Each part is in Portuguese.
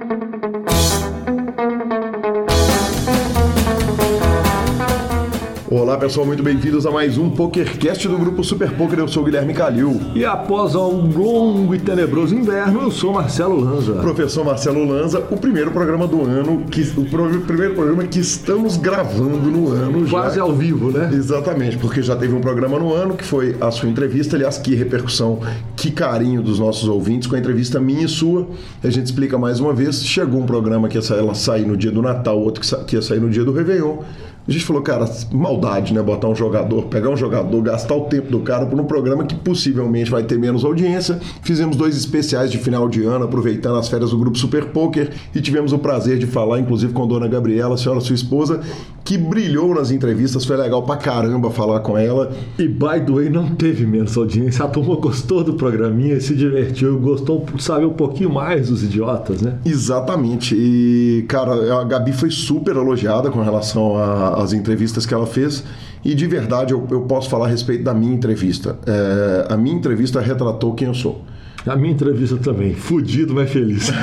thank you. Olá pessoal, muito bem-vindos a mais um PokerCast do grupo Super Poker. Eu sou o Guilherme Calil. E após um longo e tenebroso inverno, eu sou Marcelo Lanza. Professor Marcelo Lanza, o primeiro programa do ano, que, o pro- primeiro programa que estamos gravando no ano Quase já. ao vivo, né? Exatamente, porque já teve um programa no ano que foi a sua entrevista. Aliás, que repercussão, que carinho dos nossos ouvintes com a entrevista minha e sua. A gente explica mais uma vez. Chegou um programa que ia sair no dia do Natal, outro que ia sair no dia do Réveillon. A gente falou, cara, maldade, né? Botar um jogador, pegar um jogador, gastar o tempo do cara por um programa que possivelmente vai ter menos audiência. Fizemos dois especiais de final de ano, aproveitando as férias do grupo Super Poker e tivemos o prazer de falar, inclusive, com a dona Gabriela, a senhora, sua esposa, que brilhou nas entrevistas. Foi legal pra caramba falar com ela. E by the way, não teve menos audiência. A turma gostou do programinha, se divertiu, gostou de saber um pouquinho mais dos idiotas, né? Exatamente. E, cara, a Gabi foi super elogiada com relação às entrevistas que ela fez. E de verdade, eu, eu posso falar a respeito da minha entrevista. É, a minha entrevista retratou quem eu sou. A minha entrevista também. Fudido, mas feliz.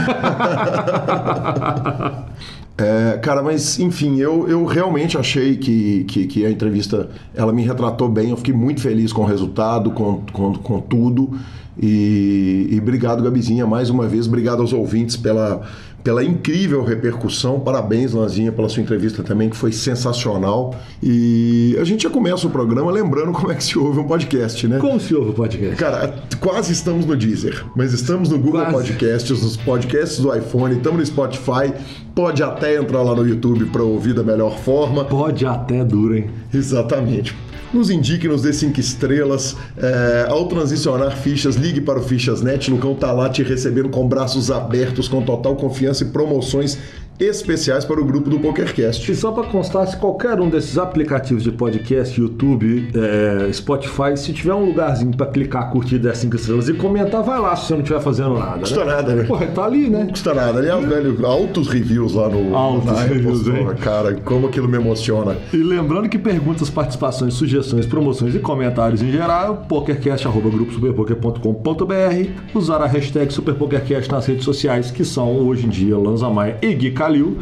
É, cara, mas enfim, eu, eu realmente achei que, que, que a entrevista ela me retratou bem. Eu fiquei muito feliz com o resultado, com, com, com tudo. E, e obrigado, Gabizinha, mais uma vez. Obrigado aos ouvintes pela, pela incrível repercussão. Parabéns, Lanzinha, pela sua entrevista também, que foi sensacional. E a gente já começa o programa lembrando como é que se ouve um podcast, né? Como se ouve o podcast? Cara, quase estamos no Deezer, mas estamos no Google Quase. Podcasts, nos podcasts do iPhone, estamos no Spotify. Pode até entrar lá no YouTube para ouvir da melhor forma. Pode até dura, hein? Exatamente. Nos indique, nos dê cinco estrelas. É, ao transicionar fichas, ligue para o Fichas.net. Lucão tá lá te recebendo com braços abertos, com total confiança e promoções especiais para o grupo do PokerCast. E só para constar, se qualquer um desses aplicativos de podcast, YouTube, é, Spotify, se tiver um lugarzinho para clicar, curtir, dar cinco estrelas e comentar, vai lá se você não estiver fazendo nada. Não custa né? nada, né? Porra, tá ali, né? Não custa nada. Aliás, velho, altos reviews lá no Altos reviews, hein? Cara, como aquilo me emociona. E lembrando que perguntas, participações, sugestões, promoções e comentários em geral, pokercast.gruposuperpoker.com.br, usar a hashtag SuperPokerCast nas redes sociais, que são hoje em dia Lanza Maia e Gui Calil.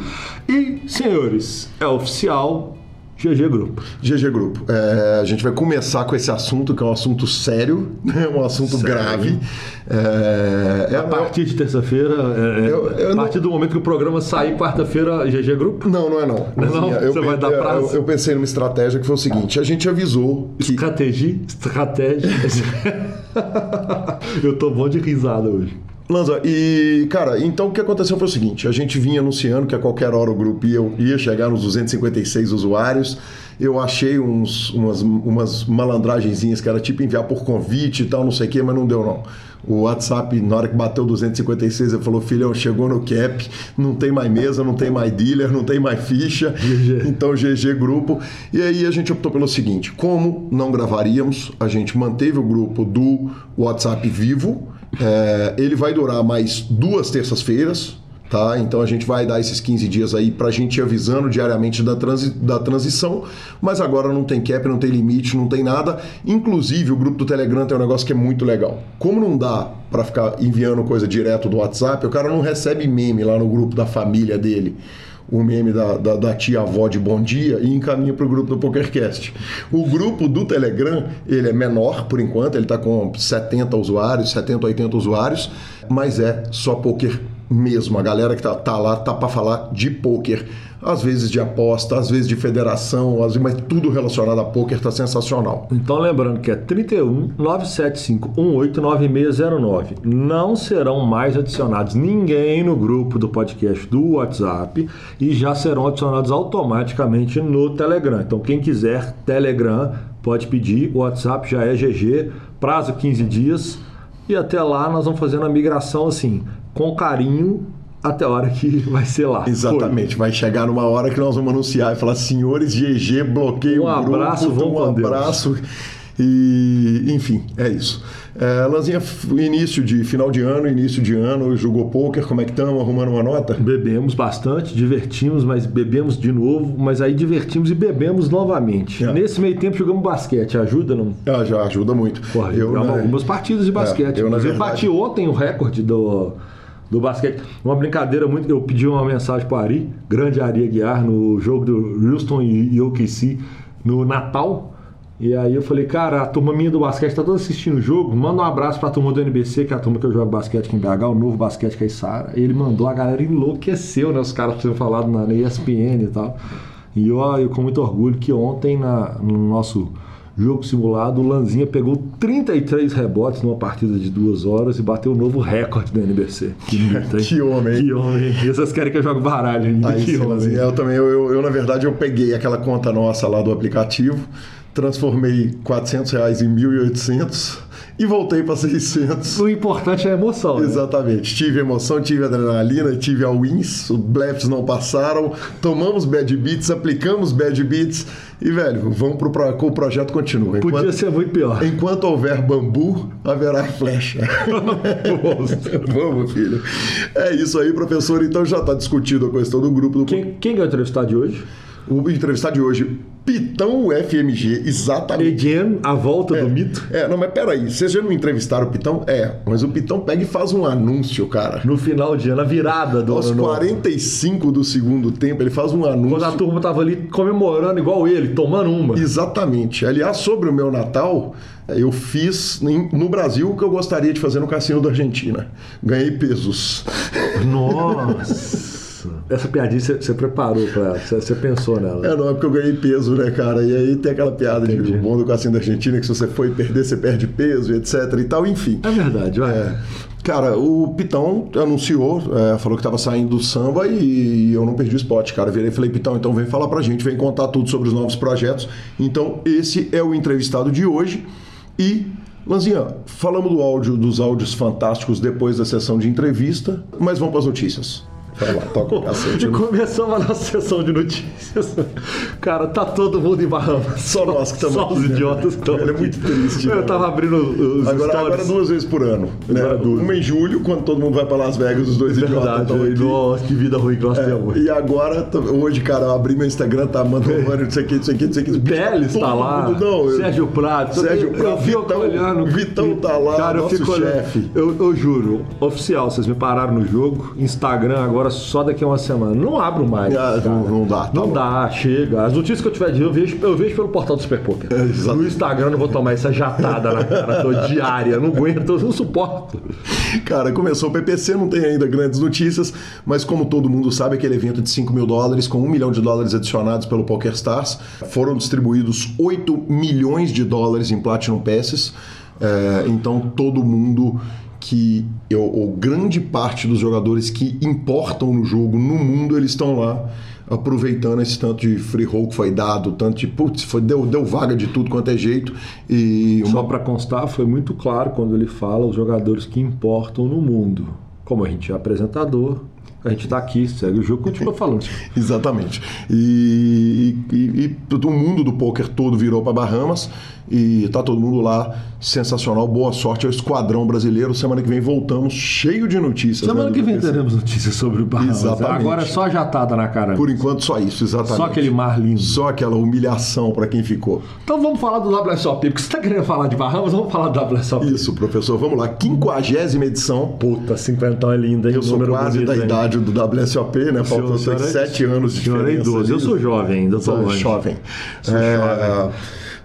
E, senhores, é oficial GG Grupo. GG Grupo. É, a gente vai começar com esse assunto, que é um assunto sério, né? um assunto Sério. grave. É, é- A partir de terça-feira, é, é, Eu- eu a não- partir do momento que o programa sair, quarta-feira, GG Grupo. Não, não é não. Não é não? eu, Você vai dar eu- prazo? Eu, eu pensei numa estratégia que foi o seguinte: a gente avisou que. Estratégia, estratégia. Eu tô bom de risada hoje. Lanza, e cara, então o que aconteceu foi o seguinte: a gente vinha anunciando que a qualquer hora o grupo ia, ia chegar nos 256 usuários. Eu achei uns, umas, umas malandragenzinhas que era tipo enviar por convite e tal, não sei o quê, mas não deu não. O WhatsApp, na hora que bateu 256, ele falou: filhão, chegou no cap, não tem mais mesa, não tem mais dealer, não tem mais ficha. GG. Então, GG Grupo. E aí a gente optou pelo seguinte: como não gravaríamos, a gente manteve o grupo do WhatsApp vivo. É, ele vai durar mais duas terças-feiras. Tá? Então a gente vai dar esses 15 dias aí pra gente ir avisando diariamente da, transi da transição, mas agora não tem cap, não tem limite, não tem nada. Inclusive, o grupo do Telegram tem um negócio que é muito legal. Como não dá pra ficar enviando coisa direto do WhatsApp, o cara não recebe meme lá no grupo da família dele o meme da, da, da tia avó de bom dia e encaminha para o grupo do PokerCast. O grupo do Telegram, ele é menor por enquanto, ele está com 70 usuários, 70, 80 usuários, mas é só poker mesmo. A galera que tá, tá lá tá para falar de poker. Às vezes de aposta, às vezes de federação, às vezes, mas tudo relacionado a poker tá sensacional. Então, lembrando que é 31 975 189609. Não serão mais adicionados ninguém no grupo do podcast do WhatsApp e já serão adicionados automaticamente no Telegram. Então, quem quiser Telegram pode pedir. O WhatsApp já é GG, prazo 15 dias. E até lá nós vamos fazendo a migração assim, com carinho, até a hora que vai ser lá. Exatamente, vai chegar numa hora que nós vamos anunciar e falar: senhores, GG, bloqueio Um o grupo, abraço, vão um Deus. abraço. E, enfim, é isso. É, Lanzinha, início de final de ano, início de ano, jogou poker, como é que estamos? Arrumando uma nota? Bebemos bastante, divertimos, mas bebemos de novo, mas aí divertimos e bebemos novamente. É. Nesse meio tempo jogamos basquete, ajuda não? Ah, já ajuda muito. Porra, eu, jogamos né, algumas partidas de basquete. eu, na Mas eu verdade- bati ontem o recorde do, do basquete. Uma brincadeira muito. Eu pedi uma mensagem pro Ari, grande Ari Aguiar, no jogo do Houston e OKC no Natal. E aí eu falei, cara, a turma minha do basquete tá toda assistindo o jogo, manda um abraço pra turma do NBC, que é a turma que eu jogo basquete em BH, o novo basquete que é Sara. Ele mandou, a galera enlouqueceu, né? Os caras tinham falado na ESPN e tal. E eu, eu com muito orgulho que ontem na, no nosso jogo simulado, o Lanzinha pegou 33 rebotes numa partida de duas horas e bateu o novo recorde da NBC. Que, que homem. Que homem. E vocês querem que eu jogue baralho ainda? Aí, que sim, homem. Eu também, eu, eu, eu, na verdade, eu peguei aquela conta nossa lá do aplicativo, transformei 400 reais em 1.800 e voltei para 600. O importante é a emoção. Né? Exatamente. Tive emoção, tive adrenalina, tive a wins, os blefs não passaram, tomamos bad beats, aplicamos bad beats e, velho, vamos pro, pro, o projeto continua. Enquanto, Podia ser muito pior. Enquanto houver bambu, haverá flecha. vamos, filho. É isso aí, professor. Então já está discutido a questão do grupo. Do... Quem, quem é o entrevistado de hoje? O entrevistado de hoje, Pitão FMG, exatamente. Again, a volta é, do mito. É, não, mas peraí, vocês já não entrevistaram o Pitão? É, mas o Pitão pega e faz um anúncio, cara. No final de ano, na virada do Aos ano 45 do segundo tempo, ele faz um anúncio. Quando a turma tava ali comemorando igual ele, tomando uma. Exatamente. Aliás, sobre o meu Natal, eu fiz no Brasil o que eu gostaria de fazer no cassino da Argentina. Ganhei pesos. Nossa! Essa piadinha você preparou pra ela, você pensou nela. É, não, é porque eu ganhei peso, né, cara? E aí tem aquela piada Entendi. de o bom do cassino da Argentina que se você for perder, você perde peso e etc e tal, enfim. É verdade, vai. É. Cara, o Pitão anunciou, é, falou que estava saindo do samba e, eu não perdi o spot, cara. Virei e falei, Pitão, então vem falar pra gente, vem contar tudo sobre os novos projetos. Então, esse é o entrevistado de hoje. E Lanzinha, falamos do áudio, dos áudios fantásticos depois da sessão de entrevista, mas vamos para as notícias. Vai lá, toca o cacete. E começamos a nossa sessão de notícias. Cara, tá todo mundo em Bahamas. Só nós que estamos Só os idiotas que estão. Ele é muito triste. Eu né? tava abrindo os agora, stories. agora duas vezes por ano. Né? Uma em julho, quando todo mundo vai para Las Vegas, os dois idiotas estão aqui. Nossa, que vida ruim que nós é, temos. E agora, hoje, cara, eu abri meu Instagram, tá mandando não sei o que, não sei o que, não sei o que. Teles tá lá. Mundo, não, eu, Sérgio Prato. Sérgio eu, eu fico Vitão, olhando. Vitão tá lá, cara, eu fico chefe. Eu, eu juro, oficial, vocês me pararam no jogo. Instagram agora só daqui a uma semana. Não abro mais. Ah, não, não, dá. Tá não bom. dá, chega. As notícias que eu tiver de eu vejo, eu vejo pelo portal do Super Poker. É, no Instagram eu não vou tomar essa jatada na cara tô diária. Eu não aguento, eu não suporto. Cara, começou o PPC, não tem ainda grandes notícias, mas como todo mundo sabe, aquele evento de 5 mil dólares com 1 milhão de dólares adicionados pelo PokerStars, foram distribuídos 8 milhões de dólares em Platinum Passes. É, então todo mundo que eu, ou grande parte dos jogadores que importam no jogo no mundo, eles estão lá aproveitando esse tanto de free roll que foi dado, tanto de putz, foi, deu, deu vaga de tudo quanto é jeito. E uma... Só para constar, foi muito claro quando ele fala os jogadores que importam no mundo. Como a gente é apresentador, a gente está aqui, segue o jogo, continua falando. Exatamente. E, e, e, e, o mundo do poker todo virou para Bahamas e tá todo mundo lá sensacional. Boa sorte ao esquadrão brasileiro. Semana que vem voltamos cheio de notícias. Semana né, que vem teremos notícias sobre o Bahamas. Exatamente. Agora é só a jatada na cara. Por enquanto só isso, exatamente. Só aquele mar lindo. Só aquela humilhação para quem ficou. Então vamos falar do WSOP, porque você está querendo falar de Bahamas, vamos falar do WSOP. Isso, professor. Vamos lá. Quinquagésima edição. Puta, 50 é linda, hein? Eu sou quase da idade do WSOP, né? Faltam sete anos de diferença. É idoso. Eu sou jovem ainda, sou jovem. Sou é... jovem.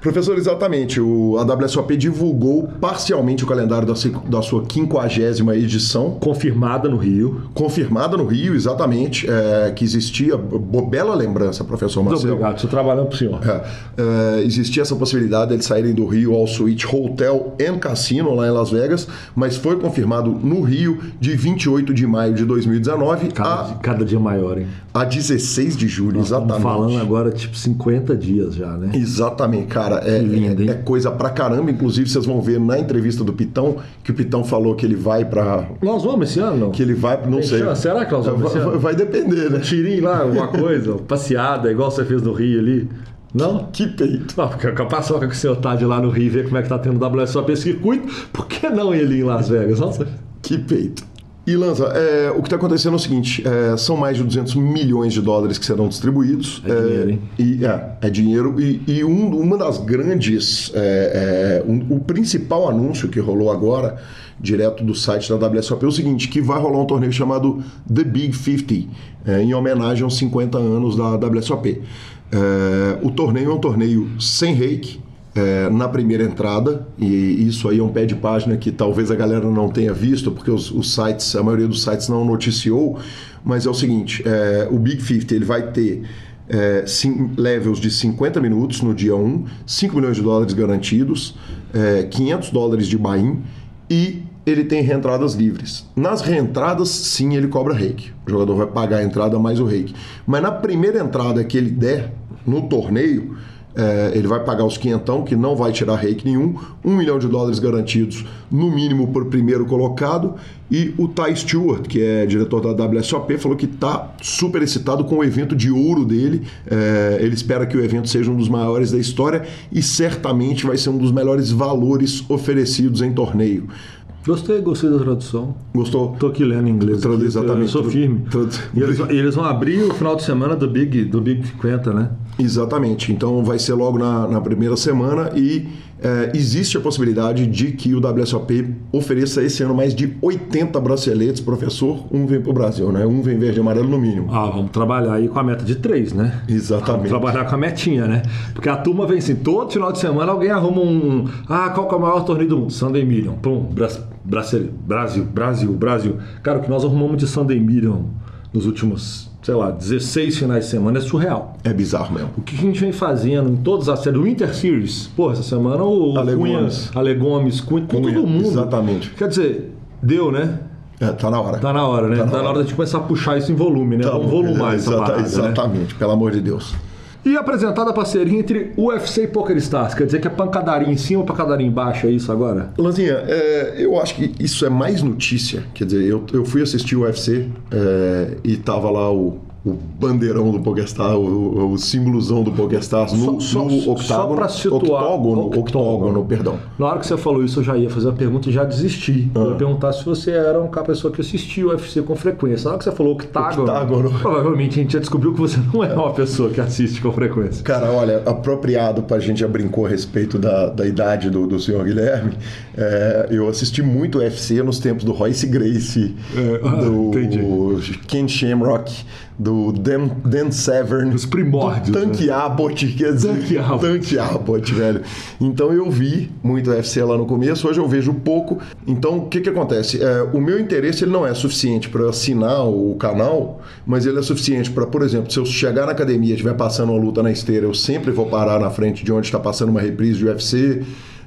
Professor, exatamente. O, a WSOP divulgou parcialmente o calendário da, da sua 50 edição. Confirmada no Rio. Confirmada no Rio, exatamente. É, que existia. Bela lembrança, professor Muito Marcelo. obrigado, estou trabalhando para o senhor. É, é, existia essa possibilidade de eles saírem do Rio ao Suite Hotel and Cassino, lá em Las Vegas, mas foi confirmado no Rio de 28 de maio de 2019 cada, a, cada dia maior, hein? a 16 de julho, Nós exatamente. Falando agora, tipo, 50 dias já, né? Exatamente, cara. É, lindo, é, é, coisa pra caramba. Inclusive, vocês vão ver na entrevista do Pitão que o Pitão falou que ele vai pra. Nós vamos esse ano, não? Que ele vai, não Tem sei. chance? Será que nós vamos esse vai, vai depender, né? Tirinho lá, alguma coisa, passeada, igual você fez no Rio ali. Não? Que peito. Não, porque a paçoca que o senhor tá de lá no Rio e ver como é que tá tendo o WSOP circuito, por que não ele em Las Vegas? Nossa. Que peito. E Lanza, é, o que está acontecendo é o seguinte: é, são mais de 200 milhões de dólares que serão distribuídos. É dinheiro, hein? E, é, é dinheiro. E, e um- uma das grandes. é, é, um- o principal anúncio que rolou agora, direto do site da WSOP, é o seguinte: que vai rolar um torneio chamado The Big 50, é, em homenagem aos 50 anos da WSOP. É, o torneio é um torneio sem reiki é, na primeira entrada, e isso aí é um pé de página que talvez a galera não tenha visto, porque os, os sites, a maioria dos sites não noticiou, mas é o seguinte, é, o Big 50 ele vai ter é, cin- levels de 50 minutos no dia 1, 5 milhões de dólares garantidos, é, 500 dólares de buy-in e ele tem reentradas livres. Nas reentradas, sim, ele cobra reiki. O jogador vai pagar a entrada mais o reiki. Mas na primeira entrada que ele der no torneio, é, ele vai pagar os quinhentão, que não vai tirar reiki nenhum, um milhão de dólares garantidos, no mínimo, por primeiro colocado. E o Ty Stewart, que é diretor da WSOP, falou que está super excitado com o evento de ouro dele. É, ele espera que o evento seja um dos maiores da história e certamente vai ser um dos melhores valores oferecidos em torneio. Gostei, gostei da tradução. Gostou? Tô aqui lendo em inglês. Tradu- aqui, exatamente. Eu sou firme. tradu- E eles, eles vão abrir o final de semana do Big, do Big 50, né? Exatamente. Então vai ser logo na, na primeira semana e é, existe a possibilidade de que o WSOP ofereça esse ano mais de 80 braceletes, professor. Um vem para o Brasil, né? Um vem verde e amarelo no mínimo. Ah, vamos trabalhar aí com a meta de três, né? Exatamente. Vamos trabalhar com a metinha, né? Porque a turma vem assim, todo final de semana alguém arruma um. Ah, qual que é o maior torneio do mundo? Sunday Million. Pum, Bra Bracele- Brasil, Brasil, Brasil. Cara, o que nós arrumamos de Sunday Million nos últimos, sei lá, 16 finais de semana é surreal. É bizarro mesmo. O que a gente vem fazendo em todas as séries, o Winter Series, pô, essa semana o Ale Cunha, Gomes. Ale Gomes, Cunha, todo mundo. exatamente. Quer dizer, deu, né? É, tá na hora. Tá na hora, né? Tá Tá na na, hora. hora de começar a puxar isso em volume, né? Tá Vamos volumar essa Exata- parada, né? Exatamente, pelo amor de Deus. E apresentada a parceria entre UFC e PokerStars. Quer dizer que é pancadaria em cima ou pancadaria embaixo, é isso agora? Lanzinha, é, eu acho que isso é mais notícia. Quer dizer, eu, eu fui assistir o UFC é, e tava lá o, o bandeirão do PokerStars, o, o símbolozão do PokerStars no, Só- só- no só octágono. pra situar- octógono, octógono. octógono, perdão. Na hora que você falou isso, eu já ia fazer a pergunta e já desisti. Ah. Eu ia perguntar se você era uma pessoa que assistia o UFC com frequência. Na hora que você falou octágono, Octágono. provavelmente a gente já descobriu que você não é uma pessoa que assiste com frequência. Cara, olha, apropriado para a gente já brincou a respeito da, da idade do, do senhor Guilherme. é, eu assisti muito UFC nos tempos do Royce Gracie, É, ah, do Ken Shamrock, do Dan, Dan Severn, Os primórdios, do Tank Abbott, quer dizer, Tank Abbott. Tank Abbott, velho. Então eu vi muito UFC lá no começo, hoje eu vejo pouco. Então o que que acontece? É, o meu interesse ele não é suficiente para assinar o canal, mas ele é suficiente para, por exemplo, se eu chegar na academia e estiver passando uma luta na esteira, eu sempre vou parar na frente de onde está passando uma reprise de UFC.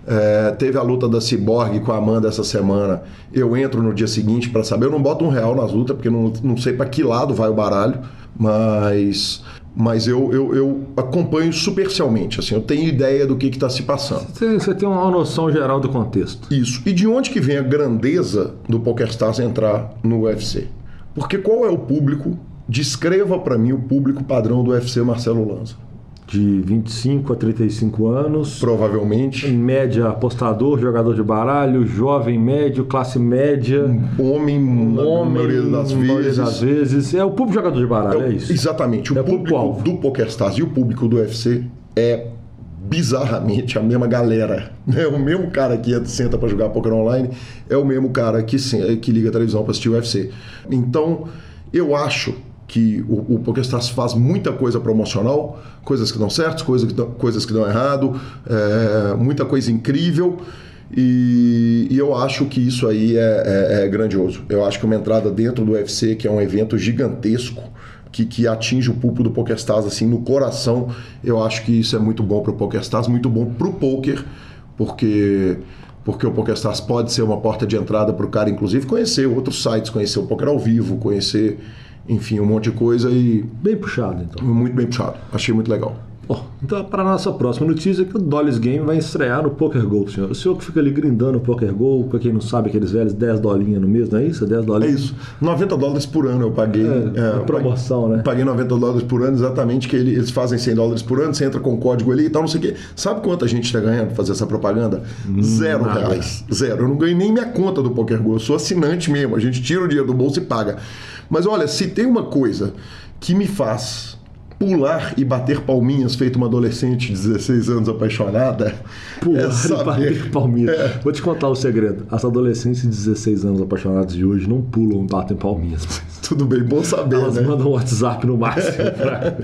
É, teve a luta da Cyborg com a Amanda essa semana. Eu entro no dia seguinte para saber. Eu não boto um real nas lutas, porque não, não sei para que lado vai o baralho, mas mas eu, eu, eu acompanho superficialmente. Assim, eu tenho ideia do que está se passando. Você, você tem uma noção geral do contexto. Isso. E de onde que vem a grandeza do PokerStars entrar no UFC? Porque qual é o público? Descreva para mim o público padrão do UFC Marcelo Lanza. De 25 a 35 anos. Provavelmente Em média, apostador, jogador de baralho, jovem médio, classe média. homem, na homem, maioria das na maioria vezes. das vezes. É o público jogador de baralho, é, isso. Exatamente. O É público público-alvo. do PokerStars e o público do UFC é bizarramente a mesma galera. É o mesmo cara que senta para jogar poker online, é o mesmo cara que, que liga a televisão para assistir o UFC. Então, eu acho que o, o PokerStars faz muita coisa promocional, coisas que dão certo, coisas que dão, coisas que dão errado, é, muita coisa incrível. E, e eu acho que isso aí é, é- é grandioso. Eu acho que uma entrada dentro do UFC, que é um evento gigantesco, que, que atinge o público do PokerStars assim no coração, eu acho que isso é muito bom para o PokerStars, muito bom para o poker, porque porque o PokerStars pode ser uma porta de entrada para o cara, inclusive, conhecer outros sites, conhecer o poker ao vivo, conhecer, enfim, um monte de coisa e Bem puxado, então. muito bem puxado. Achei muito legal. Bom, então para a nossa próxima notícia que o Dolly's Game vai estrear no Poker Go, senhor. O senhor que fica ali grindando o Poker Go, para quem não sabe, aqueles velhos 10 dolinhas no mês, não é isso? 10 É dolinhas. isso. 90 dólares por ano eu paguei. É, eu promoção, paguei, né? Paguei 90 dólares por ano, exatamente, que ele- eles fazem 100 dólares por ano, você entra com o código ali e tal, não sei o quê. Sabe quanta gente está ganhando fazer essa propaganda? Zero nada. reais. Zero. Eu não ganhei nem minha conta do PokerGo. Eu sou assinante mesmo. A gente tira o dinheiro do bolso e paga. Mas olha, se tem uma coisa que me faz pular e bater palminhas feito uma adolescente de 16 anos apaixonada, Pô, é saber... palminhas. Vou te contar o segredo. As adolescentes de 16 anos apaixonadas de hoje não pulam e batem palminhas. Tudo bem, bom saber, Elas né? mandam WhatsApp no máximo. pra-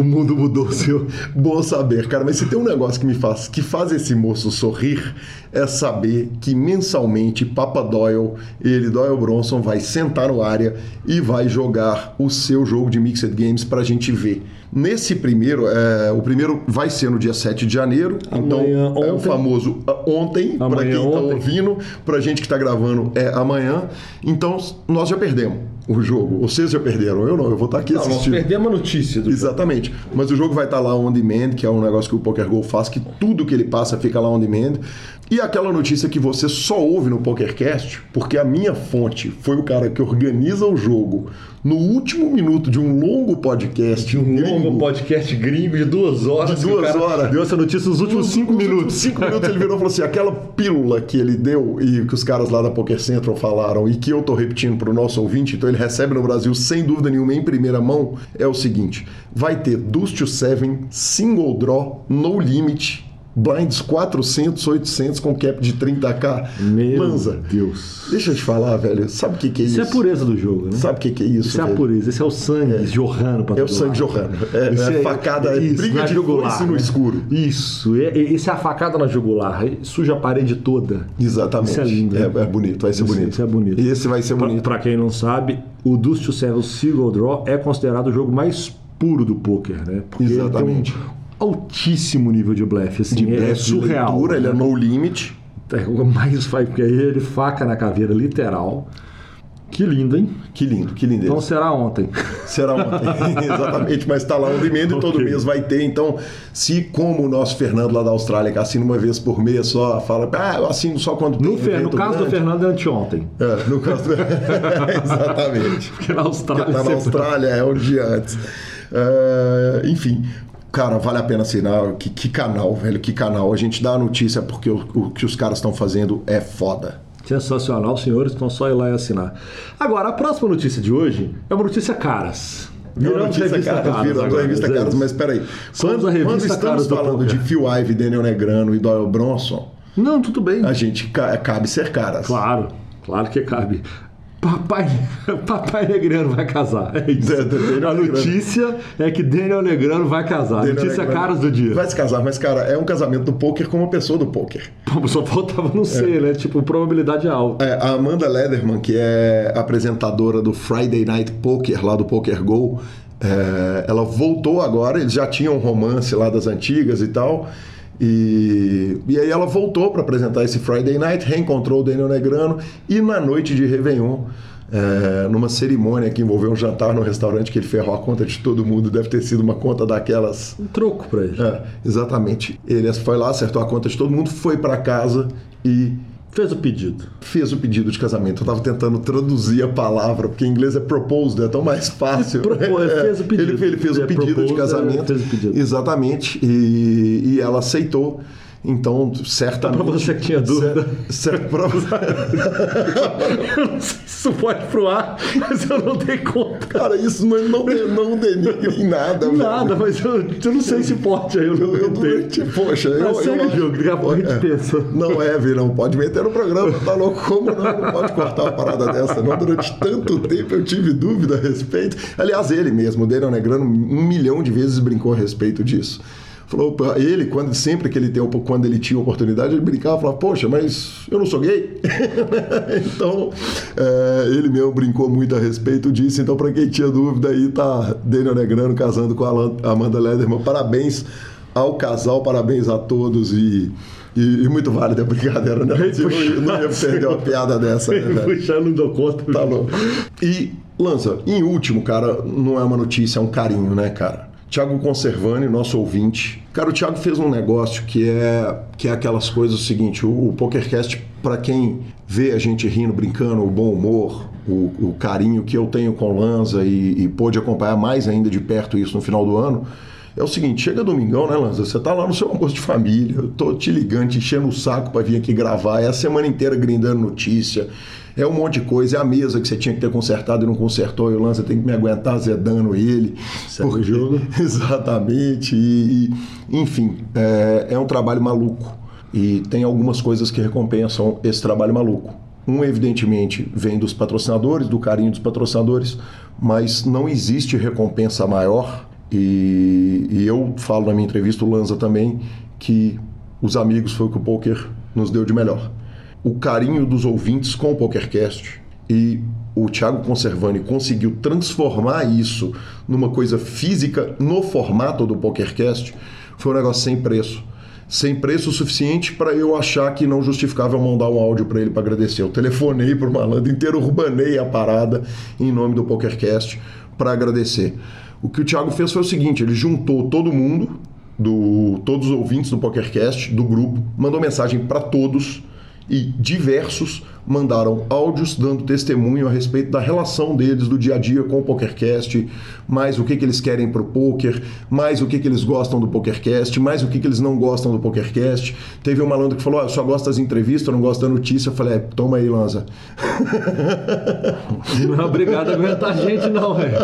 O mundo mudou, senhor. Bom saber, cara, mas se tem um negócio que me faz, que faz esse moço sorrir, é saber que mensalmente Papa Doyle, ele, Doyle Bronson, vai sentar no área e vai jogar o seu jogo de Mixed Games pra gente ver. Nesse primeiro, é, o primeiro vai ser no dia 7 de janeiro, Amanhã, então é o ontem. famoso ah, ontem, pra Amanhã, quem tá ontem. ouvindo, pra gente que tá gravando é amanhã. Então nós já perdemos o jogo. Vocês já perderam, eu não, eu vou estar aqui Não, nós assistindo. perdemos a notícia do Exatamente. Mas o jogo vai estar lá on demand, que é um negócio que o PokerGo faz, que tudo que ele passa fica lá on demand. E aquela notícia que você só ouve no PokerCast, porque a minha fonte foi o cara que organiza o jogo no último minuto de um longo podcast. De um gringo. longo podcast gringo de duas horas. De duas horas. Deu essa notícia nos últimos cinco Nos minutos. últimos cinco minutos ele virou e falou assim: aquela pílula que ele deu e que os caras lá da Poker Central falaram e que eu tô repetindo para o nosso ouvinte, então ele recebe no Brasil sem dúvida nenhuma em primeira mão, é o seguinte: vai ter Deuce to Seven, Single Draw, No Limit, Blinds 400, 800 com cap de 30k. Meu Deus. deixa eu te falar, velho, sabe o que, que é isso? Isso é a pureza do jogo, né? Sabe o que, que é isso? Isso é a pureza, esse é o sangue jorrando pra É o sangue jorrando. É, Isso é facada, é briga na de foice no né? escuro. Isso, é, é- isso é a facada na jugular, é- suja a parede toda. Exatamente. Isso é lindo, É, né? é bonito, vai ser Isso- bonito. isso é bonito. Esse vai ser Pra, bonito. pra quem não sabe, o Dust to Seven Single Draw é considerado o jogo mais puro do poker, né? Porque Exatamente. Tem altíssimo nível de blefe, assim, de é, blefe, de surreal. leitura, ele é né? no limit. É mais faz, porque aí ele faca na caveira, literal. Que lindo, hein? Que lindo, que lindeza. Então será ontem. Será ontem. Exatamente, mas está lá um emenda e todo mês vai ter. Então, se como o nosso Fernando lá da Austrália, que assina uma vez por mês só, fala, ah, eu assino só quando tem No, Fer- no caso do grande." Fernando é anteontem. É, no caso do... Exatamente. Porque na Austrália. Porque tá na Austrália, é um dia antes. É, enfim, cara, vale a pena assinar. Que, que canal, velho, que canal. A gente dá a notícia porque o, o que os caras estão fazendo é foda. Sensacional, senhores, então só ir lá e assinar. Agora, a próxima notícia de hoje é uma notícia caras. É uma Viramos notícia revista caras, viramos agora, revista né? caras, mas peraí. Quando, a revista quando estamos Caras do falando de Phil Ivey, Daniel Negrano e Doyle Bronson, Não, tudo bem. a gente ca- cabe ser caras. Claro, claro que cabe. Papai, Papai Negrano vai casar. É isso. É, a notícia é que Daniel Negrano vai casar. Daniel notícia Negrano caras do dia. Vai se casar, mas, cara, é um casamento do poker com uma pessoa do poker. Pô, Só faltava não ser, né? Tipo, probabilidade alta. É, a Amanda Lederman, que é apresentadora do Friday Night Poker, lá do Poker Go, é, ela voltou agora, eles já tinham um romance lá das antigas e tal. E, e aí ela voltou para apresentar esse Friday Night, reencontrou o Daniel Negrano e na noite de Réveillon, é, numa cerimônia que envolveu um jantar no restaurante que ele ferrou a conta de todo mundo, deve ter sido uma conta daquelas Um troco pra ele. é, exatamente. Ele foi lá, acertou a conta de todo mundo, foi para casa e Fez o pedido. fez o pedido de casamento. Eu tava tentando traduzir a palavra, porque em inglês é proposed, é tão mais fácil. Propô- ele fez o pedido. Ele, ele fez o É, pedido de proposed, casamento. é, fez o pedido. Exatamente. E, e ela aceitou. Então, certamente. Pra você que tinha dúvida. Cer- cer- pra você- Eu não sei se isso pode pro ar, mas eu não dei conta. Cara, isso não, não, não denigre em nada. Nada, mas eu, eu não sei se pode, aí eu não Eu, eu, durante- poxa, eu, Mas segue eu o jogo, daqui a pouco a gente É. pensa. Não é, Vi, não pode meter no programa, tá louco? Como não? Não pode cortar uma parada dessa, não. Durante tanto tempo eu tive dúvida a respeito. Aliás, ele mesmo, o Daniel Negrano, um milhão de vezes brincou a respeito disso. Falou, pô, ele, quando, sempre que ele tem, quando ele tinha oportunidade, ele brincava e falava, poxa, mas eu não sou gay. então, é, ele mesmo brincou muito a respeito disso. Então, para quem tinha dúvida aí, tá Daniel Negrano casando com a Amanda Lederman. Parabéns ao casal, parabéns a todos e, e, e muito válida a brincadeira, né? Eu não, ia- não ia perder uma piada dessa, né? Puxar, não dou conta. Tá louco. E, Lança, em último, cara, não é uma notícia, é um carinho, né, cara? Tiago Conservani, nosso ouvinte. Cara, o Tiago fez um negócio que é, que é aquelas coisas o seguinte: o, o PokerCast, para quem vê a gente rindo, brincando, o bom humor, o, o carinho que eu tenho com o Lanza e, e pôde acompanhar mais ainda de perto isso no final do ano. É o seguinte, chega domingão, né, Lanza? Você tá lá no seu almoço de família, eu tô te ligando, te enchendo o saco para vir aqui gravar, é a semana inteira grindando notícia, é um monte de coisa, é a mesa que você tinha que ter consertado e não consertou, e o Lanza tem que me aguentar azedando ele. Segue o jogo. Exatamente, e, e enfim, é, é um trabalho maluco. E tem algumas coisas que recompensam esse trabalho maluco. Um, evidentemente, vem dos patrocinadores, do carinho dos patrocinadores, mas não existe recompensa maior. E, e eu falo na minha entrevista, o Lanza também, que os amigos foi o que o poker nos deu de melhor. O carinho dos ouvintes com o PokerCast e o Thiago Conservani conseguiu transformar isso numa coisa física no formato do PokerCast foi um negócio sem preço sem preço suficiente para eu achar que não justificava eu mandar um áudio para ele para agradecer. Eu telefonei para o malandro inteiro, urbanei a parada em nome do PokerCast para agradecer. O que o Thiago fez foi o seguinte: ele juntou todo mundo, do, todos os ouvintes do PokerCast, do grupo, mandou mensagem para todos e diversos mandaram áudios dando testemunho a respeito da relação deles do dia a dia com o PokerCast, mais o que, que eles querem para o poker, mais o que, que eles gostam do PokerCast, mais o que, que eles não gostam do PokerCast. Teve um malandro que falou: ah, eu só gosto das entrevistas, eu não gosto da notícia. Eu falei: é, toma aí, Lanza. Não é obrigado a aguentar a gente, não, velho.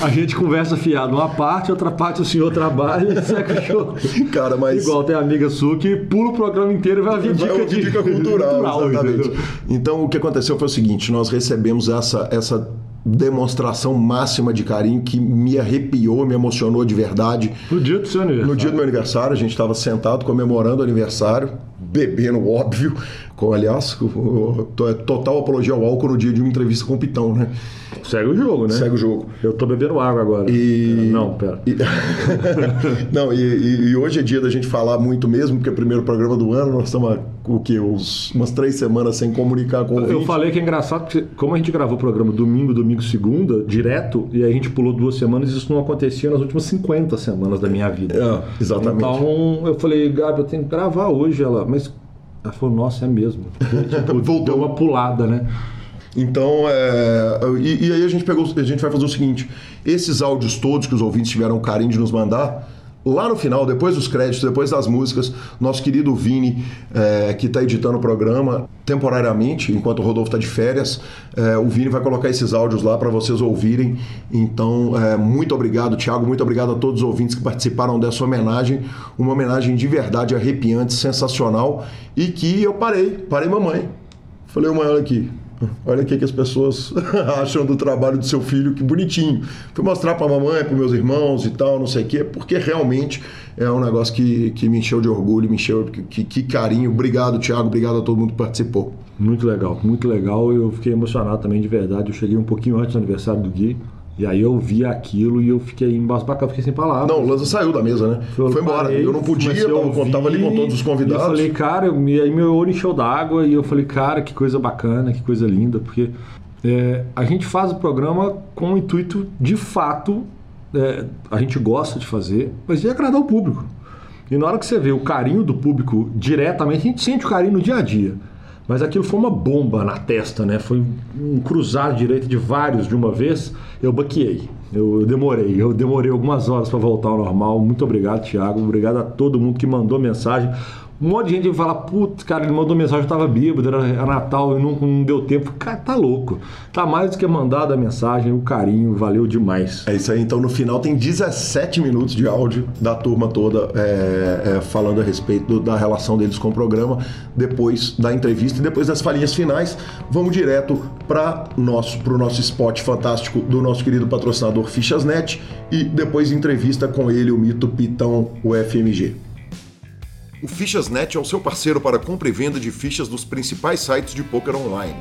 A gente conversa fiado uma parte, outra parte o senhor trabalha e segue o show. Cara, mas. Igual tem amiga sua que pula o programa inteiro e vai Vai dica, de... dica cultural, exatamente. Então o que aconteceu foi o seguinte: nós recebemos essa, essa demonstração máxima de carinho que me arrepiou, me emocionou de verdade. No dia do seu aniversário. No dia do meu aniversário, a gente estava sentado comemorando o aniversário, bebendo, óbvio. Com, aliás, é total apologia ao álcool no dia de uma entrevista com o Pitão, né? Segue o jogo, né? Segue o jogo. Eu tô bebendo água agora. E- Não, pera. E- Não, e, e- hoje é dia da gente falar muito mesmo, porque é o primeiro programa do ano, nós estamos o quê? Uns, umas três semanas sem comunicar com o Eu falei que é engraçado, porque como a gente gravou o programa domingo, domingo, segunda, direto, e aí a gente pulou duas semanas, isso não acontecia nas últimas 50 semanas da minha vida. É, exatamente. Então eu falei, Gabi, eu tenho que gravar hoje. Ela, mas ela falou, nossa, é mesmo. Tipo, Voltou. deu uma pulada, né? Então, é, e, e aí a gente pegou, a gente vai fazer o seguinte: esses áudios todos que os ouvintes tiveram o carinho de nos mandar, lá no final, depois dos créditos, depois das músicas, nosso querido Vini, é, que está editando o programa temporariamente, enquanto o Rodolfo está de férias, é, o Vini vai colocar esses áudios lá para vocês ouvirem. Então, é, muito obrigado, Thiago, muito obrigado a todos os ouvintes que participaram dessa homenagem, uma homenagem de verdade arrepiante, sensacional, e que eu parei, parei mamãe. Falei, mãe, olha aqui. Olha o que que as pessoas acham do trabalho do seu filho, que bonitinho. Fui mostrar para a mamãe, para meus irmãos e tal, não sei o quê, porque realmente é um negócio que, que me encheu de orgulho, me encheu. Que, que carinho. Obrigado, Thiago. Obrigado a todo mundo que participou. Muito legal, muito legal. Eu fiquei emocionado também de verdade. Eu cheguei um pouquinho antes do aniversário do Gui. E aí eu vi aquilo e eu fiquei embasbacado, fiquei sem palavras. Não, o Lanza saiu da mesa, né? Eu Foi embora. parei, eu não podia, comecei a tava, ouvir, tava ali com todos os E convidados. eu falei, cara, eu- e aí meu olho encheu d'água e eu falei, cara, que coisa bacana, que coisa linda, porque é, a gente faz o programa com o intuito, de fato, é, a gente gosta de fazer, mas de agradar o público. E na hora que você vê o carinho do público diretamente, a gente sente o carinho no dia a dia. Mas aquilo foi uma bomba na testa, né? Foi um cruzado direito de vários de uma vez. Eu baqueei. Eu demorei. Eu demorei algumas horas para voltar ao normal. Muito obrigado, Thiago. Obrigado a todo mundo que mandou mensagem. Um monte de gente vai falar, putz, cara, ele mandou mensagem, eu tava bêbado, era, Natal e não, não deu tempo. Cara, tá louco. Tá mais do que mandado a mensagem, o carinho, valeu demais. É isso aí, então no final tem 17 minutos de áudio da turma toda é, é, falando a respeito do- da relação deles com o programa, depois da entrevista e depois das falinhas finais, vamos direto para nosso, o nosso spot fantástico do nosso querido patrocinador Fichasnet e depois entrevista com ele, o mito Pitão, o FMG. O Fichasnet é o seu parceiro para compra e venda de fichas dos principais sites de poker online.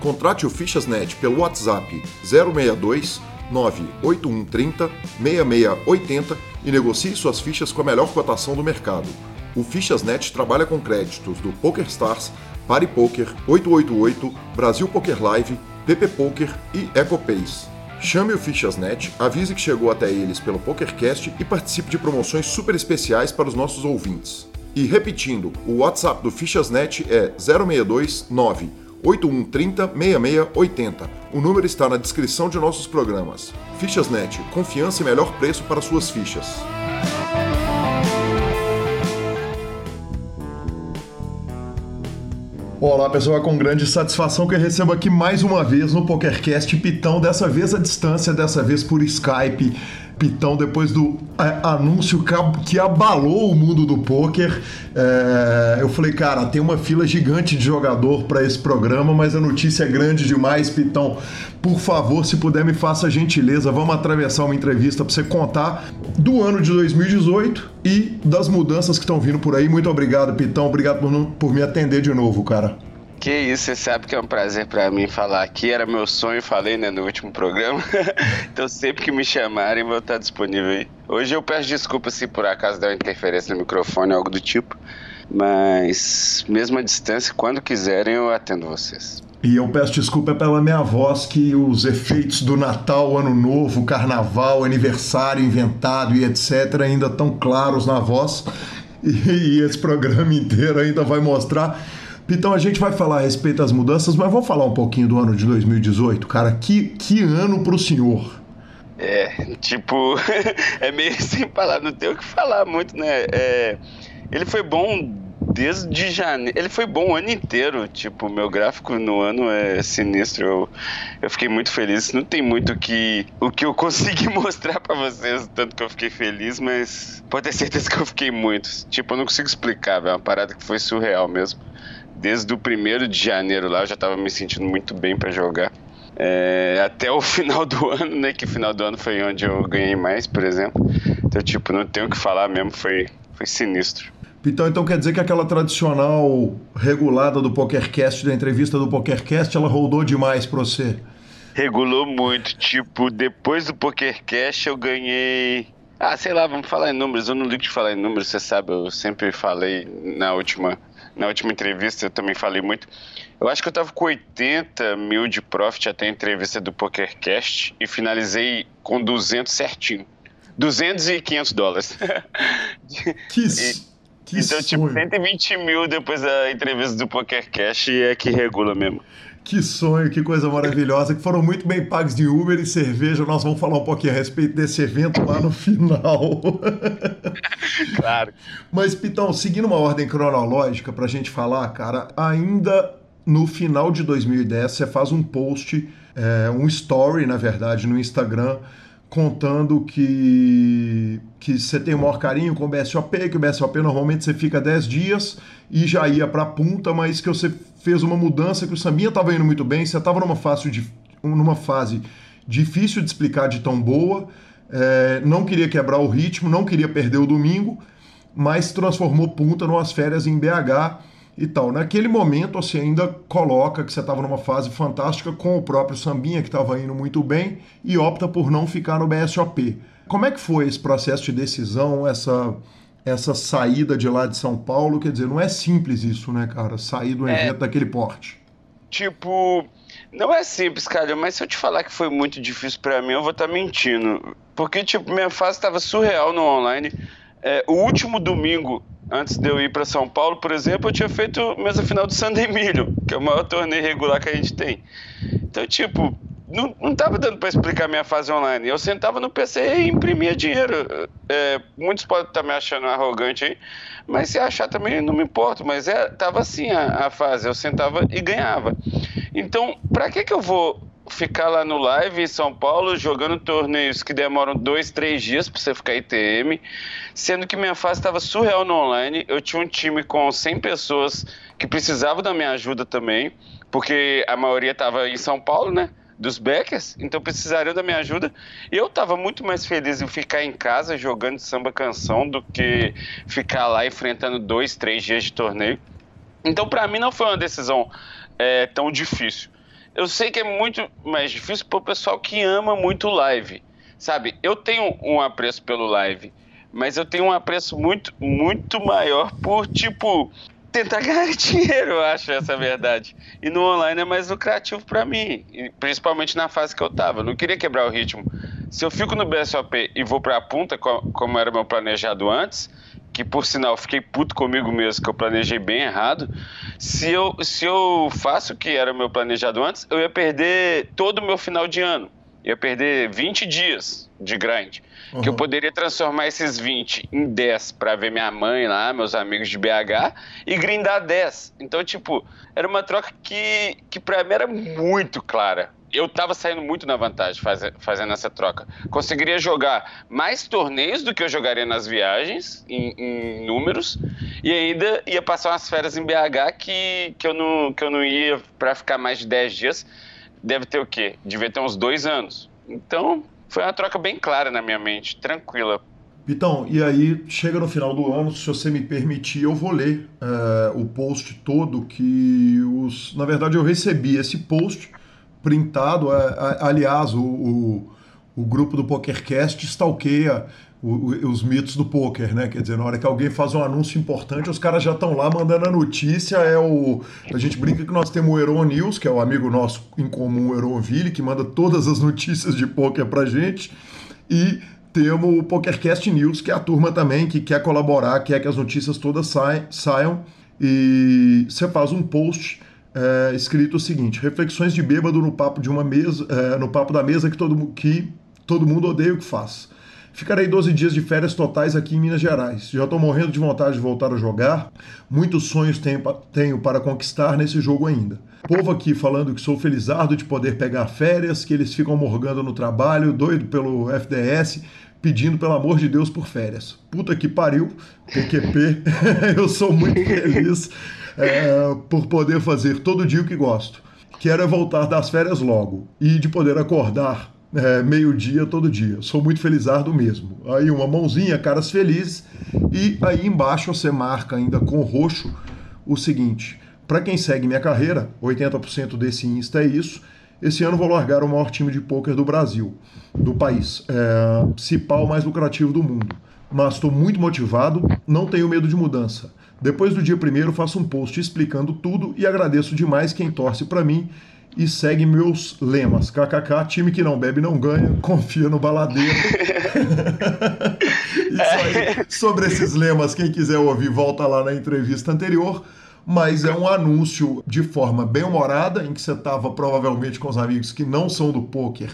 Contrate o Fichasnet pelo WhatsApp 062 98130 6680 e negocie suas fichas com a melhor cotação do mercado. O Fichasnet trabalha com créditos do PokerStars, PariPoker, 888, Brasil Poker Live, PP Poker e EcoPace. Chame o Fichasnet, avise que chegou até eles pelo PokerCast e participe de promoções super especiais para os nossos ouvintes. E repetindo, o WhatsApp do Fichasnet é 062 9 8130 6680. O número está na descrição de nossos programas. Fichasnet, confiança e melhor preço para suas fichas. Olá pessoal, é com grande satisfação que eu recebo aqui mais uma vez no PokerCast Pitão, dessa vez à distância, dessa vez por Skype. Pitão, depois do é, anúncio que abalou o mundo do poker, é, eu falei, cara, tem uma fila gigante de jogador para esse programa, mas a notícia é grande demais, Pitão. Por favor, se puder, me faça a gentileza, vamos atravessar uma entrevista para você contar do ano de 2018 e das mudanças que estão vindo por aí. Muito obrigado, Pitão. Obrigado por, por me atender de novo, cara. Que isso, você sabe que é um prazer para mim falar aqui. Era meu sonho, falei né, no último programa. então sempre que me chamarem, vou estar disponível aí. Hoje eu peço desculpas se por acaso der uma interferência no microfone algo do tipo. Mas mesmo à distância, quando quiserem, eu atendo vocês. E eu peço desculpa pela minha voz, que os efeitos do Natal, Ano Novo, Carnaval, aniversário inventado e etc. ainda estão claros na voz. E esse programa inteiro ainda vai mostrar então a gente vai falar a respeito das mudanças, mas vamos falar um pouquinho do ano de 2018, cara. Que, que ano pro senhor? É, tipo, é meio sem falar, não tem o que falar muito, né? É, ele foi bom desde janeiro. Ele foi bom o ano inteiro. Tipo, meu gráfico no ano é sinistro. Eu, eu fiquei muito feliz. Não tem muito que, o que eu consegui mostrar para vocês, tanto que eu fiquei feliz, mas pode ter certeza que eu fiquei muito. Tipo, eu não consigo explicar, é uma parada que foi surreal mesmo desde o primeiro de janeiro lá eu já estava me sentindo muito bem para jogar. É, até o final do ano, né? Que final do ano foi onde eu ganhei mais, por exemplo. Então, tipo, não tenho o que falar mesmo, foi, foi sinistro. Então, então quer dizer que aquela tradicional regulada do PokerCast, da entrevista do PokerCast, ela rodou demais para você? Regulou muito. Tipo, depois do PokerCast eu ganhei. Ah, sei lá, vamos falar em números. Eu não ligo de falar em números, você sabe, eu sempre falei na última na última entrevista eu também falei muito. Eu acho que eu tava com 80 mil de profit até a entrevista do PokerCast e finalizei com 200 certinho. 200 e 500 dólares. Que, e, que Então, tipo, sonho. tipo, 120 mil depois da entrevista do PokerCast é que regula mesmo. Que sonho, que coisa maravilhosa, que foram muito bem pagos de Uber e cerveja. Nós vamos falar um pouquinho a respeito desse evento lá no final. claro. Mas, Pitão, seguindo uma ordem cronológica para a gente falar, cara, ainda no final de 2010 você faz um post, é, um story, na verdade, no Instagram, contando que, que você tem o maior carinho com o BSOP, que o BSOP normalmente você fica 10 dias e já ia para a punta, mas que você fez uma mudança, que o Sambinha estava indo muito bem, você estava numa fase, numa fase difícil de explicar de tão boa, é, não queria quebrar o ritmo, não queria perder o domingo, mas transformou punta numas férias em BH e tal. Naquele momento, você ainda coloca que você estava numa fase fantástica com o próprio Sambinha, que estava indo muito bem, e opta por não ficar no BSOP. Como é que foi esse processo de decisão, essa, essa saída de lá de São Paulo? Quer dizer, não é simples isso, né, cara? Sair do é, evento daquele porte. Tipo, não é simples, cara, mas se eu te falar que foi muito difícil para mim, eu vou estar tá mentindo. Porque, tipo, minha fase estava surreal no online. É, o último domingo antes de eu ir para São Paulo, por exemplo, eu tinha feito mesa final do San Emílio, que é o maior torneio regular que a gente tem. Então, tipo, não, não tava dando para explicar minha fase online. Eu sentava no PC e imprimia dinheiro. É, muitos podem estar me achando arrogante aí, mas se achar também não me importa. Mas é, tava assim a, a fase. Eu sentava e ganhava. Então, para que que eu vou ficar lá no live em São Paulo jogando torneios que demoram dois, três dias para você ficar ITM, sendo que minha fase estava surreal no online. Eu tinha um time com 100 pessoas que precisavam da minha ajuda também, porque a maioria estava em São Paulo, né? Dos backers, então precisariam da minha ajuda. E eu estava muito mais feliz em ficar em casa jogando samba canção do que ficar lá enfrentando dois, três dias de torneio. Então, para mim, não foi uma decisão é, tão difícil eu sei que é muito mais difícil para o pessoal que ama muito live. Sabe, eu tenho um apreço pelo live, mas eu tenho um apreço muito, muito maior por, tipo, tentar ganhar dinheiro, eu acho, essa é a verdade. E no online é mais lucrativo para mim, principalmente na fase que eu tava. Eu não queria quebrar o ritmo. Se eu fico no BSOP e vou pra punta, como era meu planejado antes, que por sinal fiquei puto comigo mesmo, que eu planejei bem errado. Se eu, se eu faço o que era meu planejado antes, eu ia perder todo o meu final de ano. Ia perder 20 dias de grind. Uhum. Que eu poderia transformar esses 20 em 10 para ver minha mãe lá, meus amigos de BH, e grindar 10. Então, tipo, era uma troca que, que pra mim era muito clara eu tava saindo muito na vantagem faz, fazendo essa troca. Conseguiria jogar mais torneios do que eu jogaria nas viagens, em, em, números, e ainda ia passar umas férias em BH que, que, eu, não, que eu não ia para ficar mais de 10 dias. Deve ter o quê? Devia ter uns dois anos. Então, foi uma troca bem clara na minha mente, tranquila. Então, e aí chega no final do ano, se você me permitir, eu vou ler é, o post todo que os. Na verdade, eu recebi esse post printado. É, aliás, o, o, o, grupo do PokerCast stalkeia os mitos do poker, né? Quer dizer, na hora que alguém faz um anúncio importante, os caras já estão lá mandando a notícia. É o a gente brinca que nós temos o Heron News, que é o amigo nosso em comum, o Heron Ville, que manda todas as notícias de poker pra gente, e temos o PokerCast News, que é a turma também que quer colaborar, quer que as notícias todas saiam e você faz um post é, escrito o seguinte: reflexões de bêbado no papo de uma mesa, é, no papo da mesa que todo, que todo mundo odeia o que faz. Ficarei 12 dias de férias totais aqui em Minas Gerais. Já estou morrendo de vontade de voltar a jogar. Muitos sonhos tenho, para conquistar nesse jogo ainda. Povo aqui falando que sou felizardo de poder pegar férias, que eles ficam morgando no trabalho, doido pelo FDS, pedindo pelo amor de Deus por férias. Puta que pariu, PQP, eu sou muito feliz é, por poder fazer todo dia o que gosto. Quero é voltar das férias logo e de poder acordar é, meio-dia todo dia. Sou muito felizardo mesmo. Aí uma mãozinha, caras felizes, e aí embaixo você marca ainda com roxo o seguinte: para quem segue minha carreira, 80% desse Insta é isso. Esse ano vou largar o maior time de pôquer do Brasil, do país, é, Cipal mais lucrativo do mundo. Mas estou muito motivado, não tenho medo de mudança. Depois do dia primeiro, faço um post explicando tudo e agradeço demais quem torce para mim e segue meus lemas. KKK, time que não bebe não ganha, confia no baladeiro. Isso aí. Sobre esses lemas, quem quiser ouvir, volta lá na entrevista anterior. Mas é um anúncio de forma bem humorada, em que você estava provavelmente com os amigos que não são do poker,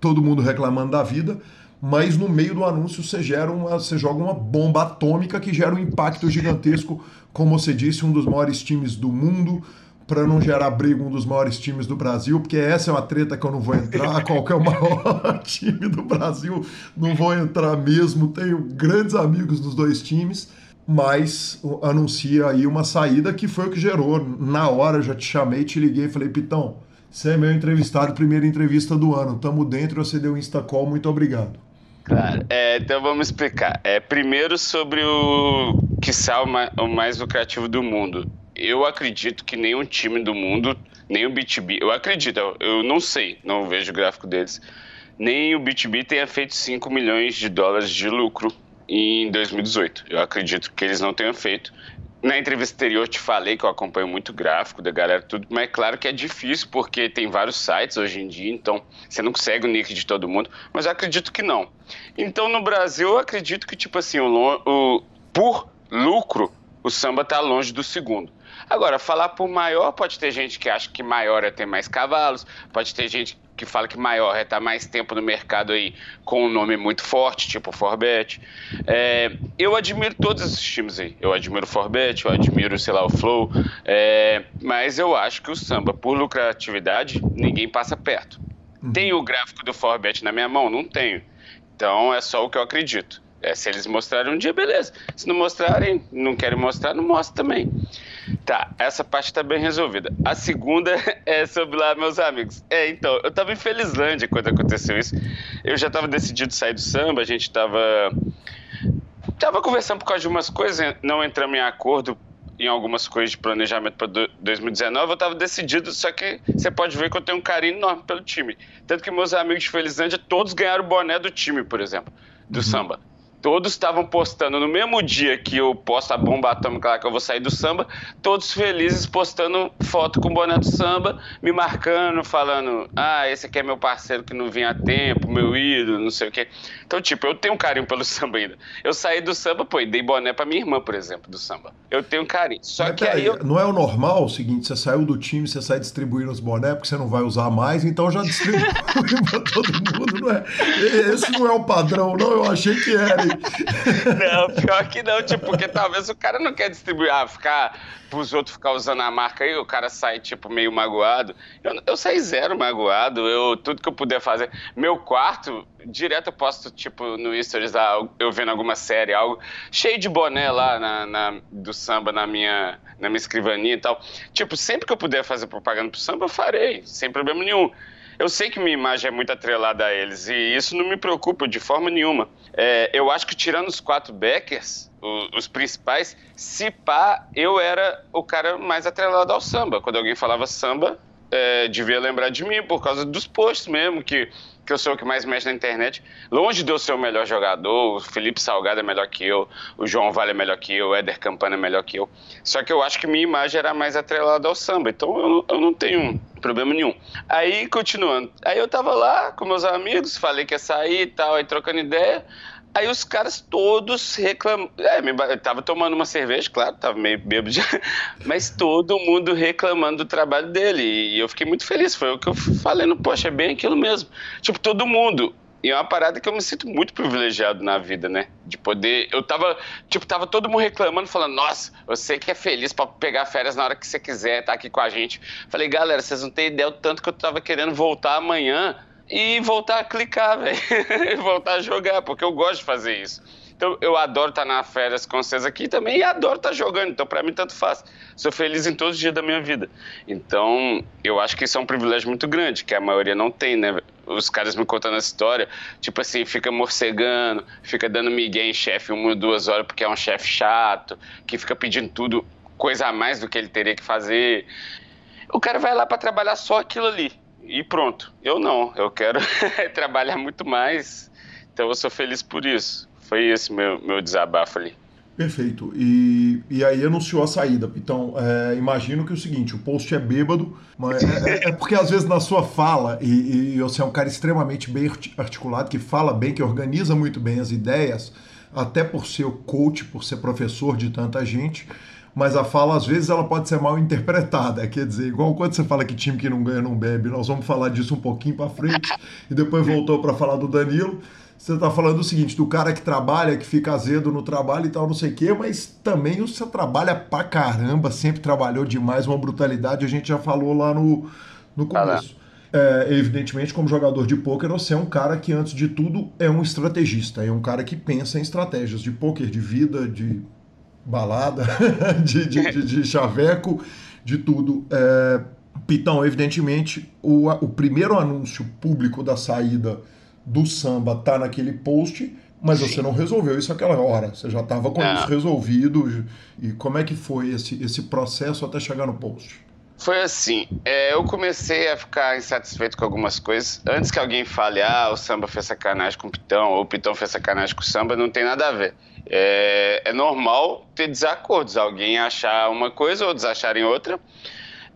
todo mundo reclamando da vida mas no meio do anúncio você gera uma, você joga uma bomba atômica que gera um impacto gigantesco, como você disse, um dos maiores times do mundo, para não gerar briga um dos maiores times do Brasil, porque essa é uma treta que eu não vou entrar, qual é o maior time do Brasil, não vou entrar mesmo, tenho grandes amigos dos dois times, mas anuncia aí uma saída que foi o que gerou, na hora já te chamei, te liguei, falei, Pitão, você é meu entrevistado, primeira entrevista do ano, tamo dentro, você deu um Instacall, muito obrigado. Claro, é, então vamos explicar. É, primeiro sobre o que o mais lucrativo do mundo. Eu acredito que nenhum time do mundo, nem o BTB, eu acredito, eu, eu não sei, não vejo o gráfico deles, nem o BTB tenha feito 5 milhões de dólares de lucro em 2018. Eu acredito que eles não tenham feito. Na entrevista anterior te falei que eu acompanho muito gráfico da galera, tudo, mas é claro que é difícil porque tem vários sites hoje em dia, então você não consegue o nick de todo mundo, mas eu acredito que não. Então no Brasil eu acredito que, tipo assim, o, o por lucro, o samba tá longe do segundo. Agora, falar por maior, pode ter gente que acha que maior é ter mais cavalos, pode ter gente que fala que maior é estar mais tempo no mercado aí com um nome muito forte, tipo o Forbet. É, eu admiro todos esses times aí. Eu admiro o Forbet, eu admiro, sei lá, o Flow. É, mas eu acho que o samba, por lucratividade, ninguém passa perto. Uhum. Tenho o gráfico do Forbet na minha mão? Não tenho. Então é só o que eu acredito. É, se eles mostrarem um dia, beleza. Se não mostrarem, não querem mostrar, não mostra também. Tá, essa parte está bem resolvida. A segunda é sobre lá, meus amigos. É, então, eu tava em Felizlândia quando aconteceu isso. Eu já tava decidido sair do samba, a gente tava. Tava conversando por causa de umas coisas, não entramos em acordo em algumas coisas de planejamento para 2019, eu tava decidido, só que você pode ver que eu tenho um carinho enorme pelo time. Tanto que meus amigos de Felizlândia todos ganharam o boné do time, por exemplo, do uhum. samba. Todos estavam postando no mesmo dia que eu posto a bomba atômica lá que eu vou sair do samba, todos felizes postando foto com o boné do samba, me marcando, falando: ah, esse aqui é meu parceiro que não vinha a tempo, meu ídolo, não sei o quê. Então, tipo, eu tenho um carinho pelo samba ainda. Eu saí do samba, pô, e dei boné pra minha irmã, por exemplo, do samba. Eu tenho um carinho. Só Mas, que aí. Eu... Não é o normal o seguinte: você saiu do time, você sai distribuindo os bonés porque você não vai usar mais, então já distribui pra todo mundo, não é? Esse não é o padrão, não, eu achei que era. Não, pior que não, tipo, porque talvez o cara não quer distribuir, ah, ficar pros outros ficar usando a marca aí, o cara sai, tipo, meio magoado. Eu, eu saí zero magoado, eu, tudo que eu puder fazer. Meu quarto, direto eu posto, tipo, no Stories, ah, eu vendo alguma série, algo, cheio de boné lá na, na, do samba na minha, na minha escrivaninha e tal. Tipo, sempre que eu puder fazer propaganda pro samba, eu farei, sem problema nenhum. Eu sei que minha imagem é muito atrelada a eles e isso não me preocupa de forma nenhuma. É, eu acho que tirando os quatro backers, os, os, principais, se pá, eu era o cara mais atrelado ao samba. Quando alguém falava samba, é, devia lembrar de mim por causa dos posts mesmo, que que eu sou o que mais mexe na internet. Longe de eu ser o melhor jogador, o Felipe Salgado é melhor que eu, o João Vale é melhor que eu, o Éder Campana é melhor que eu. Só que eu acho que minha imagem era mais atrelada ao samba, então eu, eu não tenho problema nenhum. Aí, continuando, aí eu tava lá com meus amigos, falei que ia sair e tal, aí trocando ideia. Aí os caras todos reclamando. É, tava tomando uma cerveja, claro, tava meio bêbado já. Mas todo mundo reclamando do trabalho dele. E eu fiquei muito feliz. Foi o que eu falei no poxa, é bem aquilo mesmo. Tipo, todo mundo. E é uma parada que eu me sinto muito privilegiado na vida, né? De poder. Eu tava. Tipo, tava todo mundo reclamando, falando, nossa, você que é feliz para pegar férias na hora que você quiser, tá aqui com a gente. Falei, galera, vocês não têm ideia do tanto que eu tava querendo voltar amanhã e voltar a clicar, velho. voltar a jogar, porque eu gosto de fazer isso. Então, eu adoro estar na férias com vocês aqui também e adoro estar jogando. Então, para mim, tanto faz. Sou feliz em todos os dias da minha vida. Então, eu acho que isso é um privilégio muito grande, que a maioria não tem, né? Os caras me contando essa história, tipo assim, fica morcegando, fica dando migué em chefe uma ou duas horas porque é um chefe chato, que fica pedindo tudo, coisa a mais do que ele teria que fazer. O cara vai lá para trabalhar só aquilo ali e pronto. Eu não, eu quero trabalhar muito mais, então eu sou feliz por isso. Foi esse meu, meu desabafo ali. Perfeito. E, e aí anunciou a saída. Então, é, imagino que é o seguinte, o post é bêbado, mas é, é, é porque às vezes na sua fala, e, e, você é um cara extremamente bem articulado, que fala bem, que organiza muito bem as ideias, até por ser coach, por ser professor de tanta gente, mas a fala às vezes ela pode ser mal interpretada. Quer dizer, igual quando você fala que time que não ganha não bebe, nós vamos falar disso um pouquinho para frente e depois voltou para falar do Danilo. Você está falando o seguinte, do cara que trabalha, que fica azedo no trabalho e tal, não sei o quê, mas também você trabalha pra caramba, sempre trabalhou demais, uma brutalidade, a gente já falou lá no, no começo. É, evidentemente, como jogador de pôquer, você é um cara que, antes de tudo, é um estrategista, é um cara que pensa em estratégias de pôquer, de vida, de balada, de, de, de, de, chaveco, de tudo. É, Pitão, evidentemente, o, o primeiro anúncio público da saída do samba tá naquele post, mas Sim. você não resolveu isso aquela hora. Você já estava com isso resolvido. E como é que foi esse, esse processo até chegar no post? Foi assim, é, eu comecei a ficar insatisfeito com algumas coisas. Antes que alguém fale, ah, o samba fez sacanagem com o Pitão, ou o Pitão fez sacanagem com o samba, não tem nada a ver. É, é normal ter desacordos, alguém achar uma coisa, outros acharem outra.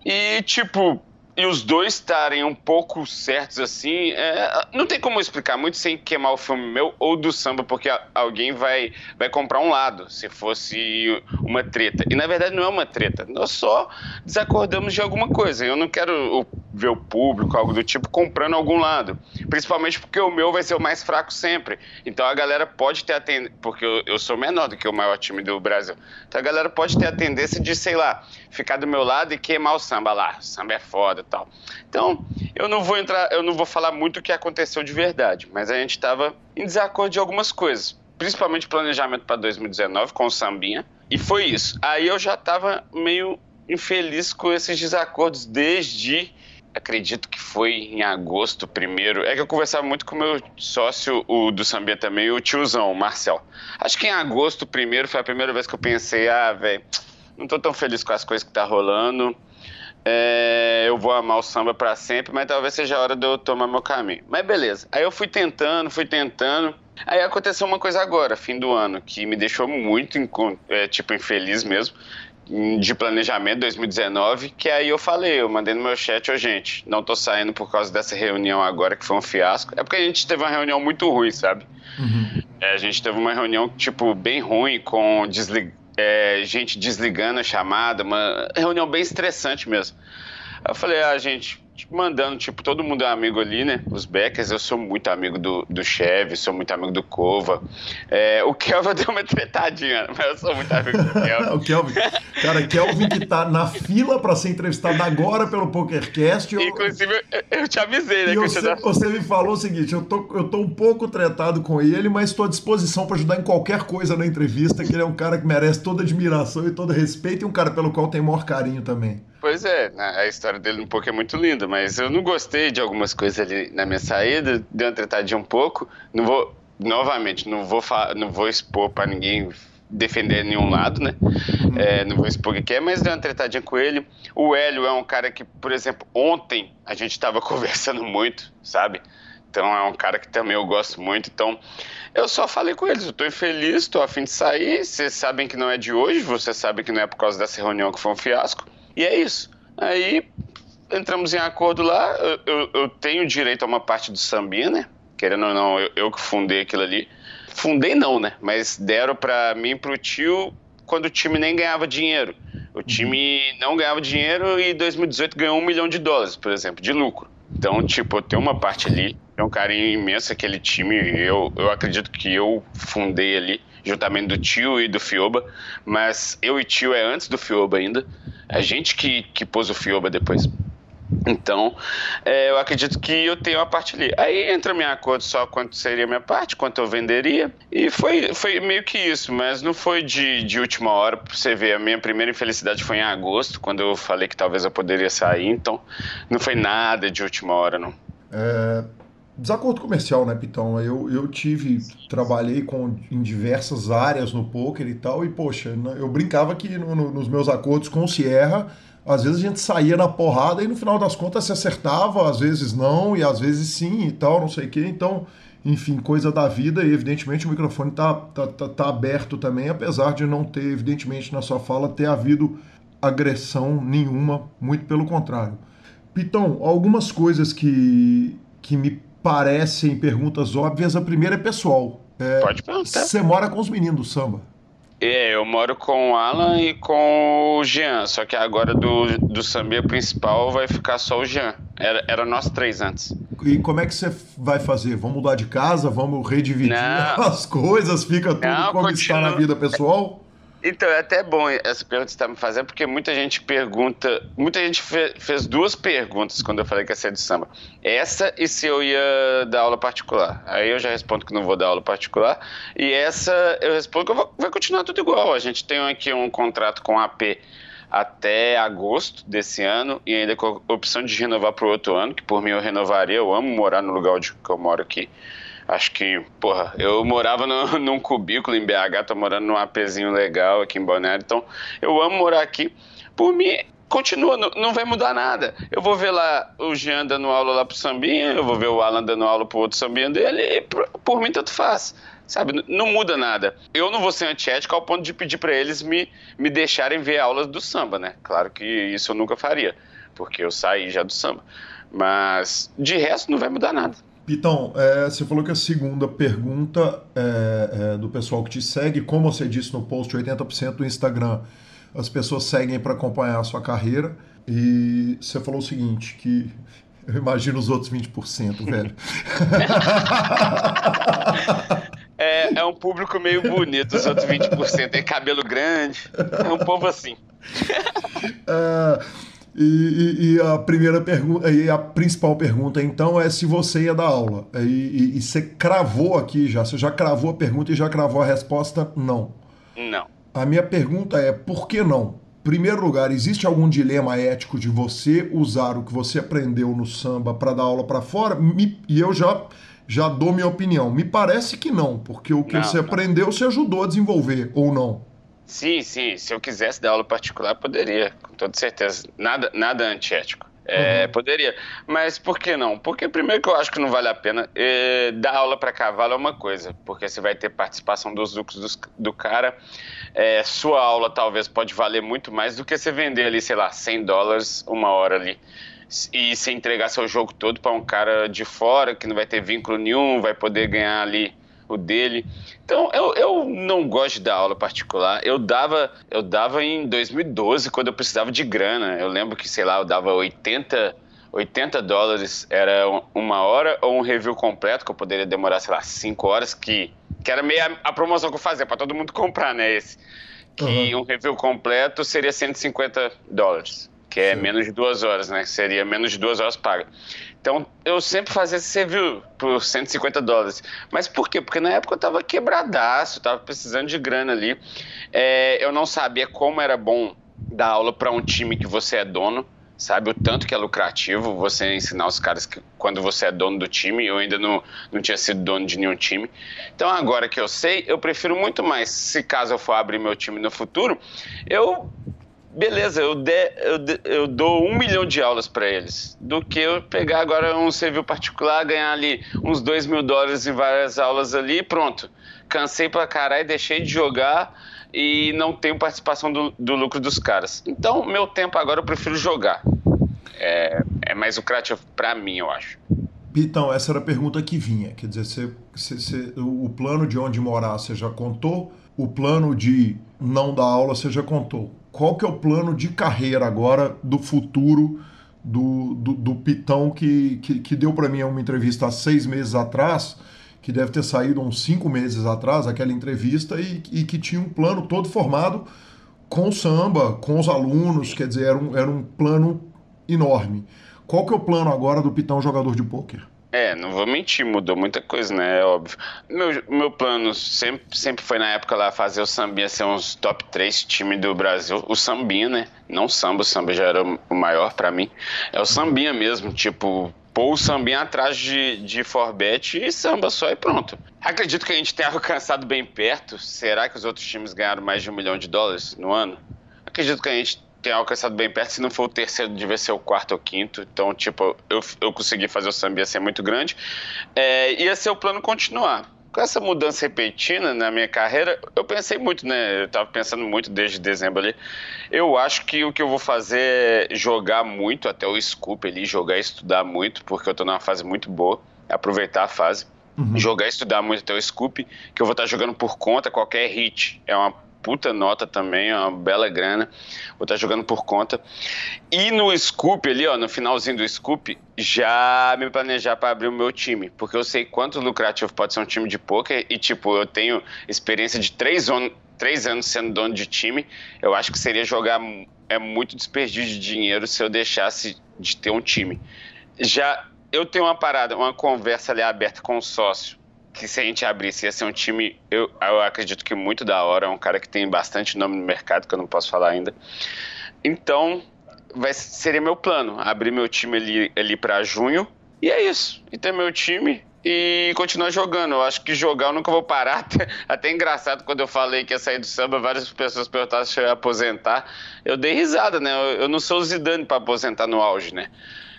E, tipo, e os dois estarem um pouco certos assim, é, não tem como explicar muito sem queimar o filme meu ou do samba, porque alguém vai, vai comprar um lado, se fosse uma treta. E na verdade não é uma treta, nós só desacordamos de alguma coisa. Eu não quero ver o público, algo do tipo, comprando algum lado. Principalmente porque o meu vai ser o mais fraco sempre. Então a galera pode ter a tendência, porque eu, eu sou menor do que o maior time do Brasil. Então a galera pode ter a tendência de, sei lá, ficar do meu lado e queimar o samba lá. O samba é foda tal. Então, eu não vou entrar, eu não vou falar muito o que aconteceu de verdade, mas a gente estava em desacordo de algumas coisas, principalmente planejamento para 2019 com o Sambinha, e foi isso. Aí eu já estava meio infeliz com esses desacordos desde acredito que foi em agosto primeiro. É que eu conversava muito com o meu sócio, o do Sambia também, o tiozão, o Marcel. Acho que em agosto primeiro foi a primeira vez que eu pensei, ah, velho, não tô tão feliz com as coisas que tá rolando. É, eu vou amar o samba para sempre, mas talvez seja a hora de eu tomar meu caminho. Mas beleza. Aí eu fui tentando, fui tentando. Aí aconteceu uma coisa agora, fim do ano, que me deixou muito, é, tipo, infeliz mesmo, de planejamento 2019, que aí eu falei, eu mandei no meu chat, ô oh, gente, não tô saindo por causa dessa reunião agora, que foi um fiasco. É porque a gente teve uma reunião muito ruim, sabe? Uhum. É, a gente teve uma reunião, tipo, bem ruim, com deslig... É, gente desligando a chamada, uma reunião bem estressante mesmo. Eu falei, ah, gente, Tipo, mandando, tipo, todo mundo é amigo ali, né? Os Beckers, eu sou muito amigo do, do Chevy, sou muito amigo do Cova. É, o Kelvin deu uma tretadinha, mas eu sou muito amigo do Kelvin. o Kelvin, cara, Kelvin que tá na fila para ser entrevistado agora pelo PokerCast. Eu... Inclusive, eu, eu te avisei, né? E você, você me falou o seguinte, eu tô, eu tô um pouco tretado com ele, mas estou à disposição para ajudar em qualquer coisa na entrevista, que ele é um cara que merece toda admiração e todo respeito e um cara pelo qual tem maior carinho também. Pois é, né, a história dele um pouco é muito linda, mas eu não gostei de algumas coisas ali na minha saída, deu uma tretadinha um pouco. Não vou, novamente, não vou, não vou expor para ninguém defender nenhum lado, né? Uhum. É, não vou expor o que é, mas deu uma tretadinha com ele. O Hélio é um cara que, por exemplo, ontem a gente estava conversando muito, sabe? Então é um cara que também eu gosto muito. Então eu só falei com eles, eu tô infeliz, tô afim de sair. Vocês sabem que não é de hoje, vocês sabem que não é por causa dessa reunião que foi um fiasco. E é isso. Aí entramos em acordo lá. Eu, eu, eu tenho direito a uma parte do sambinha, né? Querendo ou não, eu, eu que fundei aquilo ali. Fundei não, né? Mas deram para mim e pro tio quando o time nem ganhava dinheiro. O time não ganhava dinheiro e em 2018 ganhou um milhão de dólares, por exemplo, de lucro. Então, tipo, eu tenho uma parte ali, é um carinho imenso aquele time. Eu, eu acredito que eu fundei ali juntamente do tio e do Fioba, mas eu e tio é antes do Fioba ainda. A gente que, que pôs o Fioba depois. Então, é, eu acredito que eu tenho a parte ali. Aí entra minha acordo só quanto seria minha parte, quanto eu venderia. E foi, foi meio que isso, mas não foi de, de última hora. Pra você ver, a minha primeira infelicidade foi em agosto, quando eu falei que talvez eu poderia sair. Então, não foi nada de última hora, não. É, Desacordo comercial, né, Pitão? Eu, eu tive, trabalhei com, em diversas áreas no poker e tal, e poxa, eu brincava que no, no, nos meus acordos com o Sierra, às vezes a gente saía na porrada e no final das contas se acertava, às vezes não, e às vezes sim e tal, não sei o quê. Então, enfim, coisa da vida, e evidentemente o microfone tá, tá, tá, tá aberto também, apesar de não ter, evidentemente, na sua fala, ter havido agressão nenhuma, muito pelo contrário. Pitão, algumas coisas que, que me parecem perguntas óbvias. A primeira é pessoal. É, Pode perguntar. Você mora com os meninos do samba? É, eu moro com o Alan e com o Jean, só que agora do, do samba principal vai ficar só o Jean. Era, era nós três antes. E como é que você vai fazer? Vamos mudar de casa? Vamos redividir Não. as coisas? Fica tudo Não, como continua... está na vida pessoal? Então, é até bom essa pergunta que você está me fazendo, porque muita gente pergunta. Muita gente fe, fez duas perguntas quando eu falei que ia ser de samba. Essa e se eu ia dar aula particular. Aí eu já respondo que não vou dar aula particular. E essa eu respondo que vou, vai continuar tudo igual. A gente tem aqui um contrato com a AP até agosto desse ano e ainda com a opção de renovar para o outro ano, que por mim eu renovaria. Eu amo morar no lugar onde eu moro aqui. Acho que, porra, eu morava no, num cubículo em BH, tô morando num apezinho legal aqui em Bonaire, então eu amo morar aqui. Por mim, continua, não, não, vai mudar nada. Eu vou ver lá o Jean dando aula lá pro sambinha, eu vou ver o Alan dando aula pro outro sambinha dele, e por, por mim tanto faz. Sabe, não muda nada. Eu não vou ser antiético ao ponto de pedir para eles me, me deixarem ver aulas do samba, né? Claro que isso eu nunca faria, porque eu saí já do samba. Mas de resto não vai mudar nada. Pitão, é, você falou que a segunda pergunta é, é, do pessoal que te segue, como você disse no post, 80% do Instagram as pessoas seguem para acompanhar a sua carreira. E você falou o seguinte, que eu imagino os outros 20%, velho. É, é um público meio bonito, os outros 20%. Tem cabelo grande. É um povo assim. É, e, e, e, a primeira pergunta, e a principal pergunta então é se você ia dar aula. E, e, você cravou aqui já, você já cravou a pergunta e já cravou a resposta? Não. Não. A minha pergunta é por que não? Primeiro lugar, existe algum dilema ético de você usar o que você aprendeu no samba para dar aula para fora? Me, e eu já já dou minha opinião. Me parece que não, porque o que não, você não. aprendeu você ajudou a desenvolver ou não. Sim, sim. Se eu quisesse dar aula particular, poderia, com toda certeza. Nada, nada antiético. É, uhum. Poderia. Mas por que não? Porque primeiro que eu acho que não vale a pena. É, dar aula para cavalo é uma coisa, porque você vai ter participação dos lucros dos, do cara. É, sua aula talvez pode valer muito mais do que você vender ali, sei lá, 100 dólares uma hora ali. E você entregar seu jogo todo para um cara de fora que não vai ter vínculo nenhum, vai poder ganhar ali o dele. Então, eu, eu não gosto de dar aula particular. Eu dava, eu dava em 2012, quando eu precisava de grana. Eu lembro que, sei lá, eu dava 80, 80 dólares, era uma hora, ou um review completo, que eu poderia demorar, sei lá, 5 horas, que, que era meio a, promoção que eu fazia, para todo mundo comprar, né? Esse. Que uhum. um review completo seria 150 dólares que é menos de duas horas, né? Seria menos de duas horas paga. Então, eu sempre fazia esse por 150 dólares. Mas por quê? Porque na época eu tava quebradaço, tava precisando de grana ali. É, eu não sabia como era bom dar aula para um time que você é dono, sabe? O tanto que é lucrativo você ensinar os caras que quando você é dono do time. Eu ainda não, não tinha sido dono de nenhum time. Então, agora que eu sei, eu prefiro muito mais, se caso eu for abrir meu time no futuro, eu beleza, eu, de, eu, eu dou um milhão de aulas para eles, do que eu pegar agora um serviço particular, ganhar ali uns dois mil dólares em várias aulas ali e pronto. Cansei pra caralho, deixei de jogar e não tenho participação do, do lucro dos caras. Então, meu tempo agora eu prefiro jogar. É, é mais lucrativo para mim, eu acho. Então, essa era a pergunta que vinha. Quer dizer, você, você, o plano de onde morar você já contou, o plano de não dar aula você já contou qual que é o plano de carreira agora do futuro do, do, do Pitão que, que, que deu para mim uma entrevista há seis meses atrás, que deve ter saído uns cinco meses atrás, aquela entrevista, e, e que tinha um plano todo formado com samba, com os alunos, quer dizer, era um, era um plano enorme. Qual que é o plano agora do Pitão jogador de pôquer? É, não vou mentir, mudou muita coisa, né? É óbvio. Meu, meu plano sempre, sempre foi na época lá fazer o Sambinha ser uns top 3 time do Brasil. O Sambinha, né? Não samba, o samba já era o maior para mim. É o Sambinha mesmo, tipo, pôr o Sambinha atrás de, de Forbet e samba só e pronto. Acredito que a gente tenha alcançado bem perto. Será que os outros times ganharam mais de um milhão de dólares no ano? Acredito que a gente tenha alcançado bem perto. Se não for o terceiro, devia ser o quarto ou quinto. Então, tipo, eu, eu consegui fazer o samba ser muito grande. É, ia ser o plano continuar. Com essa mudança repentina na minha carreira, eu pensei muito, né? Eu tava pensando muito desde dezembro ali. Eu acho que o que eu vou fazer é jogar muito até o Scoop ali, jogar e estudar muito, porque eu tô numa fase muito boa. Aproveitar a fase. Uhum. Jogar e estudar muito até o Scoop, que eu vou estar jogando por conta, qualquer hit é uma puta nota também, uma bela grana. Vou estar jogando por conta. E no Scoop ali, ó, no finalzinho do Scoop, já me planejar para abrir o meu time, porque eu sei quanto lucrativo pode ser um time de poker e tipo, eu tenho experiência de três, on três anos sendo dono de time. Eu acho que seria jogar é muito desperdício de dinheiro se eu deixasse de ter um time. Já eu tenho uma parada, uma conversa ali aberta com o sócio que se a gente abrisse ia ser um time, eu, eu acredito que muito da hora, é um cara que tem bastante nome no mercado, que eu não posso falar ainda. Então, vai, seria meu plano, abrir meu time ali, ali para junho, e é isso. E ter meu time e continuar jogando. Eu acho que jogar eu nunca vou parar. Até, até engraçado quando eu falei que ia sair do samba, várias pessoas perguntaram se eu ia aposentar. Eu dei risada, né? Eu, eu não sou o Zidane para aposentar no auge, né?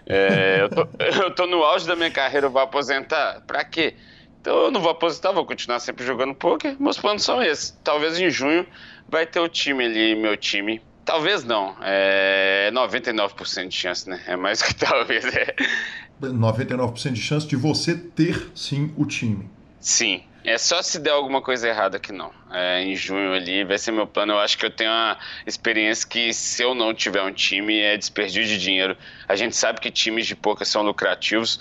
É, eu, tô, eu tô no auge da minha carreira, eu vou aposentar? Pra quê? Então eu não vou aposentar, vou continuar sempre jogando poker. Meus planos são esses. Talvez em junho vai ter o time ali, meu time. Talvez não. É 99% de chance, né? É mais que talvez. É. 99% de chance de você ter sim o time. Sim. É só se der alguma coisa errada que não. É, em junho ali vai ser meu plano. Eu acho que eu tenho uma experiência que se eu não tiver um time é desperdício de dinheiro. A gente sabe que times de poker são lucrativos,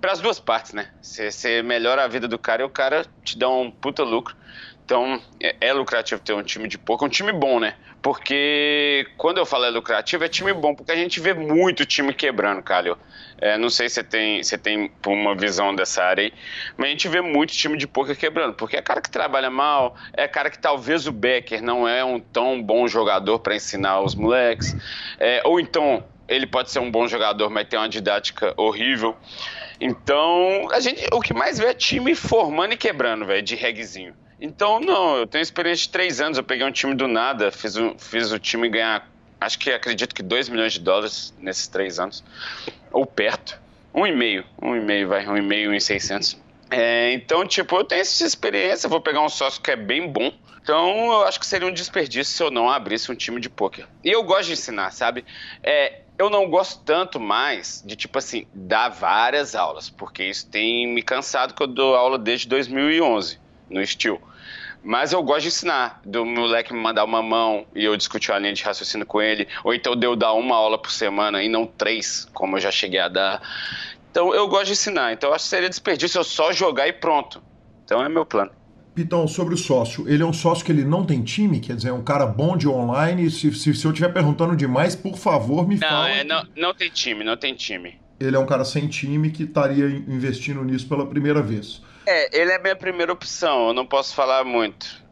para as duas partes, né? Você melhora a vida do cara e o cara te dá um puta lucro. Então, é, é lucrativo ter um time de pouco, um time bom, né? Porque quando eu falo é lucrativo, é time bom, porque a gente vê muito time quebrando, Calil. É, não sei se você tem, você tem uma visão dessa área aí, mas a gente vê muito time de poker quebrando, porque é cara que trabalha mal, é cara que talvez o Becker não é um tão bom jogador para ensinar os moleques, é, ou então ele pode ser um bom jogador, mas tem uma didática horrível. Então, a gente, o que mais vê é time formando e quebrando, velho, de regzinho. Então, não, eu tenho experiência de três anos, eu peguei um time do nada, fiz, um, fiz o time ganhar acho que acredito que 2 milhões de dólares nesses três anos, ou perto. Um e meio, um e meio, vai, um e meio, um e seiscentos. É, então, tipo, eu tenho essa experiência, vou pegar um sócio que é bem bom. Então, eu acho que seria um desperdício se eu não abrisse um time de poker. E eu gosto de ensinar, sabe? É, eu não gosto tanto mais de, tipo assim, dar várias aulas, porque isso tem me cansado que eu dou aula desde 2011 no Steel. Mas eu gosto de ensinar, do moleque me mandar uma mão e eu discutir a linha de raciocínio com ele, ou então de eu dar uma aula por semana e não três, como eu já cheguei a dar. Então eu gosto de ensinar, então eu acho que seria desperdício eu só jogar e pronto. Então é meu plano. Pitão, sobre o sócio, ele é um sócio que ele não tem time? Quer dizer, é um cara bom de online? Se, se, se eu estiver perguntando demais, por favor, me não, fala. É, não, não tem time, não tem time. Ele é um cara sem time que estaria investindo nisso pela primeira vez. É, ele é a minha primeira opção, eu não posso falar muito.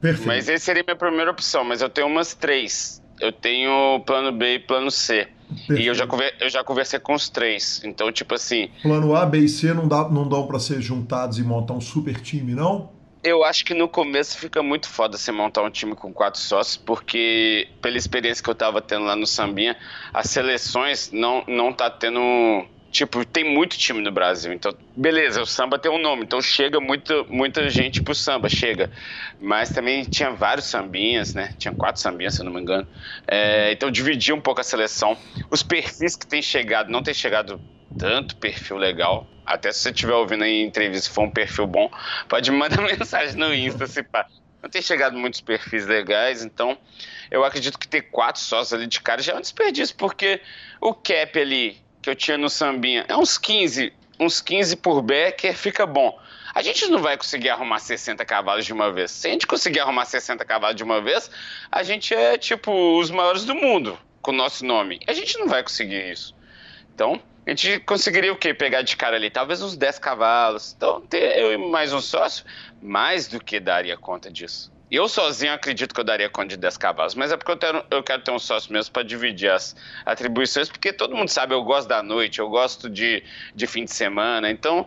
Perfeito. Mas esse seria a minha primeira opção, mas eu tenho umas três. Eu tenho plano B e plano C. Perfeito. E eu já, eu já conversei com os três. Então, tipo assim. Plano A, B e C não, dá, não dão para ser juntados e montar um super time, não? Eu acho que no começo fica muito foda você montar um time com quatro sócios, porque pela experiência que eu tava tendo lá no Sambinha, as seleções não, não tá tendo Tipo, tem muito time no Brasil. Então, beleza, o samba tem um nome. Então chega muito, muita gente pro samba, chega. Mas também tinha vários sambinhas, né? Tinha quatro sambinhas, se eu não me engano. É, então dividia um pouco a seleção. Os perfis que tem chegado, não tem chegado tanto perfil legal. Até se você estiver ouvindo aí entrevista, se for um perfil bom, pode me mandar mensagem no Insta, se pá. Não tem chegado muitos perfis legais, então eu acredito que ter quatro sócios ali de cara já é um desperdício, porque o cap ali que eu tinha no Sambinha é uns 15, uns 15 por Becker, fica bom. A gente não vai conseguir arrumar 60 cavalos de uma vez. Se a gente conseguir arrumar 60 cavalos de uma vez, a gente é tipo os maiores do mundo com o nosso nome. A gente não vai conseguir isso. Então, a gente conseguiria o quê? Pegar de cara ali, talvez uns 10 cavalos. Então, ter eu e mais um sócio, mais do que daria conta disso. Eu sozinho acredito que eu daria conta de 10 cavalos, mas é porque eu, eu quero ter um sócio mesmo para dividir as atribuições, porque todo mundo sabe, eu gosto da noite, eu gosto de, de fim de semana, então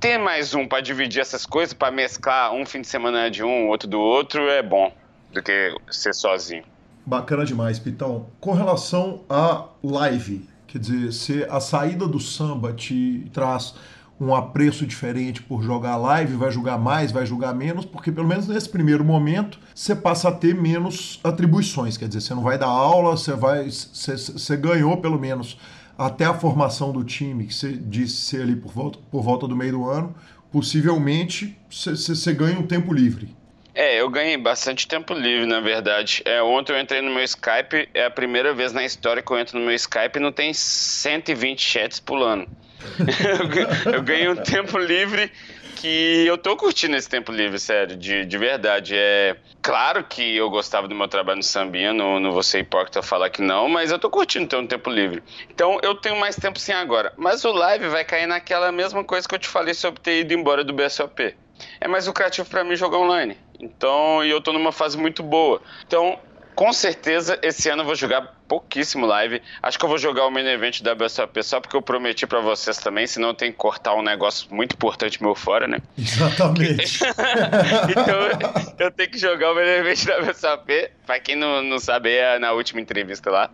ter mais um para dividir essas coisas, para mesclar um fim de semana de um, outro do outro, é bom do que ser sozinho. Bacana demais, Pitão. Com relação à live, quer dizer, se a saída do samba te traz um apreço diferente por jogar live, vai jogar mais, vai jogar menos, porque pelo menos nesse primeiro momento você passa a ter menos atribuições, quer dizer, você não vai dar aula, você vai, você, você ganhou pelo menos até a formação do time, que você disse ser ali por volta, por volta do meio do ano, possivelmente você, você ganha um tempo livre. É, eu ganhei bastante tempo livre, na verdade. É, ontem eu entrei no meu Skype, é a primeira vez na história que eu entro no meu Skype e não tem 120 chats pulando. eu ganhei um tempo livre que eu tô curtindo esse tempo livre, sério, de, de verdade. É claro que eu gostava do meu trabalho no Sambinha, não, não vou ser hipócrita falar que não, mas eu tô curtindo ter um tempo livre. Então eu tenho mais tempo sim agora. Mas o live vai cair naquela mesma coisa que eu te falei sobre ter ido embora do BSOP. É mais lucrativo para mim jogar online. Então, e eu tô numa fase muito boa. Então, com certeza, esse ano eu vou jogar pouquíssimo live. Acho que eu vou jogar o main event da WSOP só porque eu prometi para vocês também, senão tem que cortar um negócio muito importante meu fora, né? Exatamente. então eu tenho que jogar o main event da WSOP. Pra quem não, não sabe, é na última entrevista lá.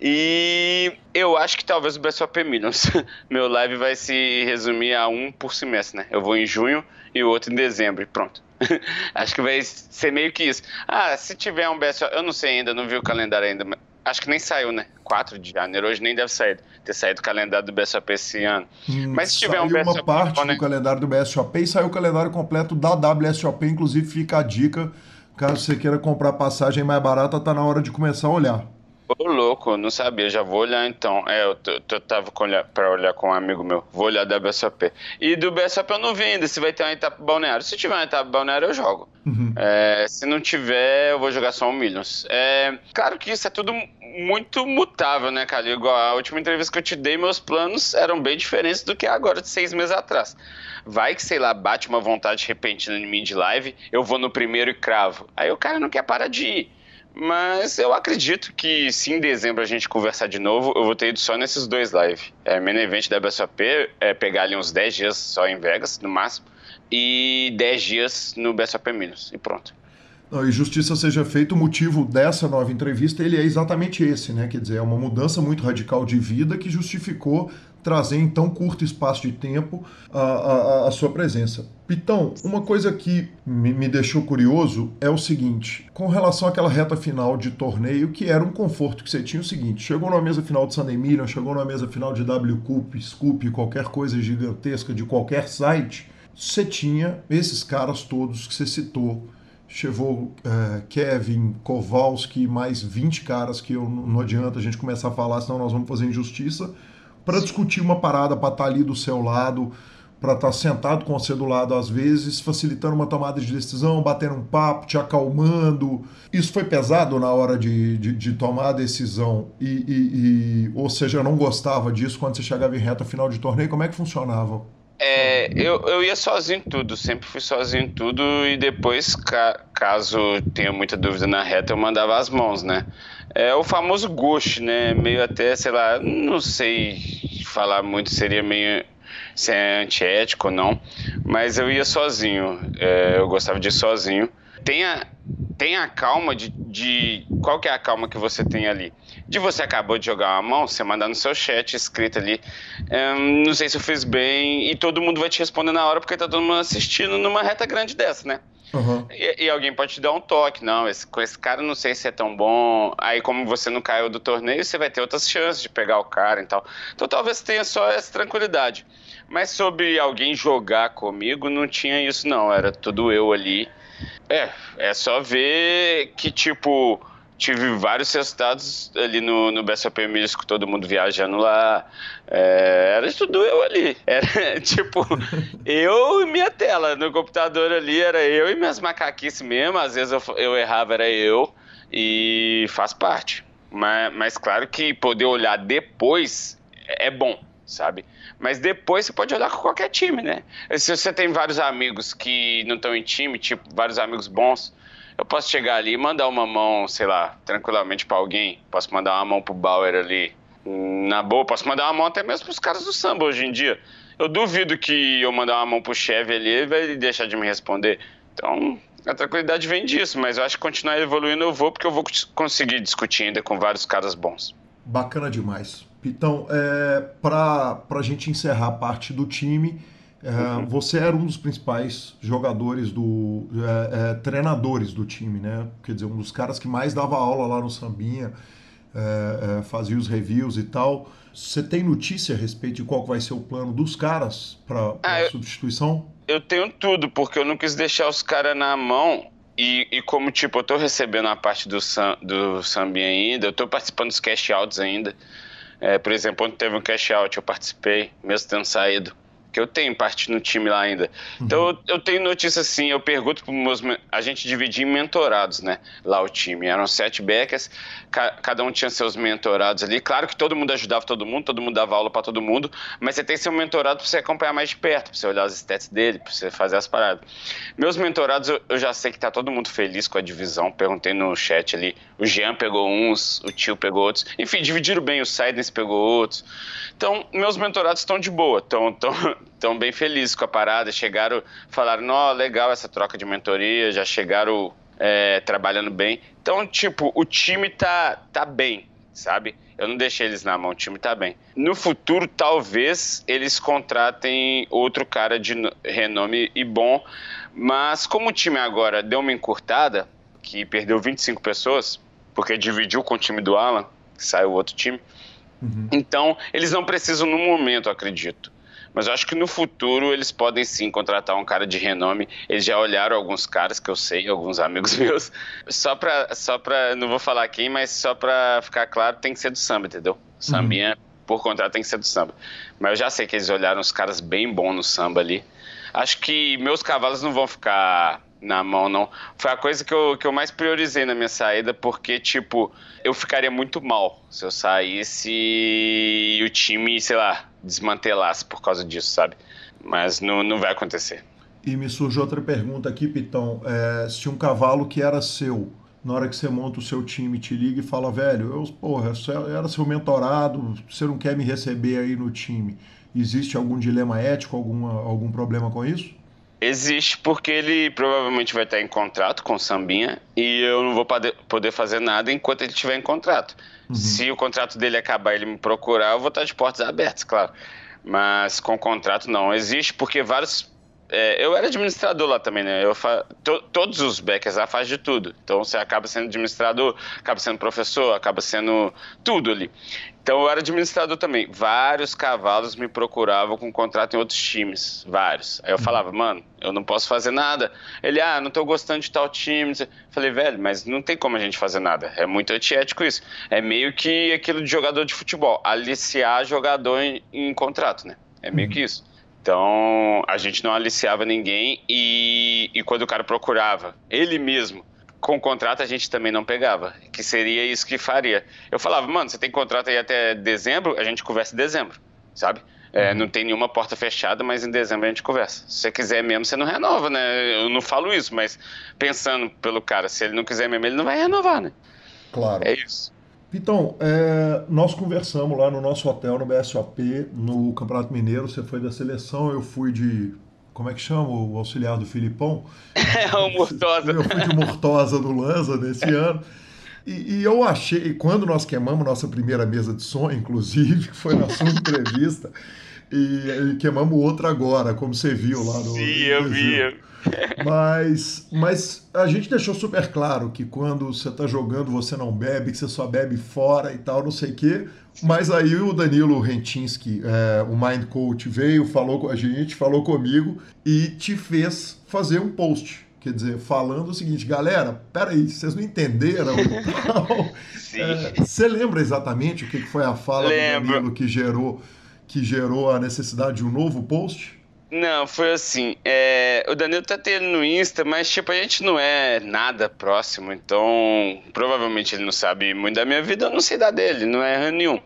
E eu acho que talvez o BSOP Millions. Meu live vai se resumir a um por semestre, né? Eu vou em junho e o outro em dezembro e pronto. acho que vai ser meio que isso. Ah, se tiver um BSOP, eu não sei ainda, não vi o calendário ainda, mas acho que nem saiu, né? 4 de janeiro, hoje nem deve sair, ter saído o calendário do BSOP esse ano. Hum, Mas se tiver um BSOP... uma parte né? do calendário do BSOP e saiu o calendário completo da WSOP, inclusive fica a dica, caso você queira comprar passagem mais barata, tá na hora de começar a olhar. Ô, louco, não sabia, já vou olhar então. É, eu, eu tava com olhar, pra olhar com um amigo meu, vou olhar da BSOP. E do BSOP eu não vi ainda se vai ter uma etapa balneário. Se tiver uma etapa balneário, eu jogo. Uhum. É, se não tiver, eu vou jogar só um Millions. É, claro que isso é tudo muito mutável, né, cara? Igual a última entrevista que eu te dei, meus planos eram bem diferentes do que agora, de seis meses atrás. Vai que, sei lá, bate uma vontade repentina em mim de live, eu vou no primeiro e cravo. Aí o cara não quer parar de ir. Mas eu acredito que se em dezembro a gente conversar de novo, eu vou ter ido só nesses dois lives. É, main event da BSOP é pegar ali uns 10 dias só em Vegas, no máximo, e 10 dias no BSOP Minas, e pronto. e justiça seja feita, o motivo dessa nova entrevista ele é exatamente esse, né? Quer dizer, é uma mudança muito radical de vida que justificou trazer em tão curto espaço de tempo a, a, a sua presença. Pitão, uma coisa que me, me, deixou curioso é o seguinte: com relação àquela reta final de torneio, que era um conforto que você tinha, o seguinte: chegou na mesa final de Sunday Million, chegou na mesa final de W Cup, Scoop, qualquer coisa gigantesca de qualquer site, você tinha esses caras todos que você citou chegou é, Kevin, Kowalski, mais 20 caras que eu, não adianta a gente começar a falar, senão nós vamos fazer injustiça, para discutir uma parada, para estar tá ali do seu lado, para estar tá sentado com você do lado às vezes, facilitando uma tomada de decisão, batendo um papo, te acalmando. Isso foi pesado na hora de, de, de tomar a decisão e, e, e, ou seja, não gostava disso quando você chegava em reta final de torneio? Como é que funcionava? É, eu, eu ia sozinho em tudo, sempre fui sozinho em tudo e depois, ca, caso tenha muita dúvida na reta, eu mandava as mãos, né? É o famoso ghost, né? Meio até, sei lá, não sei falar muito, seria meio se é antiético ou não, mas eu ia sozinho, é, eu gostava de ir sozinho. Tenha, tenha a calma de, de. Qual que é a calma que você tem ali? de você acabou de jogar uma mão, você mandar no seu chat escrito ali, um, não sei se eu fiz bem, e todo mundo vai te responder na hora porque tá todo mundo assistindo numa reta grande dessa, né? Uhum. E, e, alguém pode te dar um toque, não, esse, com esse cara não sei se é tão bom. Aí, como você não caiu do torneio, você vai ter outras chances de pegar o cara e tal. Então, talvez tenha só essa tranquilidade. Mas sobre alguém jogar comigo, não tinha isso, não. Era tudo eu ali. É, é só ver que, tipo, tive vários resultados ali no, no BSOP com todo mundo viajando lá. É, era tudo eu ali. Era tipo, eu e minha tela. No computador ali era eu e minhas macaquices mesmo. Às vezes eu, eu errava, era eu. E faz parte. Mas, mas claro que poder olhar depois é bom, sabe? Mas depois você pode olhar com qualquer time, né? Se você tem vários amigos que não estão em time, tipo, vários amigos bons eu posso chegar ali e mandar uma mão, sei lá, tranquilamente para alguém. Posso mandar uma mão pro Bauer ali. Na boa, posso mandar uma mão até mesmo pros caras do samba hoje em dia. Eu duvido que eu mandar uma mão pro Chevy ali, ele vai deixar de me responder. Então, a tranquilidade vem disso, mas eu acho que continuar evoluindo eu vou, porque eu vou conseguir discutir ainda com vários caras bons. Bacana demais. Então, é, para a gente encerrar a parte do time, é, uhum. Você era um dos principais jogadores do é, é, treinadores do time, né? Quer dizer, um dos caras que mais dava aula lá no Sambinha, é, é, fazia os reviews e tal. Você tem notícia a respeito de qual vai ser o plano dos caras para ah, substituição? Eu tenho tudo, porque eu não quis deixar os caras na mão. E, e, como, tipo, eu tô recebendo a parte do, sam, do Sambinha ainda, eu tô participando dos cash outs ainda. É, por exemplo, ontem teve um cash out, eu participei, mesmo tendo saído que eu tenho parte no time lá ainda. Uhum. Então eu, eu, tenho notícia assim, eu pergunto para meus. A gente dividia em mentorados, né? Lá o time. Eram sete backers, ca, cada um tinha seus mentorados ali. Claro que todo mundo ajudava todo mundo, todo mundo dava aula para todo mundo, mas você tem seu mentorado para você acompanhar mais de perto, para você olhar os stats dele, para você fazer as paradas. Meus mentorados, eu, eu já sei que tá todo mundo feliz com a divisão. Perguntei no chat ali. O Jean pegou uns, o tio pegou outros. Enfim, dividiram bem, o Sidens pegou outros. Então, meus mentorados estão de boa, estão estão bem felizes com a parada. Chegaram, falaram, não, legal essa troca de mentoria, já chegaram é, trabalhando bem. Então, tipo, o time tá, tá bem, sabe? Eu não deixei eles na mão, o time tá bem. No futuro, talvez eles contratem outro cara de renome e bom, mas como o time agora deu uma encurtada, que perdeu 25 pessoas, porque dividiu com o time do Alan, que saiu outro time, uhum. então eles não precisam no momento, acredito. Mas eu acho que no futuro eles podem sim contratar um cara de renome. Eles já olharam alguns caras que eu sei, alguns amigos meus. Só pra, só pra não vou falar quem, mas só pra ficar claro, tem que ser do samba, entendeu? Sambinha, uhum. por contrato, tem que ser do samba. Mas eu já sei que eles olharam os caras bem bons no samba ali. Acho que meus cavalos não vão ficar na mão, não. Foi a coisa que eu, que eu mais priorizei na minha saída, porque, tipo, eu ficaria muito mal se eu saísse e o time, sei lá, desmantelasse por causa disso, sabe? Mas não, não vai acontecer. E me surge outra pergunta aqui, Pitão. É, se um cavalo que era seu, na hora que você monta o seu time, te liga e fala, velho, eu, porra, eu era seu mentorado, você não quer me receber aí no time. Existe algum dilema ético, alguma, algum problema com isso? Existe porque ele provavelmente vai estar em contrato com o Sambinha e eu não vou poder fazer nada enquanto ele estiver em contrato. Uhum. Se o contrato dele acabar e ele me procurar, eu vou estar de portas abertas, claro. Mas com contrato não. Existe porque vários é, eu era administrador lá também, né? Eu fa... to, todos os backers lá fazem de tudo. Então você acaba sendo administrador, acaba sendo professor, acaba sendo tudo ali. Então eu era administrador também. Vários cavalos me procuravam com contrato em outros times. Vários. Aí eu falava, mano, eu não posso fazer nada. Ele, ah, não tô gostando de tal time. falei, velho, mas não tem como a gente fazer nada. É muito antiético isso. É meio que aquilo de jogador de futebol. Aliciar jogador em, em contrato, né? É meio que isso. Então, a gente não aliciava ninguém e, e quando o cara procurava ele mesmo com contrato, a gente também não pegava, que seria isso que faria. Eu falava, mano, você tem contrato aí até dezembro, a gente conversa em dezembro, sabe? É, uhum. não tem nenhuma porta fechada, mas em dezembro a gente conversa. Se você quiser mesmo, você não renova, né? Eu não falo isso, mas pensando pelo cara, se ele não quiser mesmo, ele não vai renovar, né? Claro. É isso. Então, é, nós conversamos lá no nosso hotel, no BSOP, no Campeonato Mineiro. Você foi da seleção, eu fui de. Como é que chama o auxiliar do Filipão? É, o Murtosa. Eu fui de Murtosa do Lanza nesse ano. E, e, eu achei, quando nós queimamos nossa primeira mesa de som, inclusive, foi na sua entrevista, e, e, queimamos outra agora, como você viu lá no. Sim, eu vi. Mas, mas a gente deixou super claro que quando você está jogando você não bebe, que você só bebe fora e tal, não sei o quê. Mas aí o Danilo Rentinski, é, o Mind Coach, veio, falou com a gente, falou comigo e te fez fazer um post. Quer dizer, falando o seguinte, galera, peraí, vocês não entenderam É, você lembra exatamente o que foi a fala Lembro. do Danilo que gerou, que gerou a necessidade de um novo post? Não, foi assim. É, o Danilo tá tendo no Insta, mas tipo, a gente não é nada próximo, então provavelmente ele não sabe muito da minha vida, eu não sei da dele, não é nenhum.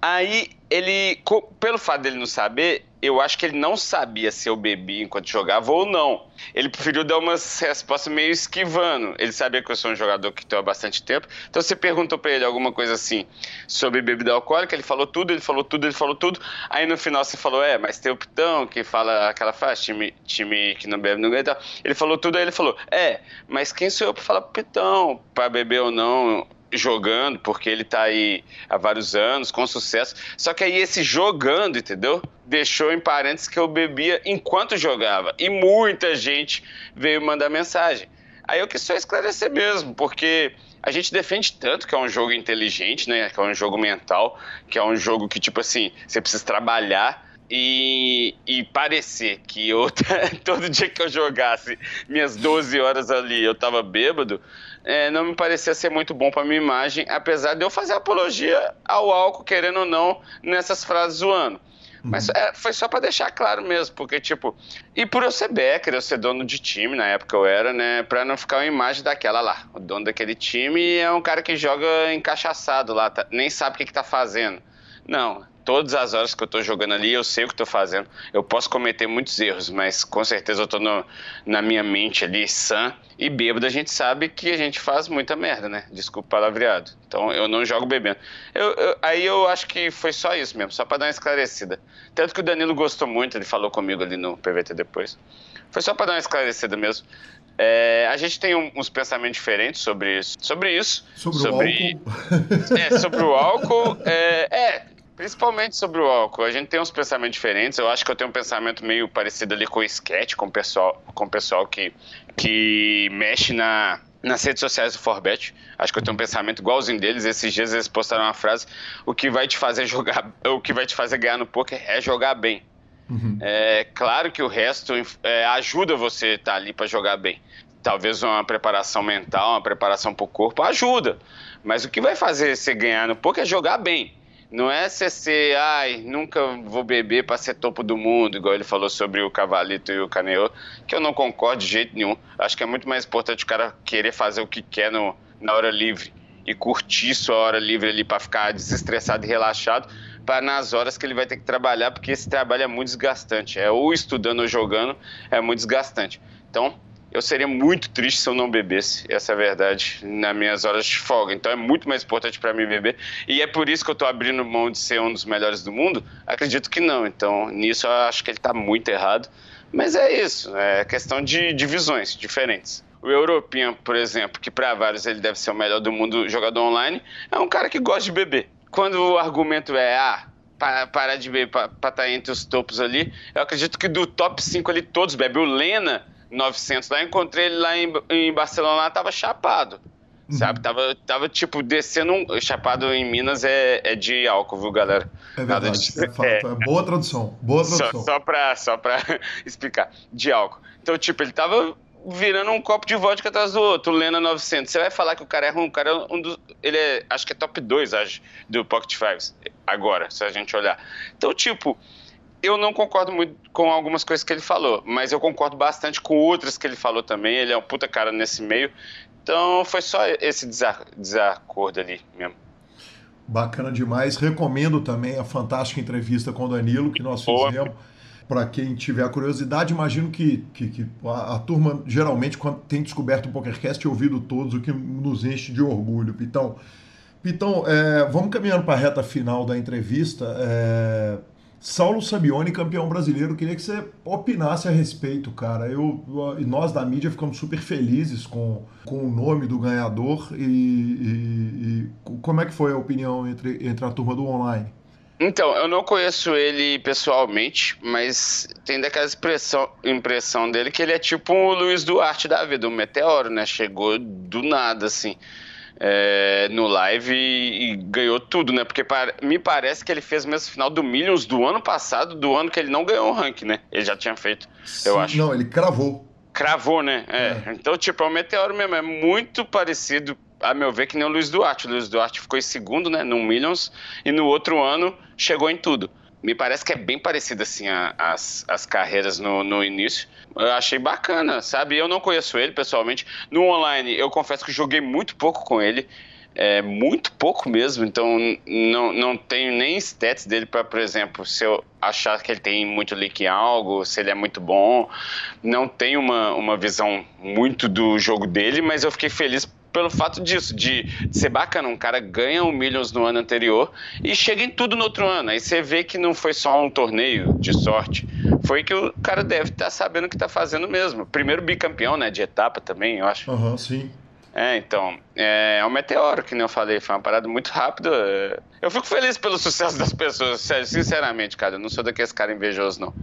Aí ele, pelo fato dele não saber, eu acho que ele não sabia se eu bebi enquanto jogava ou não. Ele preferiu dar umas respostas meio esquivando. Ele sabia que eu sou um jogador que estou há bastante tempo. Então você perguntou para ele alguma coisa assim sobre bebida alcoólica, ele falou tudo, ele falou tudo, ele falou tudo. Aí no final você falou, é, mas tem o Pitão que fala aquela frase, time, time que não bebe não ganha. Ele falou tudo, aí ele falou, é, mas quem sou eu para falar pro Pitão, para beber ou não? Jogando, porque ele tá aí há vários anos, com sucesso. Só que aí esse jogando, entendeu? Deixou em parênteses que eu bebia enquanto jogava. E muita gente veio mandar mensagem. Aí eu quis só esclarecer mesmo, porque a gente defende tanto que é um jogo inteligente, né? Que é um jogo mental, que é um jogo que, tipo assim, você precisa trabalhar. E, e, parecer que eu, todo dia que eu jogasse minhas 12 horas ali eu tava bêbado, é, não me parecia ser muito bom para minha imagem, apesar de eu fazer apologia ao álcool, querendo ou não, nessas frases zoando. Mas uhum. é, foi só para deixar claro mesmo, porque, tipo, e por eu ser Becker, eu ser dono de time, na época eu era, né, pra não ficar uma imagem daquela lá. O dono daquele time é um cara que joga encaixaçado lá, tá, nem sabe o que, que tá fazendo. Não, todas as horas que eu estou jogando ali, eu sei o que estou fazendo. Eu posso cometer muitos erros, mas com certeza eu estou na minha mente ali sã e bêbado. A gente sabe que a gente faz muita merda, né? Desculpa o palavreado. Então eu não jogo bebendo. Eu, eu, aí eu acho que foi só isso mesmo, só para dar uma esclarecida. Tanto que o Danilo gostou muito, ele falou comigo ali no PVT depois. Foi só para dar uma esclarecida mesmo. É, a gente tem um, uns pensamentos diferentes sobre isso. Sobre isso. Sobre, sobre o álcool. É, sobre o álcool. É, é, Principalmente sobre o álcool. A gente tem uns pensamentos diferentes. Eu acho que eu tenho um pensamento meio parecido ali com o sketch, com o pessoal, com o pessoal que, que mexe na, nas redes sociais do Forbet. Acho que eu tenho um pensamento igualzinho deles. Esses dias eles postaram uma frase: o que vai te fazer jogar, o que vai te fazer ganhar no poker é jogar bem. Uhum. É claro que o resto é, ajuda você estar tá ali para jogar bem. Talvez uma preparação mental, uma preparação para o corpo ajuda. Mas o que vai fazer você ganhar no poker é jogar bem. Não é você ser, ai, nunca vou beber para ser topo do mundo, igual ele falou sobre o Cavalito e o Caneô, que eu não concordo de jeito nenhum. Acho que é muito mais importante o cara querer fazer o que quer no, na hora livre e curtir sua hora livre ali para ficar desestressado e relaxado, para nas horas que ele vai ter que trabalhar, porque esse trabalho é muito desgastante. É ou estudando ou jogando, é muito desgastante. Então, eu seria muito triste se eu não bebesse, essa é a verdade, nas minhas horas de folga. Então é muito mais importante para mim beber. E é por isso que eu estou abrindo mão de ser um dos melhores do mundo? Acredito que não. Então nisso eu acho que ele está muito errado. Mas é isso, é questão de divisões diferentes. O European, por exemplo, que para vários ele deve ser o melhor do mundo jogador online, é um cara que gosta de beber. Quando o argumento é, ah, parar de beber para estar tá entre os topos ali, eu acredito que do top 5 ali todos bebem. O Lena, 900 lá, encontrei ele lá em, em Barcelona, tava chapado. Uhum. Sabe? Tava, tava tipo descendo um. Chapado em Minas é, é de álcool, viu, galera? É verdade, de... é fato. É. é. boa tradução. Boa tradução. Só, só, pra, só pra explicar. De álcool. Então, tipo, ele tava virando um copo de vodka atrás do outro, Lena 900. Você vai falar que o cara é ruim, o cara é um dos. Ele é. Acho que é top 2, acho, do Pocket Fives. Agora, se a gente olhar. Então, tipo eu não concordo muito com algumas coisas que ele falou, mas eu concordo bastante com outras que ele falou também. Ele é um puta cara nesse meio. Então foi só esse desacordo ali mesmo. Bacana demais. Recomendo também a fantástica entrevista com o Danilo que nós fizemos. Para quem tiver a curiosidade, imagino que, que, que a, a, turma, geralmente, quando tem descoberto o PokerCast, ouvido todos, o que nos enche de orgulho. Pitão, Pitão é, vamos caminhando para a reta final da entrevista. É, Saulo Sabione, campeão brasileiro, queria que você opinasse a respeito, cara. Eu, nós da mídia ficamos super felizes com, com o nome do ganhador e, e, e como é que foi a opinião entre, entre a turma do online? Então, eu não conheço ele pessoalmente, mas tem daquela expressão, impressão dele que ele é tipo o Luiz Duarte da vida, um meteoro, né? Chegou do nada, assim é, no live e, e, ganhou tudo, né? Porque para, me parece que ele fez mesmo final do Millions do ano passado, do ano que ele não ganhou o rank, né? Ele já tinha feito, Sim, eu acho. Não, ele cravou. Cravou, né? É. é. Então, tipo, é um meteoro mesmo. É muito parecido, a meu ver, que nem o Luiz Duarte. O Luiz Duarte ficou em segundo, né? No Millions. E no outro ano chegou em tudo me parece que é bem parecido assim a, as, as carreiras no, no início. Eu achei bacana, sabe? Eu não conheço ele pessoalmente. No online, eu confesso que joguei muito pouco com ele. É, muito pouco mesmo, então não, não tenho nem stats dele para, por exemplo, se eu achar que ele tem muito leak em algo, se ele é muito bom. Não tenho uma, uma visão muito do jogo dele, mas eu fiquei feliz pelo fato disso, de, de, ser bacana. Um cara ganha um Millions no ano anterior e chega em tudo no outro ano. Aí você vê que não foi só um torneio de sorte. Foi que o cara deve estar tá sabendo o que está fazendo mesmo. Primeiro bicampeão, né? De etapa também, eu acho. Aham, uhum, sim. É, então, é, é um meteoro, que nem eu falei, foi uma parada muito rápida. Eu fico feliz pelo sucesso das pessoas, sinceramente, cara. Eu não sou daqueles caras invejosos, não.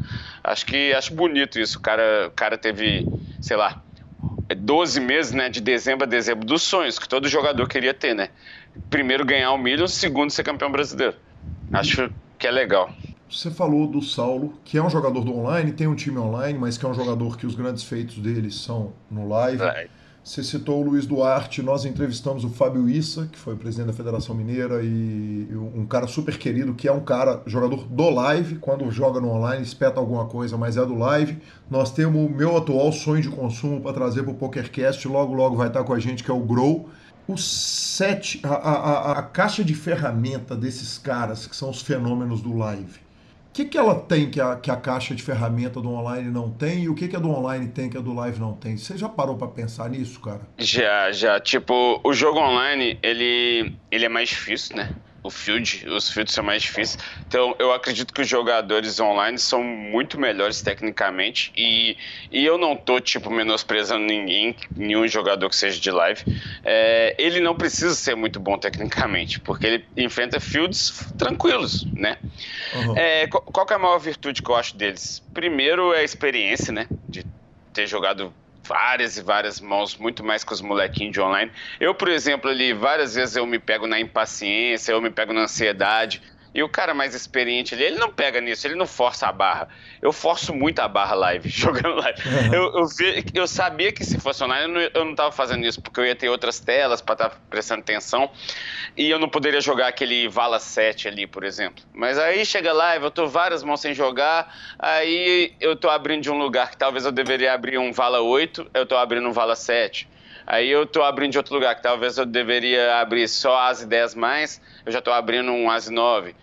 Acho que acho bonito isso. O cara, o cara teve, sei lá, 12 meses, né, de dezembro a dezembro, dos sonhos que todo jogador queria ter, né? Primeiro ganhar o milho, segundo ser campeão brasileiro. Acho que é legal. Você falou do Saulo, que é um jogador do online, tem um time online, mas que é um jogador que os grandes feitos dele são no live. Você citou o Luiz Duarte, nós entrevistamos o Fábio Issa, que foi presidente da Federação Mineira e um cara super querido, que é um cara, jogador do live, quando joga no online, espeta alguma coisa, mas é do live. Nós temos o meu atual sonho de consumo para trazer para o PokerCast, logo logo vai estar com a gente, que é o Grow. O set, a, a, a caixa de ferramenta desses caras, que são os fenômenos do live que, que ela tem que a, que a caixa de ferramenta do online não tem e o que, que a do online tem que a do live não tem? Você já parou para pensar nisso, cara? Já, já. Tipo, o jogo online, ele, ele é mais difícil, né? O field, os fields são mais difíceis. Então, eu acredito que os jogadores online são muito melhores tecnicamente e, e eu não tô, tipo, menosprezando ninguém, nenhum jogador que seja de live. É, ele não precisa ser muito bom tecnicamente, porque ele enfrenta fields tranquilos, né? Uhum. É, qual, qual é a maior virtude que eu acho deles? Primeiro é a experiência, né? De ter jogado várias e várias mãos, muito mais que os molequinhos de online. Eu, por exemplo, ali, várias vezes eu me pego na impaciência, eu me pego na ansiedade. E o cara mais experiente ali, ele não pega nisso, ele não força a barra. Eu forço muito a barra live, jogando live. Uhum. Eu, eu, vi, eu, sabia que se fosse online, eu não, eu não tava fazendo isso, porque eu ia ter outras telas para estar tá prestando atenção. E eu não poderia jogar aquele Vala 7 ali, por exemplo. Mas aí chega live, eu tô várias mãos sem jogar, aí eu tô abrindo de um lugar que talvez eu deveria abrir um Vala 8, eu tô abrindo um Vala 7. Aí eu tô abrindo de outro lugar, que talvez eu deveria abrir só as 10 mais, eu já tô abrindo um as 9.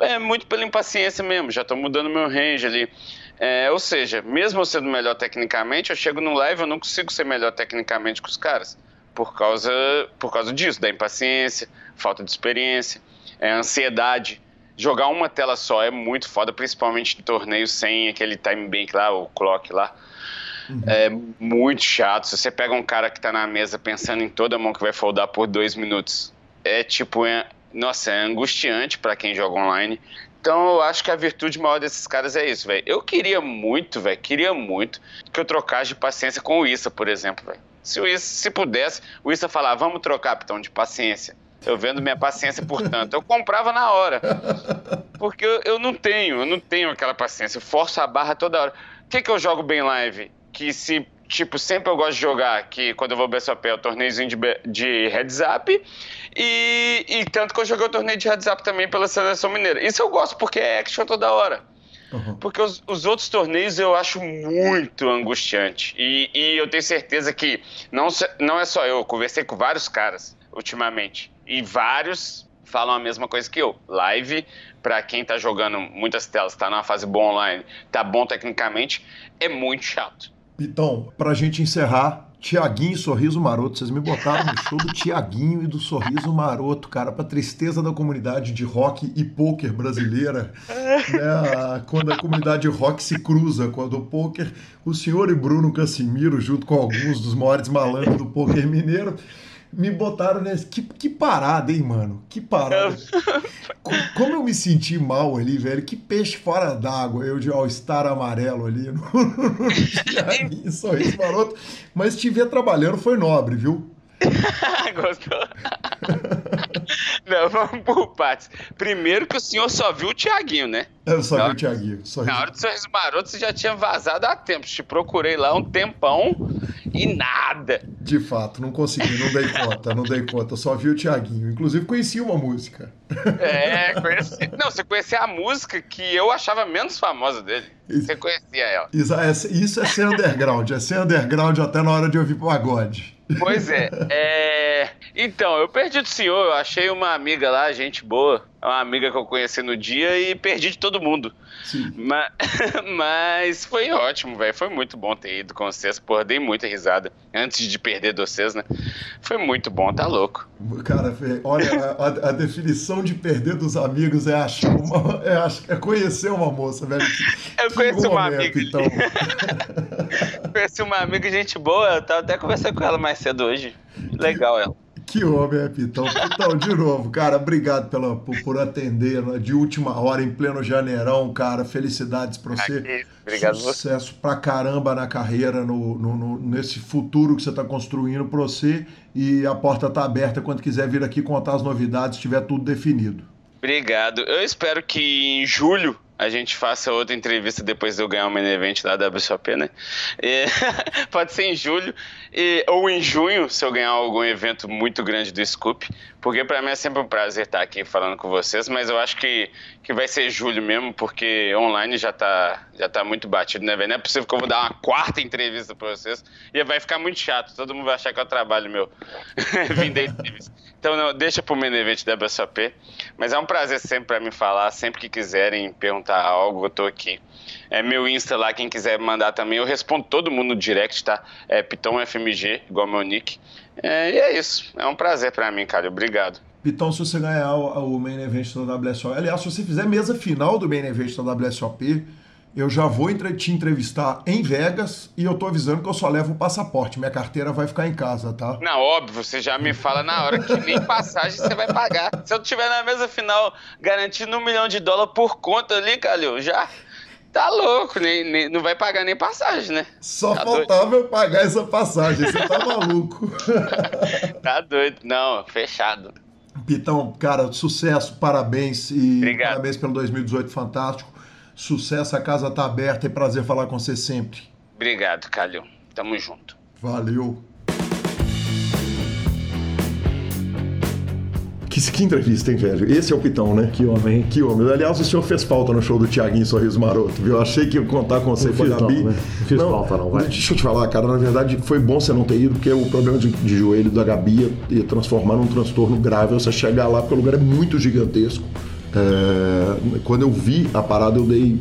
É muito pela impaciência mesmo, já tô mudando meu range ali. É, ou seja, mesmo eu sendo melhor tecnicamente, eu chego no live eu não consigo ser melhor tecnicamente que os caras. Por causa, por causa disso, da impaciência, falta de experiência, é, ansiedade. jogar uma tela só é muito foda, principalmente em torneios sem aquele time bank lá, o clock lá. Uhum. É muito chato. Se você pega um cara que tá na mesa pensando em toda mão que vai foldar por dois minutos, é tipo, é, nossa, é angustiante para quem joga online. Então eu acho que a virtude maior desses caras é isso, velho. Eu queria muito, velho, queria muito que eu trocasse de paciência com o Issa, por exemplo, velho. Se o Issa, se pudesse, o Issa falar, vamos trocar, então, de paciência. Eu vendo minha paciência, portanto. Eu comprava na hora. Porque eu, eu não tenho, eu não tenho aquela paciência. Eu forço a barra toda hora. O que, que eu jogo bem live? Que se tipo, sempre eu gosto de jogar, que quando eu vou BSOP é o torneiozinho de, de heads up, e, e tanto que eu joguei o torneio de heads up também pela seleção mineira. Isso eu gosto porque é action toda hora. Uhum. Porque os, os, outros torneios eu acho muito angustiante. E, e, eu tenho certeza que não, não é só eu, eu conversei com vários caras ultimamente. E vários falam a mesma coisa que eu. Live, para quem tá jogando muitas telas, tá numa fase boa online, tá bom tecnicamente, é muito chato. Então, pra gente encerrar, Tiaguinho e Sorriso Maroto. Vocês me botaram no show do Tiaguinho e do Sorriso Maroto, cara, pra tristeza da comunidade de rock e poker brasileira. Né? Quando a comunidade rock se cruza com a do poker, o senhor e Bruno Casimiro, junto com alguns dos maiores malandros do poker mineiro, me botaram nesse. Que, que parada, hein, mano? Que parada. Como eu me senti mal ali, velho. Que peixe fora d'água. Eu de All-Star amarelo ali. No, no, sorriso maroto. Mas te ver trabalhando foi nobre, viu? Gostou? Não, vamos por partes. Primeiro que o senhor só viu o Tiaguinho, né? Eu só na vi hora, o Tiaguinho. Na hora do sorriso maroto, você já tinha vazado há tempo. Te procurei lá um tempão e nada. De fato, não consegui, não dei conta, não dei conta. Só vi o Tiaguinho. Inclusive, conheci uma música. É, conheci. Não, você conhecia a música que eu achava menos famosa dele. Você conhecia ela. Isso é, isso é ser underground. É ser underground até na hora de ouvir pagode. Pois é. é... Então, eu perdi do senhor, eu achei uma amiga lá, gente boa, uma amiga que eu conheci no dia e perdi de todo mundo. Sim. Mas, mas foi ótimo, velho. Foi muito bom ter ido com vocês. Porra, dei muita risada antes de perder de vocês, né? Foi muito bom, tá louco. Cara, olha, a, a definição de perder dos amigos é achar uma, é, é conhecer uma moça, velho. eu conheci uma amiga. Então. conheci uma amiga, gente boa. Eu tava até conversando com ela mais cedo hoje. Legal ela. Que homem é Pitão. Pitão, de novo, cara, obrigado pela, por, por atender né, de última hora, em pleno janeirão, cara. Felicidades pra você. Aqui, obrigado. Sucesso pra caramba na carreira, no, no, no, nesse futuro que você tá construindo pra você. E a porta tá aberta quando quiser vir aqui contar as novidades, tiver tudo definido. Obrigado. Eu espero que em julho a gente faça outra entrevista depois de eu ganhar o main event da WSOP, né? E, pode ser em julho e, ou em junho, se eu ganhar algum evento muito grande do Scoop, porque para mim é sempre um prazer estar aqui falando com vocês, mas eu acho que, que vai ser julho mesmo, porque online já tá, já tá muito batido, né, velho? Não é possível que eu vou dar uma quarta entrevista para vocês e vai ficar muito chato, todo mundo vai achar que é o trabalho meu vim da entrevista. Então, não, deixa pro main event da WSOP, mas é um prazer sempre para mim falar, sempre que quiserem perguntar algo, eu tô aqui. É meu Insta lá, quem quiser mandar também, eu respondo todo mundo no direct, tá? É Piton FMG, igual meu nick. É, e é isso. É um prazer para mim, cara. Obrigado. Piton, se você ganhar o, o main event da WSOP, aliás, se você fizer mesa final do main event da WSOP, eu já vou te entrevistar em Vegas e eu tô avisando que eu só levo o passaporte. Minha carteira vai ficar em casa, tá? Não, óbvio, você já me fala na hora que nem passagem você vai pagar. Se eu tiver na mesa final garantindo um milhão de dólares por conta ali, Calil, já tá louco, nem, nem, não vai pagar nem passagem, né? Só tá faltava doido. eu pagar essa passagem, você tá maluco. tá doido, não, fechado. Pitão, cara, sucesso, parabéns e Obrigado. parabéns pelo 2018 fantástico. Sucesso, a casa tá aberta. É prazer falar com você sempre. Obrigado, Calil. Tamo junto. Valeu. Que, que entrevista, hein, velho? Esse é o Pitão, né? Que homem. Que homem. Aliás, o senhor fez falta no show do Tiaguinho Sorriso Maroto, viu? Eu achei que ia contar com você com a Gabi. Não, né? não fiz não, falta, não, vai. Deixa eu te falar, cara, na verdade foi bom você não ter ido, porque o problema de, de joelho da Gabi ia, ia transformar num transtorno grave você chegar lá, porque o lugar é muito gigantesco. É, quando eu vi a parada, eu dei,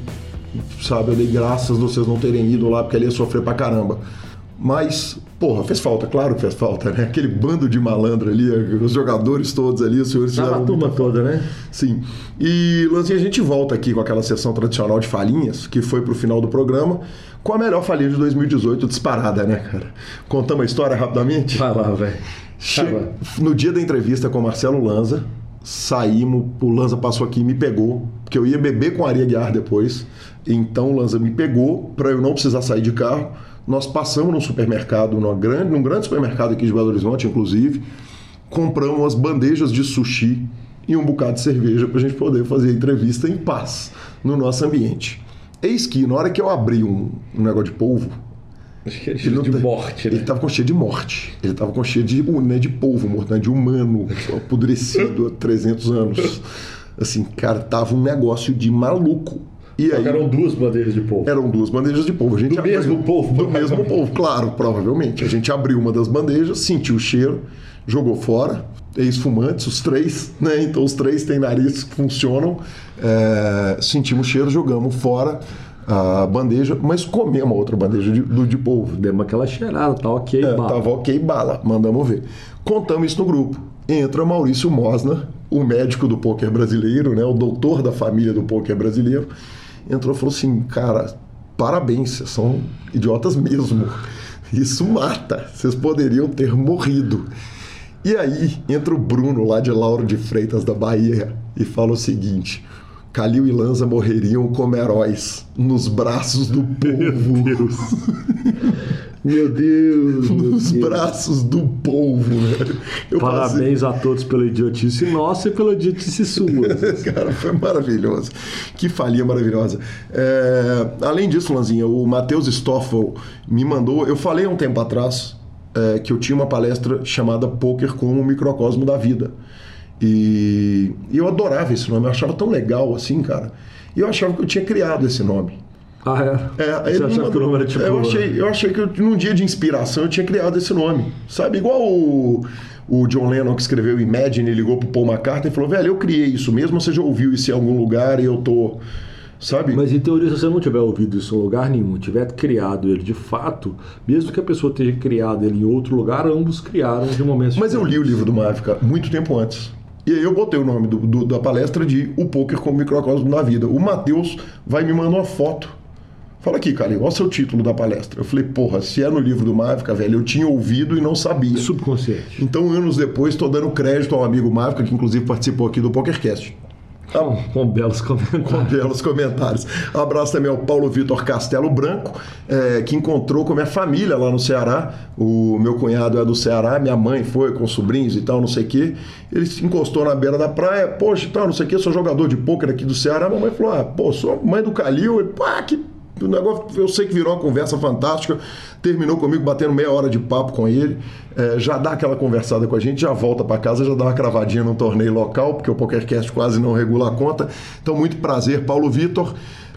sabe, eu dei graças vocês não terem ido lá, porque ele ia sofrer pra caramba. Mas, porra, fez falta, claro que fez falta, né? Aquele bando de malandro ali, os jogadores todos ali, os senhores Tava a turma toda, né? Sim. E, Lanzinha, a gente volta aqui com aquela sessão tradicional de falinhas, que foi pro final do programa, com a melhor falinha de 2018 disparada, né, cara? Contamos a história rapidamente? Vai lá, velho. Che-. No dia da entrevista com o Marcelo Lanza, saímos, o Lanza passou aqui e me pegou, porque eu ia beber com a Aria Guiar depois. Então o Lanza me pegou para eu não precisar sair de carro. Nós passamos num supermercado, numa grande, num grande supermercado aqui de Belo Horizonte, inclusive, compramos umas bandejas de sushi e um bocado de cerveja para a gente poder fazer a entrevista em paz no nosso ambiente. Eis que, na hora que eu abri um, um negócio de polvo, Acho que é ele não de morte, Ele né? tava com cheio de morte. Ele tava com cheio de, não é de polvo morto, né? de humano, apodrecido há 300 anos. Assim, cara, tava um negócio de maluco. E aí, eram duas bandeiras de polvo. eram duas bandejas de polvo. A gente Do abriu- mesmo polvo, Do mesmo polvo, claro, provavelmente. A gente abriu uma das bandejas, sentiu o cheiro, jogou fora. Ex-fumantes, os três, né? Então os três têm nariz que funcionam. É, sentimos o cheiro, jogamos fora a bandeja, mas comemos a outra bandeja de, do de polvo. Demos aquela cheirada, tá ok, É, bala. tava ok, bala. Mandamos ver. Contamos isso no grupo. Entra Maurício Mosna, o médico do pôquer brasileiro, né? O doutor da família do pôquer brasileiro. Entrou e falou assim, cara, parabéns, vocês são idiotas mesmo. Isso mata. Vocês poderiam ter morrido. E aí entra o Bruno lá de Lauro de Freitas da Bahia e fala o seguinte: Calil e Lanza morreriam como heróis nos braços do povo. Meu Deus, meu Nos Deus. braços do povo, velho. Eu passei- Parabéns a todos pela idiotice nossa e pela idiotice sua. Cara, foi maravilhoso. Que falia maravilhosa. É, além disso, Lanzinha, o Matheus Stoffel me mandou. Eu falei há um tempo atrás é, que eu tinha uma palestra chamada Poker como o microcosmo da vida. E, e eu adorava esse nome, eu achava tão legal assim, cara. E eu achava que eu tinha criado esse nome. Ah, é? É, Você achava que o nome era tipo... Eu, achei, eu achei que eu, num dia de inspiração eu tinha criado esse nome. Sabe? Igual o, o John Lennon que escreveu Imagine, ligou pro Paul McCartney e falou: velho, eu criei isso mesmo, você já ouviu isso em algum lugar e eu tô. Sabe? Mas em teoria, se você não tiver ouvido isso em lugar nenhum, tiver criado ele de fato, mesmo que a pessoa tenha criado ele em outro lugar, ambos criaram de momentos Mas eu li o livro do Mavica muito tempo antes. E aí eu botei o nome do- do- da palestra de O Poker como Microcosmo da Vida. O Matheus vai me mandar uma foto. Fala aqui, cara, olha o seu título da palestra. Eu falei, porra, se é no livro do Mavica, velho, eu tinha ouvido e não sabia. subconsciente. Então, anos depois, estou dando crédito ao amigo Mavica, que inclusive participou aqui do PokerCast. Com, com belos comentários. Com belos comentários. Abraço também ao Paulo Vitor Castelo Branco, é, que encontrou com a minha família lá no Ceará. O meu cunhado é do Ceará, minha mãe foi com sobrinhos e tal, não sei o quê. Ele se encostou na beira da praia, poxa, tal, não sei o quê, sou jogador de pôquer aqui do Ceará. Minha mãe falou: ah, pô, sou mãe do Calil. Ele, pá, que o negócio, eu sei que virou uma conversa fantástica. Terminou comigo batendo meia hora de papo com ele. É, já dá aquela conversada com a gente, já volta para casa, já dá uma cravadinha num torneio local, porque o PokerCast quase não regula a conta. Então, muito prazer, Paulo Vitor.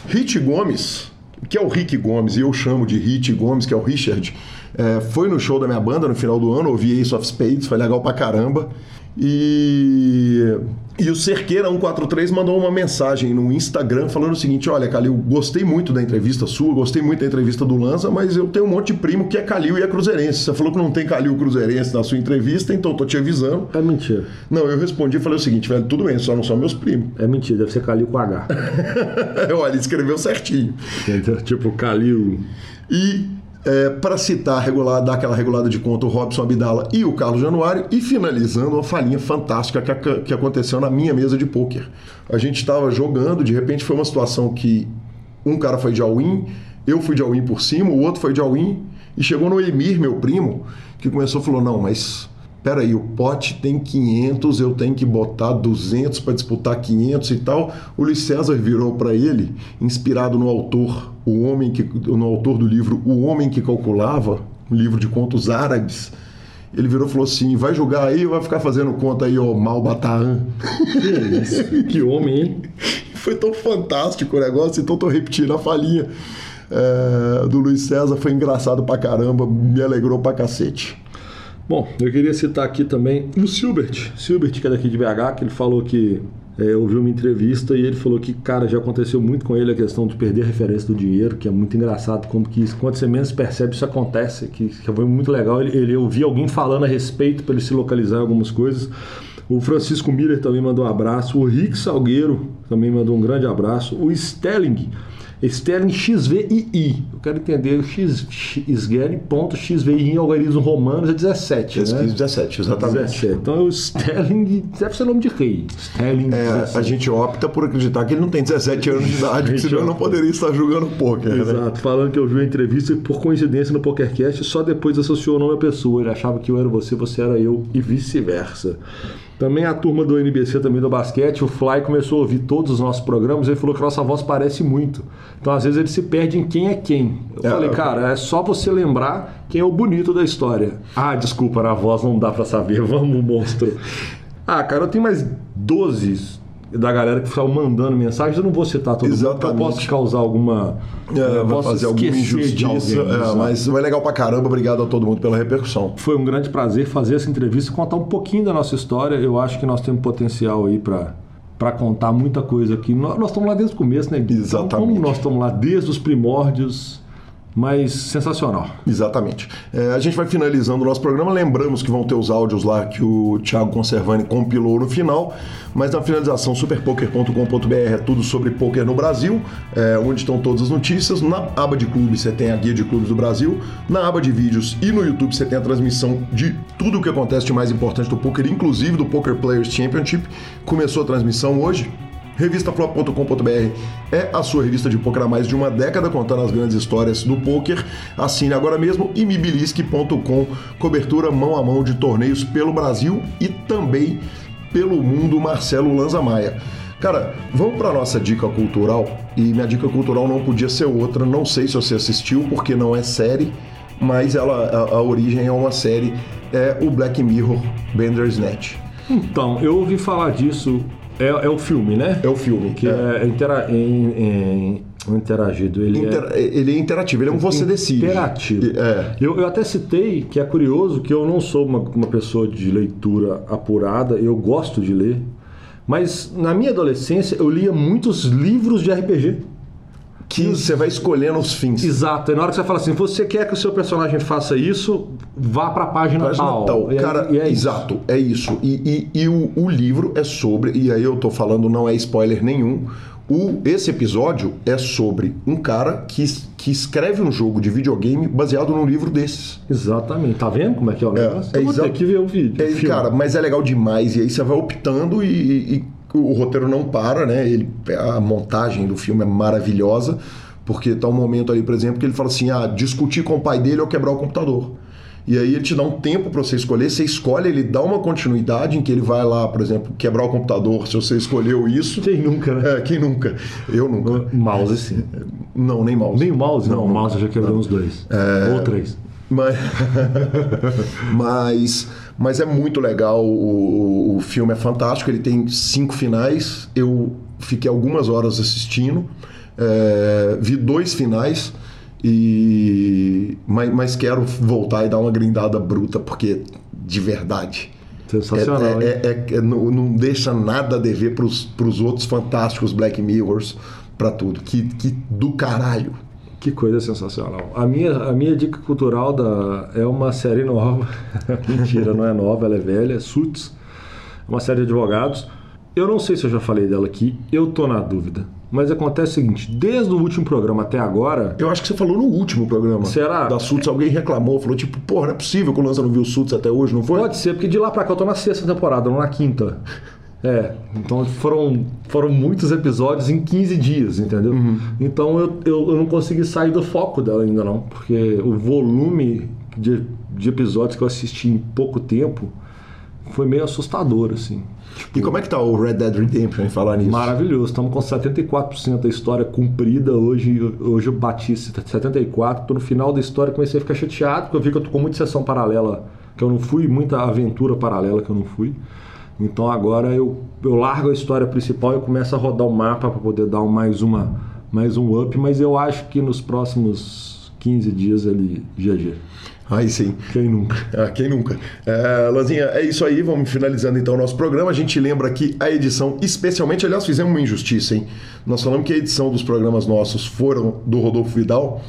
Rit Gomes, que é o Rick Gomes, e eu chamo de Rit Gomes, que é o Richard, é, foi no show da minha banda no final do ano, ouvi Ace of Spades, foi legal pra caramba. E, e o Cerqueira 143 mandou uma mensagem no Instagram falando o seguinte: Olha, Calil, gostei muito da entrevista sua, gostei muito da entrevista do Lanza, mas eu tenho um monte de primo que é Calil e é Cruzeirense. Você falou que não tem Calil Cruzeirense na sua entrevista, então eu tô te avisando. É mentira. Não, eu respondi e falei o seguinte, velho, tudo bem, só não são meus primos. É mentira, deve ser Calil com H. Olha, ele escreveu certinho. Entendeu? tipo, Calil. E é, para citar, regular, dar aquela regulada de conta, o Robson Abdala e o Carlos Januário, e finalizando uma falinha fantástica que, que aconteceu na minha mesa de pôquer. A gente estava jogando, de repente foi uma situação que um cara foi de all-in, eu fui de all-in por cima, o outro foi de all-in, e chegou no Emir, meu primo, que começou e falou: Não, mas peraí, o pote tem 500, eu tenho que botar 200 para disputar 500 e tal. O Luiz César virou para ele, inspirado no autor, o homem que, no autor do livro O Homem que Calculava, um livro de contos árabes. Ele virou e falou assim: vai jogar aí vai ficar fazendo conta aí, ó, Malbataan? Que isso? que homem, hein? Foi tão fantástico o negócio, então tô repetindo a falinha é, do Luiz César, foi engraçado pra caramba, me alegrou pra cacete. Bom, eu queria citar aqui também o Silbert. Silbert, que é daqui de BH, que ele falou que É, eu ouvi uma entrevista e ele falou que, cara, já aconteceu muito com ele a questão de perder a referência do dinheiro, que é muito engraçado, como que isso, quando você menos percebe isso acontece, que, que foi muito legal. Ele, ele ouvir alguém falando a respeito para ele se localizar em algumas coisas. O Francisco Miller também mandou um abraço. O Rick Salgueiro também mandou um grande abraço. O Stelling Sterling XVII. Eu quero entender o X, Sterling.XVI em algarismo romano é 17. Esse né? 17, exatamente. 17. Então o Sterling deve ser nome de rei. Sterling É, 17. a gente opta por acreditar que ele não tem 17 anos de idade, senão ele não poderia estar jogando poker. Né? Exato, falando que eu vi a entrevista e por coincidência no PokerCast só depois associou o nome à pessoa. Ele achava que eu era você, você era eu e vice-versa. Também a turma do NBC também do basquete, o Fly começou a ouvir todos os nossos programas e ele falou que nossa voz parece muito. Então às vezes ele se perde em quem é quem. Eu É, falei, eu- cara, é só você lembrar quem é o bonito da história. Ah, desculpa, na voz não dá pra saber, vamos monstro. Ah, cara, eu tenho mais 12 da galera que ficava mandando mensagens, eu não vou citar todo mundo, porque eu Exatamente. posso causar alguma... É, eu vai posso fazer alguma de injustiça, alguém, é, mas foi legal pra caramba. Obrigado a todo mundo pela repercussão. Foi um grande prazer fazer essa entrevista e contar um pouquinho da nossa história. Eu acho que nós temos potencial aí para para contar muita coisa aqui. Nós, nós estamos lá desde o começo, né? Gui? Então, Exatamente. como nós estamos lá desde os primórdios, mas sensacional. Exatamente. É, a gente vai finalizando o nosso programa. Lembramos que vão ter os áudios lá que o Thiago Conservani compilou no final. Mas na finalização, superpoker.com.br é tudo sobre poker no Brasil, é, onde estão todas as notícias. Na aba de clubes você tem a guia de clubes do Brasil. Na aba de vídeos e no YouTube você tem a transmissão de tudo o que acontece de mais importante do poker, inclusive do Poker Players Championship. Começou a transmissão hoje. Revistaflop.com.br é a sua revista de poker há mais de uma década, contando as grandes histórias do poker. Assine agora mesmo e mibilisque.com, cobertura mão a mão de torneios pelo Brasil e também pelo mundo Marcelo Lanza Maia. Cara, vamos para nossa dica cultural. E minha dica cultural não podia ser outra. Não sei se você assistiu, porque não é série, mas ela, a, a origem é uma série. É o Black Mirror Bandersnatch. Então, eu ouvi falar disso. É, é o filme, né? É o filme. Que é, intera em, em- interagido. Ele é Inter- Ele é interativo, ele é um você decide. Interativo. É. Eu, eu até citei que é curioso que eu não sou uma, uma pessoa de leitura apurada, eu gosto de ler, mas na minha adolescência eu lia muitos livros de RPG. Que você vai escolhendo os fins. Exato, e na hora que você fala assim, você quer que o seu personagem faça isso, vá pra página Página tal. tal. E Cara, e é isso. exato, é isso. E, e- e o, o livro é sobre, e aí eu tô falando, não é spoiler nenhum. O, esse episódio é sobre um cara que, que escreve um jogo de videogame baseado num livro desses. Exatamente, tá vendo como é que é o negócio? é eu vou ter que ver o vídeo. É, o cara, mas é legal demais. E aí você vai optando e- e o roteiro não para, né? Ele, a montagem do filme é maravilhosa, porque tá um momento ali, por exemplo, que ele fala assim: ah, discutir com o pai dele ou quebrar o computador. E aí ele te dá um tempo para você escolher, você escolhe, ele dá uma continuidade em que ele vai lá, por exemplo, quebrar o computador, se você escolheu isso. Quem nunca, né? É, quem nunca? Eu nunca. Mouse sim. Não, nem mouse. Nem o mouse? Não, o nunca. mouse já quebrei uns dois. Ou três. Mas, mas, mas é muito legal. O, o filme é fantástico. Ele tem cinco finais. Eu fiquei algumas horas assistindo. É, vi dois finais. E, mas, mas quero voltar e dar uma grindada bruta, porque de verdade. Sensacional, É- é- é- é- não, não deixa nada a dever para os outros fantásticos Black Mirrors, para tudo. Que, que do caralho. Que coisa sensacional. A minha, a minha dica cultural da, é uma série nova. Mentira, não é nova, ela é velha, é Suits. É uma série de advogados. Eu não sei se eu já falei dela aqui, eu tô na dúvida. Mas acontece o seguinte, desde o último programa até agora, Eu acho que você falou no último programa. Será? Da Suits, alguém reclamou, falou tipo, porra, não é possível que o Lanza não viu Suits até hoje, não foi? pode ser, porque de lá pra cá eu tô na sexta temporada, não na quinta. É, então foram, foram muitos episódios em 15 dias, entendeu? Então eu, eu, eu não consegui sair do foco dela ainda não, porque o volume de, de episódios que eu assisti em pouco tempo foi meio assustador, assim. E como é que tá o Red Dead Redemption em falar nisso? Maravilhoso, estamos com 74% da história cumprida. Hoje, hoje eu bati 74%. Tô no final da história, comecei a ficar chateado, porque eu vi que eu tô com muita sessão paralela que eu não fui, muita aventura paralela que eu não fui. Então agora eu, eu largo a história principal e começo a rodar o mapa para poder dar mais, uma, mais um up, mas eu acho que nos próximos 15 dias ele GG. Aí sim. Quem nunca? Ah, quem nunca? É, Lanzinha, é isso aí. Vamos finalizando então o nosso programa. A gente lembra que a edição, especialmente, aliás, fizemos uma injustiça, hein? Nós falamos que a edição dos programas nossos foram do Rodolfo Vidal.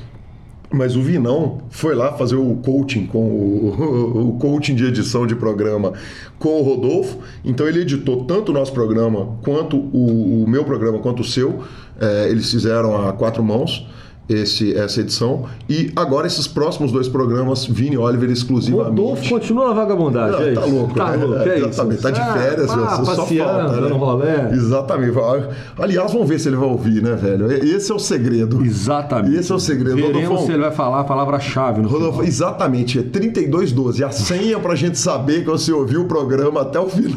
Mas o Vinão foi lá fazer o coaching com o, o coaching de edição de programa com o Rodolfo. Então ele editou tanto o nosso programa quanto o, o meu programa quanto o seu. É, eles fizeram a quatro mãos esse, essa edição. E agora esses próximos dois programas, Vini e Oliver exclusivamente. Rodolfo continua na vagabundagem. Não, é tá louco, Tá né? louco, é isso. Exatamente, tá de Ah, férias, ah, meu, só falta, né? rolé. Exatamente. Aliás, vamos ver se ele vai ouvir, né, velho? Esse é o segredo. Exatamente. Esse é o segredo. Veremos Rodolfo, se ele vai falar a palavra-chave no Rodolfo, final. exatamente, é 3212. A senha pra gente saber que você ouviu o programa até o final.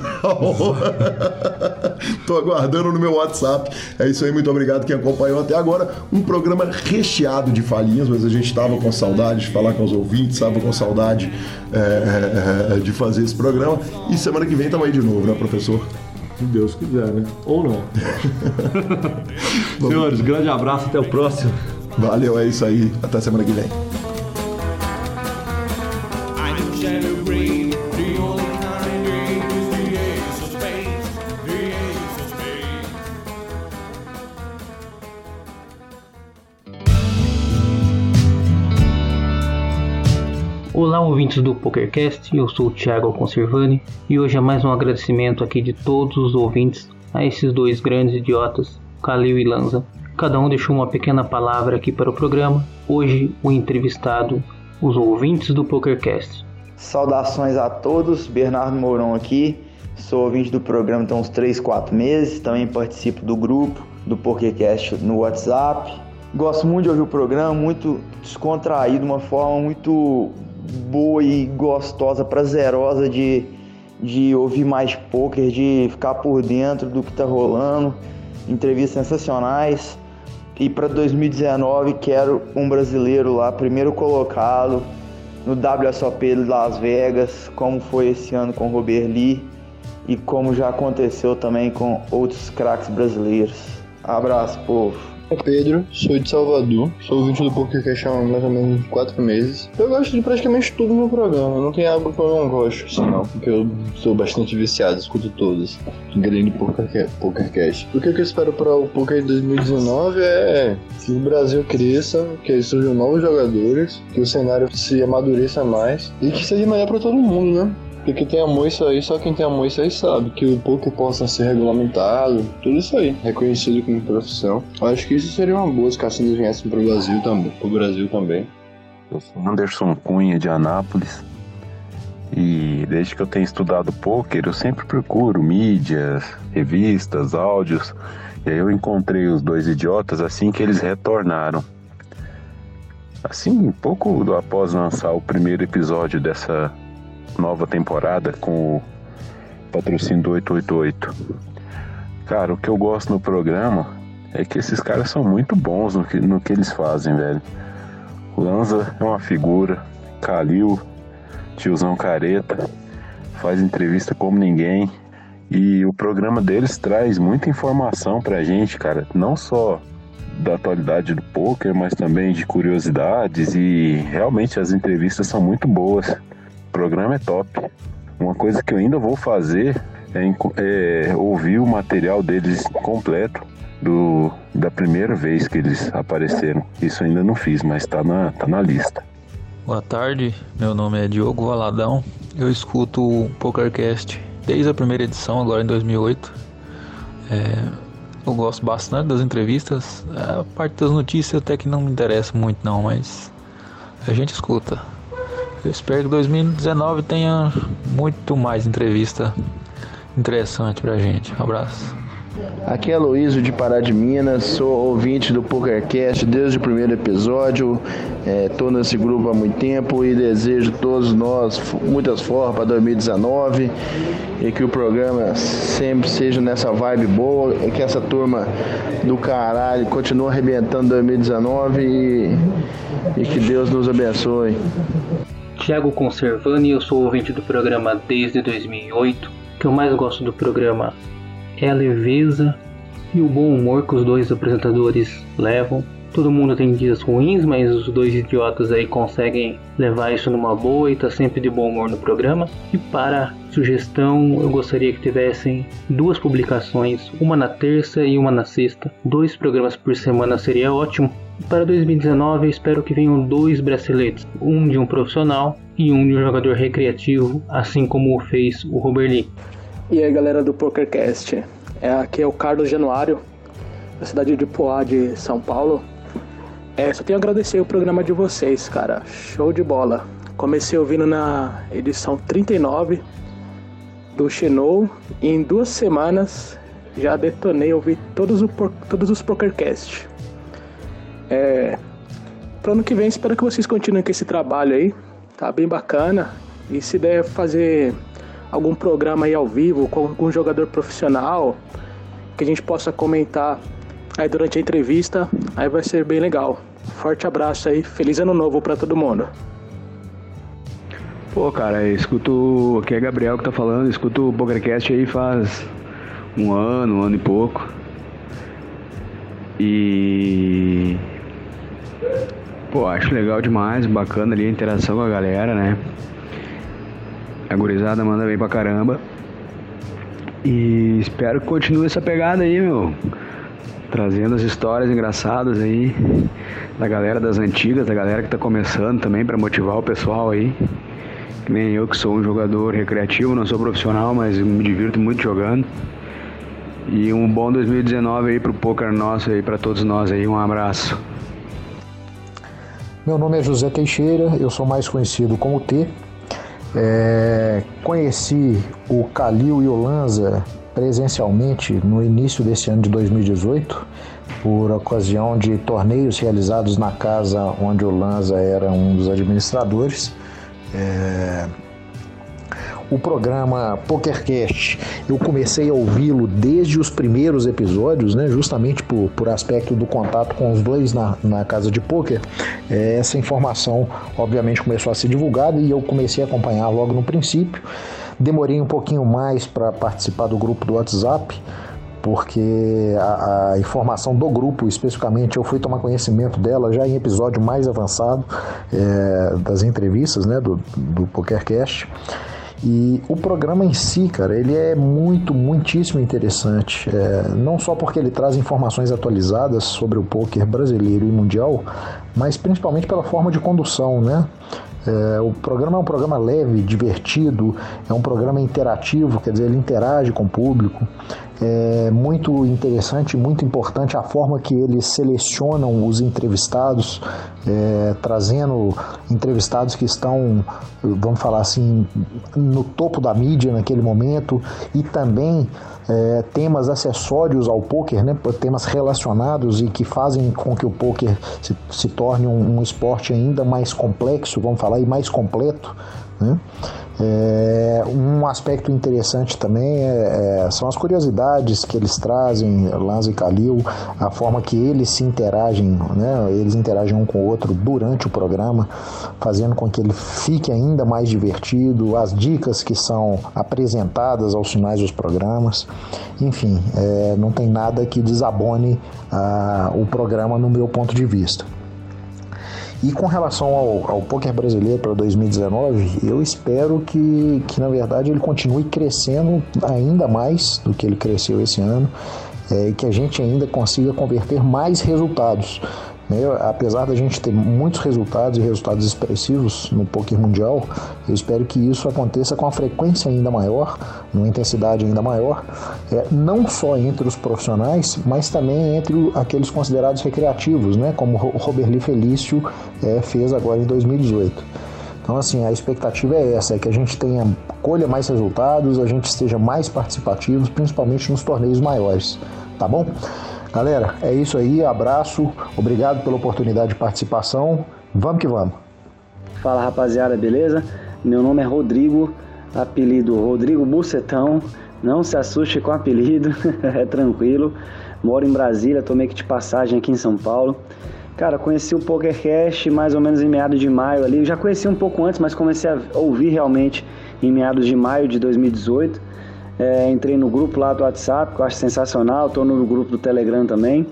Tô aguardando no meu WhatsApp. É isso aí, muito obrigado quem acompanhou até agora. Um programa recheado de falhinhas, mas a gente tava com saudade de falar com os ouvintes, tava com saudade é, é, é, de fazer esse programa. E semana que vem tamo aí de novo, né, professor? Se Deus quiser, né? Ou não. Senhores, grande abraço, até o próximo. Valeu, é isso aí. Até semana que vem. Olá, ouvintes do PokerCast, eu sou o Thiago Conservani e hoje é mais um agradecimento aqui de todos os ouvintes a esses dois grandes idiotas, Kalil e Lanza. Cada um deixou uma pequena palavra aqui para o programa. Hoje, o entrevistado, os ouvintes do PokerCast. Saudações a todos, Bernardo Mourão aqui. Sou ouvinte do programa tem uns 3, 4 meses. Também participo do grupo do PokerCast no WhatsApp. Gosto muito de ouvir o programa, muito descontraído, uma forma muito boa e gostosa, prazerosa de, de ouvir mais poker, de ficar por dentro do que tá rolando. Entrevistas sensacionais. E para 2019 quero um brasileiro lá, primeiro colocado no WSOP de Las Vegas, como foi esse ano com Robert Lee e como já aconteceu também com outros craques brasileiros. Abraço, povo. É Pedro, sou de Salvador, sou ouvinte do PokerCast há mais ou menos 4 meses. Eu gosto de praticamente tudo no programa, não tem algo que eu não gosto, assim, não, porque eu sou bastante viciado, escuto o Pokerca- PokerCast. O que eu espero para o Poker de 2019 é que o Brasil cresça, que surjam novos jogadores, que o cenário se amadureça mais e que seja melhor para todo mundo, né? Porque tem amor isso aí, só quem tem amor isso aí sabe. Que o poker possa ser regulamentado, tudo isso aí, reconhecido como profissão. Eu acho que isso seria uma boa se cassinos viessem pro Brasil também. Pro Brasil também. Eu sou Anderson Cunha de Anápolis e desde que eu tenho estudado poker eu sempre procuro mídias, revistas, áudios e aí eu encontrei os dois idiotas assim que eles retornaram. Assim, pouco após lançar o primeiro episódio dessa nova temporada com o patrocínio do 888. Cara, o que eu gosto no programa é que esses caras são muito bons no que, no que eles fazem, velho. Lanza é uma figura, Kalil, tiozão careta, faz entrevista como ninguém. E o programa deles traz muita informação pra gente, cara. Não só da atualidade do poker, mas também de curiosidades. E realmente as entrevistas são muito boas. Programa é top. Uma coisa que eu ainda vou fazer é, é ouvir o material deles completo do, da primeira vez que eles apareceram. Isso ainda não fiz, mas tá na, tá na lista. Boa tarde, meu nome é Diogo Valadão. Eu escuto o PokerCast desde a primeira edição, agora em 2008. É, eu gosto bastante das entrevistas. A parte das notícias até que não me interessa muito não, mas a gente escuta. Eu espero que 2019 tenha muito mais entrevista interessante pra gente. Um abraço. Aqui é Aloysio de Pará de Minas, sou ouvinte do PokerCast desde o primeiro episódio, estou nesse grupo há muito tempo e desejo todos nós muitas forras para 2019 e que o programa sempre seja nessa vibe boa e que essa turma do caralho continue arrebentando 2019 e, e que Deus nos abençoe. Thiago Conservani, eu sou ouvinte do programa desde 2008. O que eu mais gosto do programa é a leveza e o bom humor que os dois apresentadores levam. Todo mundo tem dias ruins, mas os dois idiotas aí conseguem levar isso numa boa e tá sempre de bom humor no programa. E para sugestão, eu gostaria que tivessem duas publicações, uma na terça e uma na sexta. Dois programas por semana seria ótimo. Para 2019, eu espero que venham dois braceletes, um de um profissional e um de um jogador recreativo, assim como fez o Robert Lee. E aí galera do PokerCast, é, aqui é o Carlos Januário, da cidade de Poá de São Paulo. É, só tenho a agradecer o programa de vocês, cara, show de bola. Comecei ouvindo na edição 39 do Xenou e em duas semanas já detonei ouvir todos, o, todos os PokerCast. É, pro ano que vem espero que vocês continuem com esse trabalho aí, tá bem bacana. E se der fazer algum programa aí ao vivo com algum jogador profissional que a gente possa comentar aí durante a entrevista, aí vai ser bem legal. Forte abraço aí, feliz ano novo pra todo mundo. Pô, cara, escuto. Aqui é Gabriel que tá falando, escuto o PokerCast aí faz um ano, um ano e pouco. E. Pô, acho legal demais, bacana ali a interação com a galera, né? A gurizada manda bem pra caramba. E espero que continue essa pegada aí, meu. Trazendo as histórias engraçadas aí da galera das antigas, da galera que tá começando também pra motivar o pessoal aí. Que nem eu que sou um jogador recreativo, não sou profissional, mas me divirto muito jogando. E um bom 2019 aí pro poker nosso aí, pra todos nós aí. Um abraço. Meu nome é José Teixeira, eu sou mais conhecido como T. É, conheci o Calil e o Lanza presencialmente no início desse ano de 2018, por ocasião de torneios realizados na casa onde o Lanza era um dos administradores. É, o programa PokerCast, eu comecei a ouvi-lo desde os primeiros episódios, né, justamente por, por aspecto do contato com os dois na, na casa de poker. É, essa informação, obviamente, começou a ser divulgada e eu comecei a acompanhar logo no princípio. Demorei um pouquinho mais para participar do grupo do WhatsApp, porque a, a, informação do grupo, especificamente, eu fui tomar conhecimento dela já em episódio mais avançado é, das entrevistas né, do, do PokerCast. E o programa em si, cara, ele é muito, muitíssimo interessante. É, não só porque ele traz informações atualizadas sobre o poker brasileiro e mundial, mas principalmente pela forma de condução, né? É, o programa é um programa leve, divertido, é um programa interativo, quer dizer, ele interage com o público. É muito interessante, muito importante a forma que eles selecionam os entrevistados, é, trazendo entrevistados que estão, vamos falar assim, no topo da mídia naquele momento e também é, temas acessórios ao poker, né, temas relacionados e que fazem com que o poker se, se torne um, um esporte ainda mais complexo, vamos falar, e mais completo. Né? É, um aspecto interessante também é, é, são as curiosidades que eles trazem, Lanza e Kalil, a forma que eles se interagem, né? eles interagem um com o outro durante o programa, fazendo com que ele fique ainda mais divertido, as dicas que são apresentadas aos finais dos programas, enfim, é, não tem nada que desabone ah, o programa no meu ponto de vista. E com relação ao, ao poker brasileiro para 2019, eu espero que, que, na verdade, ele continue crescendo ainda mais do que ele cresceu esse ano é, e que a gente ainda consiga converter mais resultados. Apesar da gente ter muitos resultados e resultados expressivos no poker mundial, eu espero que isso aconteça com a frequência ainda maior, numa intensidade ainda maior, é, não só entre os profissionais, mas também entre aqueles considerados recreativos, né? como o Robert Lee Felício é, fez agora em 2018. Então, assim, a expectativa é essa, é que a gente tenha, colha mais resultados, a gente esteja mais participativos, principalmente nos torneios maiores, tá bom? Galera, é isso aí, abraço, obrigado pela oportunidade de participação, vamos que vamos. Fala rapaziada, beleza? Meu nome é Rodrigo, apelido Rodrigo Bucetão, não se assuste com apelido, é tranquilo. Moro em Brasília, tô meio que de passagem aqui em São Paulo. Cara, conheci o PokerCast mais ou menos em meados de maio ali. Já conheci um pouco antes, mas comecei a ouvir realmente em meados de maio de 2018. É, entrei no grupo lá do WhatsApp, que eu acho sensacional. Estou no grupo do Telegram também.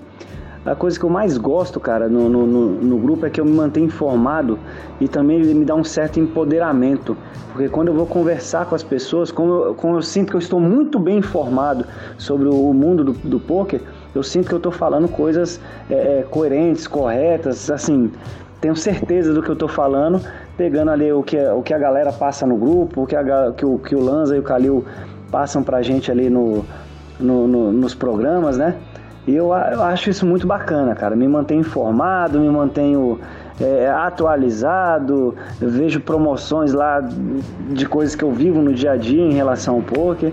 a coisa que eu mais gosto, cara, no, no, no, grupo é que eu me mantenho informado e também ele me dá um certo empoderamento. Porque quando eu vou conversar com as pessoas, como eu, como eu sinto que eu estou muito bem informado sobre o mundo do, do poker, eu sinto que eu estou falando coisas é, é, coerentes, corretas, assim, tenho certeza do que eu estou falando, pegando ali o que, o que a galera passa no grupo, o que, a, que, o, que o Lanza e o Kalil passam pra gente ali no, no, no, nos programas, né? E eu, eu, acho isso muito bacana, cara. Me mantenho informado, me mantenho é, atualizado, eu vejo promoções lá de coisas que eu vivo no dia a dia em relação ao poker.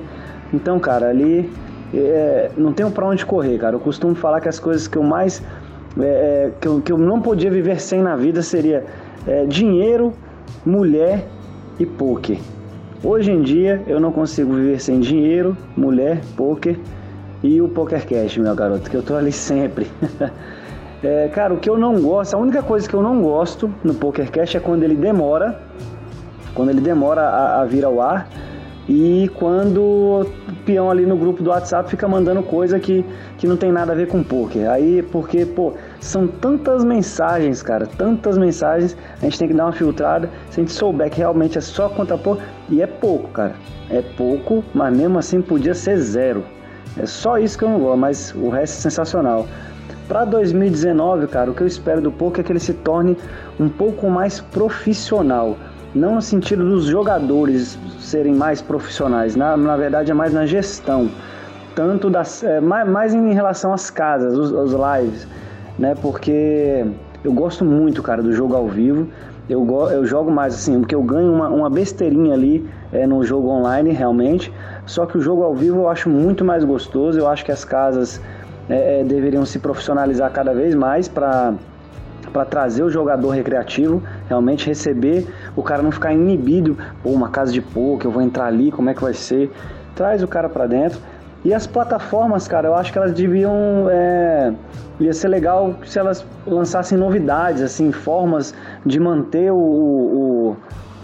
Então, cara, ali é, não tenho pra onde correr, cara. Eu costumo falar que as coisas que eu mais. É, que, eu, que eu não podia viver sem na vida seria dinheiro, mulher e poker. Hoje em dia eu não consigo viver sem dinheiro, mulher, poker e o PokerCast, meu garoto, que eu tô ali sempre. é, cara, o que eu não gosto, a única coisa que eu não gosto no PokerCast é quando ele demora, quando ele demora a, a vir ao ar e quando o peão ali no grupo do WhatsApp fica mandando coisa que, que não tem nada a ver com poker. Aí, porque, pô, são tantas mensagens, cara, tantas mensagens, a gente tem que dar uma filtrada. Se a gente souber que realmente é só contra pôr, e é pouco, cara, é pouco, mas mesmo assim podia ser zero. É só isso que eu não gosto, mas o resto é sensacional. Para 2019, cara, o que eu espero do poker é que ele se torne um pouco mais profissional. Não no sentido dos jogadores serem mais profissionais, na, na verdade é mais na gestão. Tanto das. É, mais, mais em relação às casas, os, os lives, né? Porque eu gosto muito, cara, do jogo ao vivo. Eu, eu jogo mais assim, porque eu ganho uma, uma besteirinha ali é, no jogo online, realmente. Só que o jogo ao vivo eu acho muito mais gostoso. Eu acho que as casas é, é, deveriam se profissionalizar cada vez mais para para trazer o jogador recreativo, realmente receber, o cara não ficar inibido, pô, uma casa de poker, eu vou entrar ali, como é que vai ser? Traz o cara para dentro. E as plataformas, cara, eu acho que elas deviam. É, ia ser legal se elas lançassem novidades, assim, formas de manter o, o,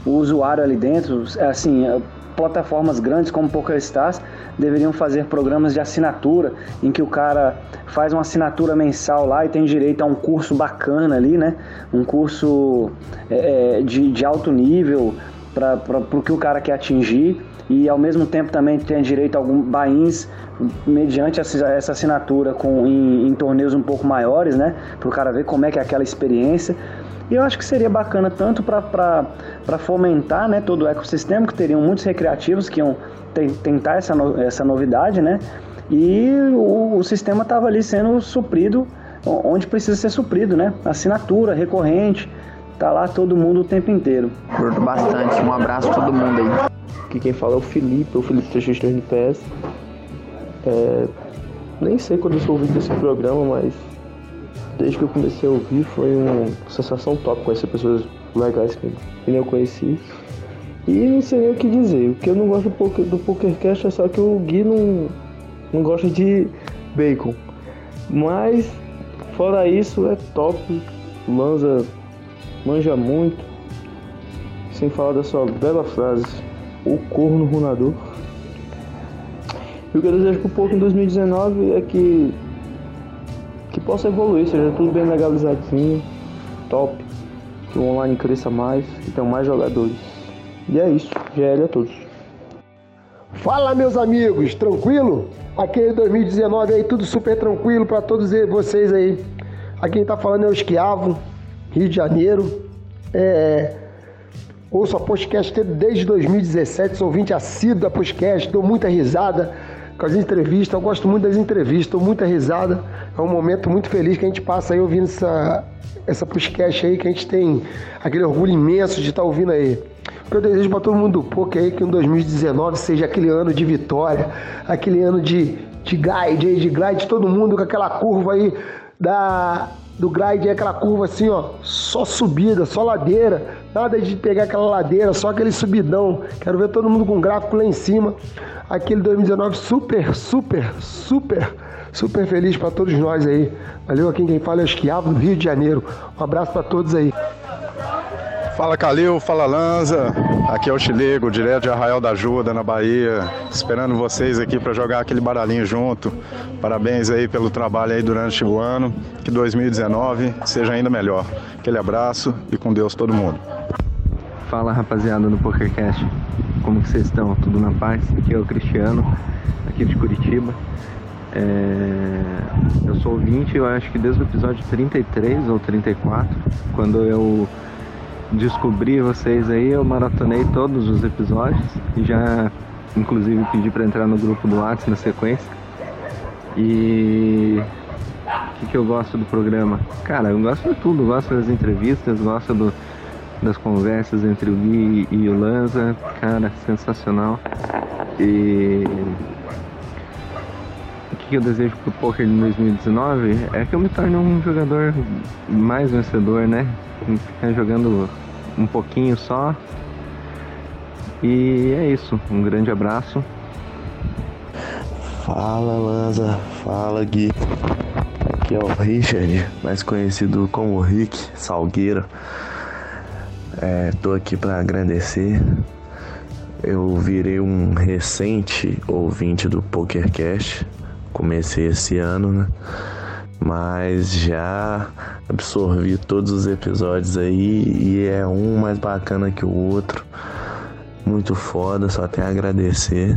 o usuário ali dentro. Assim, plataformas grandes como PokerStars deveriam fazer programas de assinatura em que o cara faz uma assinatura mensal lá e tem direito a um curso bacana ali, né? Um curso é, de, de alto nível para o que o cara quer atingir e ao mesmo tempo também tem direito a alguns bains mediante essa assinatura com, em, em torneios um pouco maiores, né? Para o cara ver como é que é aquela experiência. E eu acho que seria bacana tanto para fomentar né, todo o ecossistema, que teriam muitos recreativos que iam tentar essa, no, essa novidade, né? E o, o sistema estava ali sendo suprido onde precisa ser suprido, né? Assinatura, recorrente, tá lá todo mundo o tempo inteiro. Curto bastante, um abraço a todo mundo aí. Aqui quem fala é o Felipe, o Felipe 363 no PS. É, nem sei quando eu sou ouvido desse programa, mas desde que eu comecei a ouvir foi uma sensação top conhecer pessoas legais que, que nem eu conheci. E não sei nem o que dizer. O que eu não gosto do, poker, do PokerCast é só que o Gui não, não gosta de bacon. Mas, fora isso, é top. Lanza manja muito. Sem falar da sua bela frase, o corno runador. E o que eu desejo pro poker em 2019 é que que possa evoluir, seja tudo bem legalizadinho, top, que o online cresça mais, que tenham mais jogadores. E é isso, GL a todos. Fala meus amigos, tranquilo? Aqui 2019 aí tudo super tranquilo para todos vocês aí. Aqui quem tá falando é o Esquiavo, Rio de Janeiro. É, ouço a podcast desde 2017, sou ouvinte assíduo da podcast, dou muita risada com as entrevistas, eu gosto muito das entrevistas, dou muita risada. É um momento muito feliz que a gente passa aí ouvindo essa, essa podcast aí, que a gente tem aquele orgulho imenso de estar tá ouvindo aí. O que eu desejo para todo mundo do poker aí que em 2019 seja aquele ano de vitória, aquele ano de, de guide, de glide, todo mundo com aquela curva aí da, do glide, é aquela curva assim, ó, só subida, só ladeira, nada de pegar aquela ladeira, só aquele subidão. Quero ver todo mundo com gráfico lá em cima. Aquele 2019 super, super, super, super feliz para todos nós aí. Valeu, aqui quem fala é o Esquiavo do Rio de Janeiro. Um abraço para todos aí. Fala Calil, fala Lanza. Aqui é o Chilego, direto de Arraial da Ajuda, na Bahia. Esperando vocês aqui para jogar aquele baralhinho junto. Parabéns aí pelo trabalho aí durante o ano. Que 2019 seja ainda melhor. Aquele abraço e com Deus todo mundo. Fala rapaziada do PokerCast, como que vocês estão? Tudo na paz? Aqui é o Cristiano, aqui de Curitiba. É, Eu sou ouvinte, eu acho que desde o episódio 33 ou 34, quando eu descobri vocês aí, eu maratonei todos os episódios e já inclusive pedi para entrar no grupo do WhatsApp na sequência. E o que, que eu gosto do programa? Cara, eu gosto de tudo, gosto das entrevistas, gosto do, das conversas entre o Gui e o Lanza, cara, sensacional. E que eu desejo pro poker em 2019 é que eu me torne um jogador mais vencedor, né? Ficar jogando um pouquinho só. E é isso, um grande abraço. Fala Lanza, fala Gui. Aqui é o Richard, mais conhecido como Rick Salgueiro. É, tô aqui para agradecer. Eu virei um recente ouvinte do PokerCast. Comecei esse ano, né? Mas já absorvi todos os episódios aí e é um mais bacana que o outro. Muito foda, só tenho a agradecer.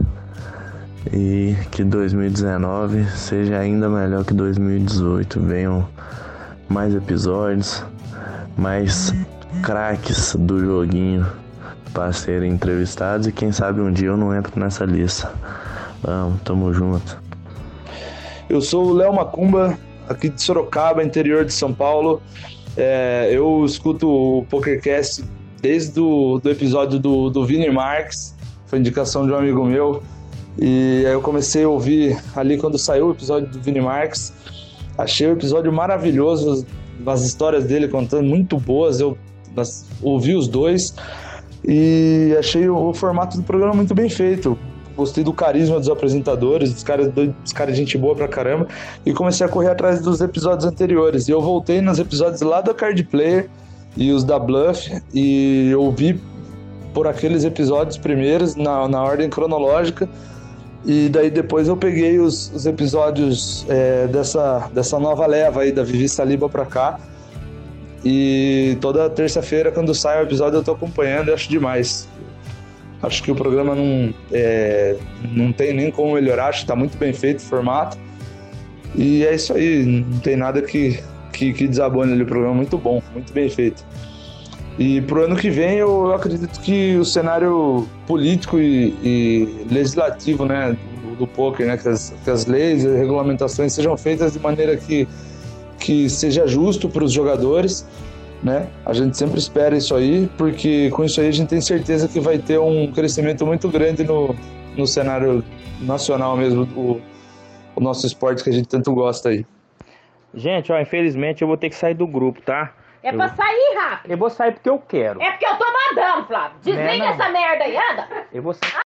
E que 2019 seja ainda melhor que 2018. Venham mais episódios, mais craques do joguinho para serem entrevistados e quem sabe um dia eu não entro nessa lista. Vamos, tamo junto. Eu sou o Léo Macumba, aqui de Sorocaba, interior de São Paulo. É, eu escuto o PokerCast desde o do episódio do, do Vini Marques, foi indicação de um amigo meu. E aí eu comecei a ouvir ali quando saiu o episódio do Vini Marques. Achei o episódio maravilhoso, as histórias dele contando muito boas. Eu ouvi os dois e achei o, o formato do programa muito bem feito. Gostei do carisma dos apresentadores, dos caras, dos caras de gente boa pra caramba. E comecei a correr atrás dos episódios anteriores. E eu voltei nos episódios lá da Card Player e os da Bluff e ouvi por aqueles episódios primeiros, na, na ordem cronológica. E daí depois eu peguei os, os episódios é, dessa, dessa nova leva aí, da Vivi Saliba pra cá. E toda terça-feira, quando sai o episódio, eu tô acompanhando e acho demais. Acho que o programa não, é, não tem nem como melhorar, acho que tá muito bem feito o formato. E é isso aí, não tem nada que, que, que desabone ali, o programa é muito bom, muito bem feito. E pro ano que vem eu acredito que o cenário político e, e legislativo né, do, do poker, né, que, as, que as leis e regulamentações sejam feitas de maneira que, que seja justo para os jogadores. Né? A gente sempre espera isso aí, porque com isso aí a gente tem certeza que vai ter um crescimento muito grande no, no cenário nacional mesmo, o, o nosso esporte que a gente tanto gosta aí. Gente, ó, infelizmente eu vou ter que sair do grupo, tá? É Eu- pra sair rápido. Eu vou sair porque eu quero. É porque eu tô mandando, Flávio. Desliga Né, não? essa merda aí, anda. Eu vou sair.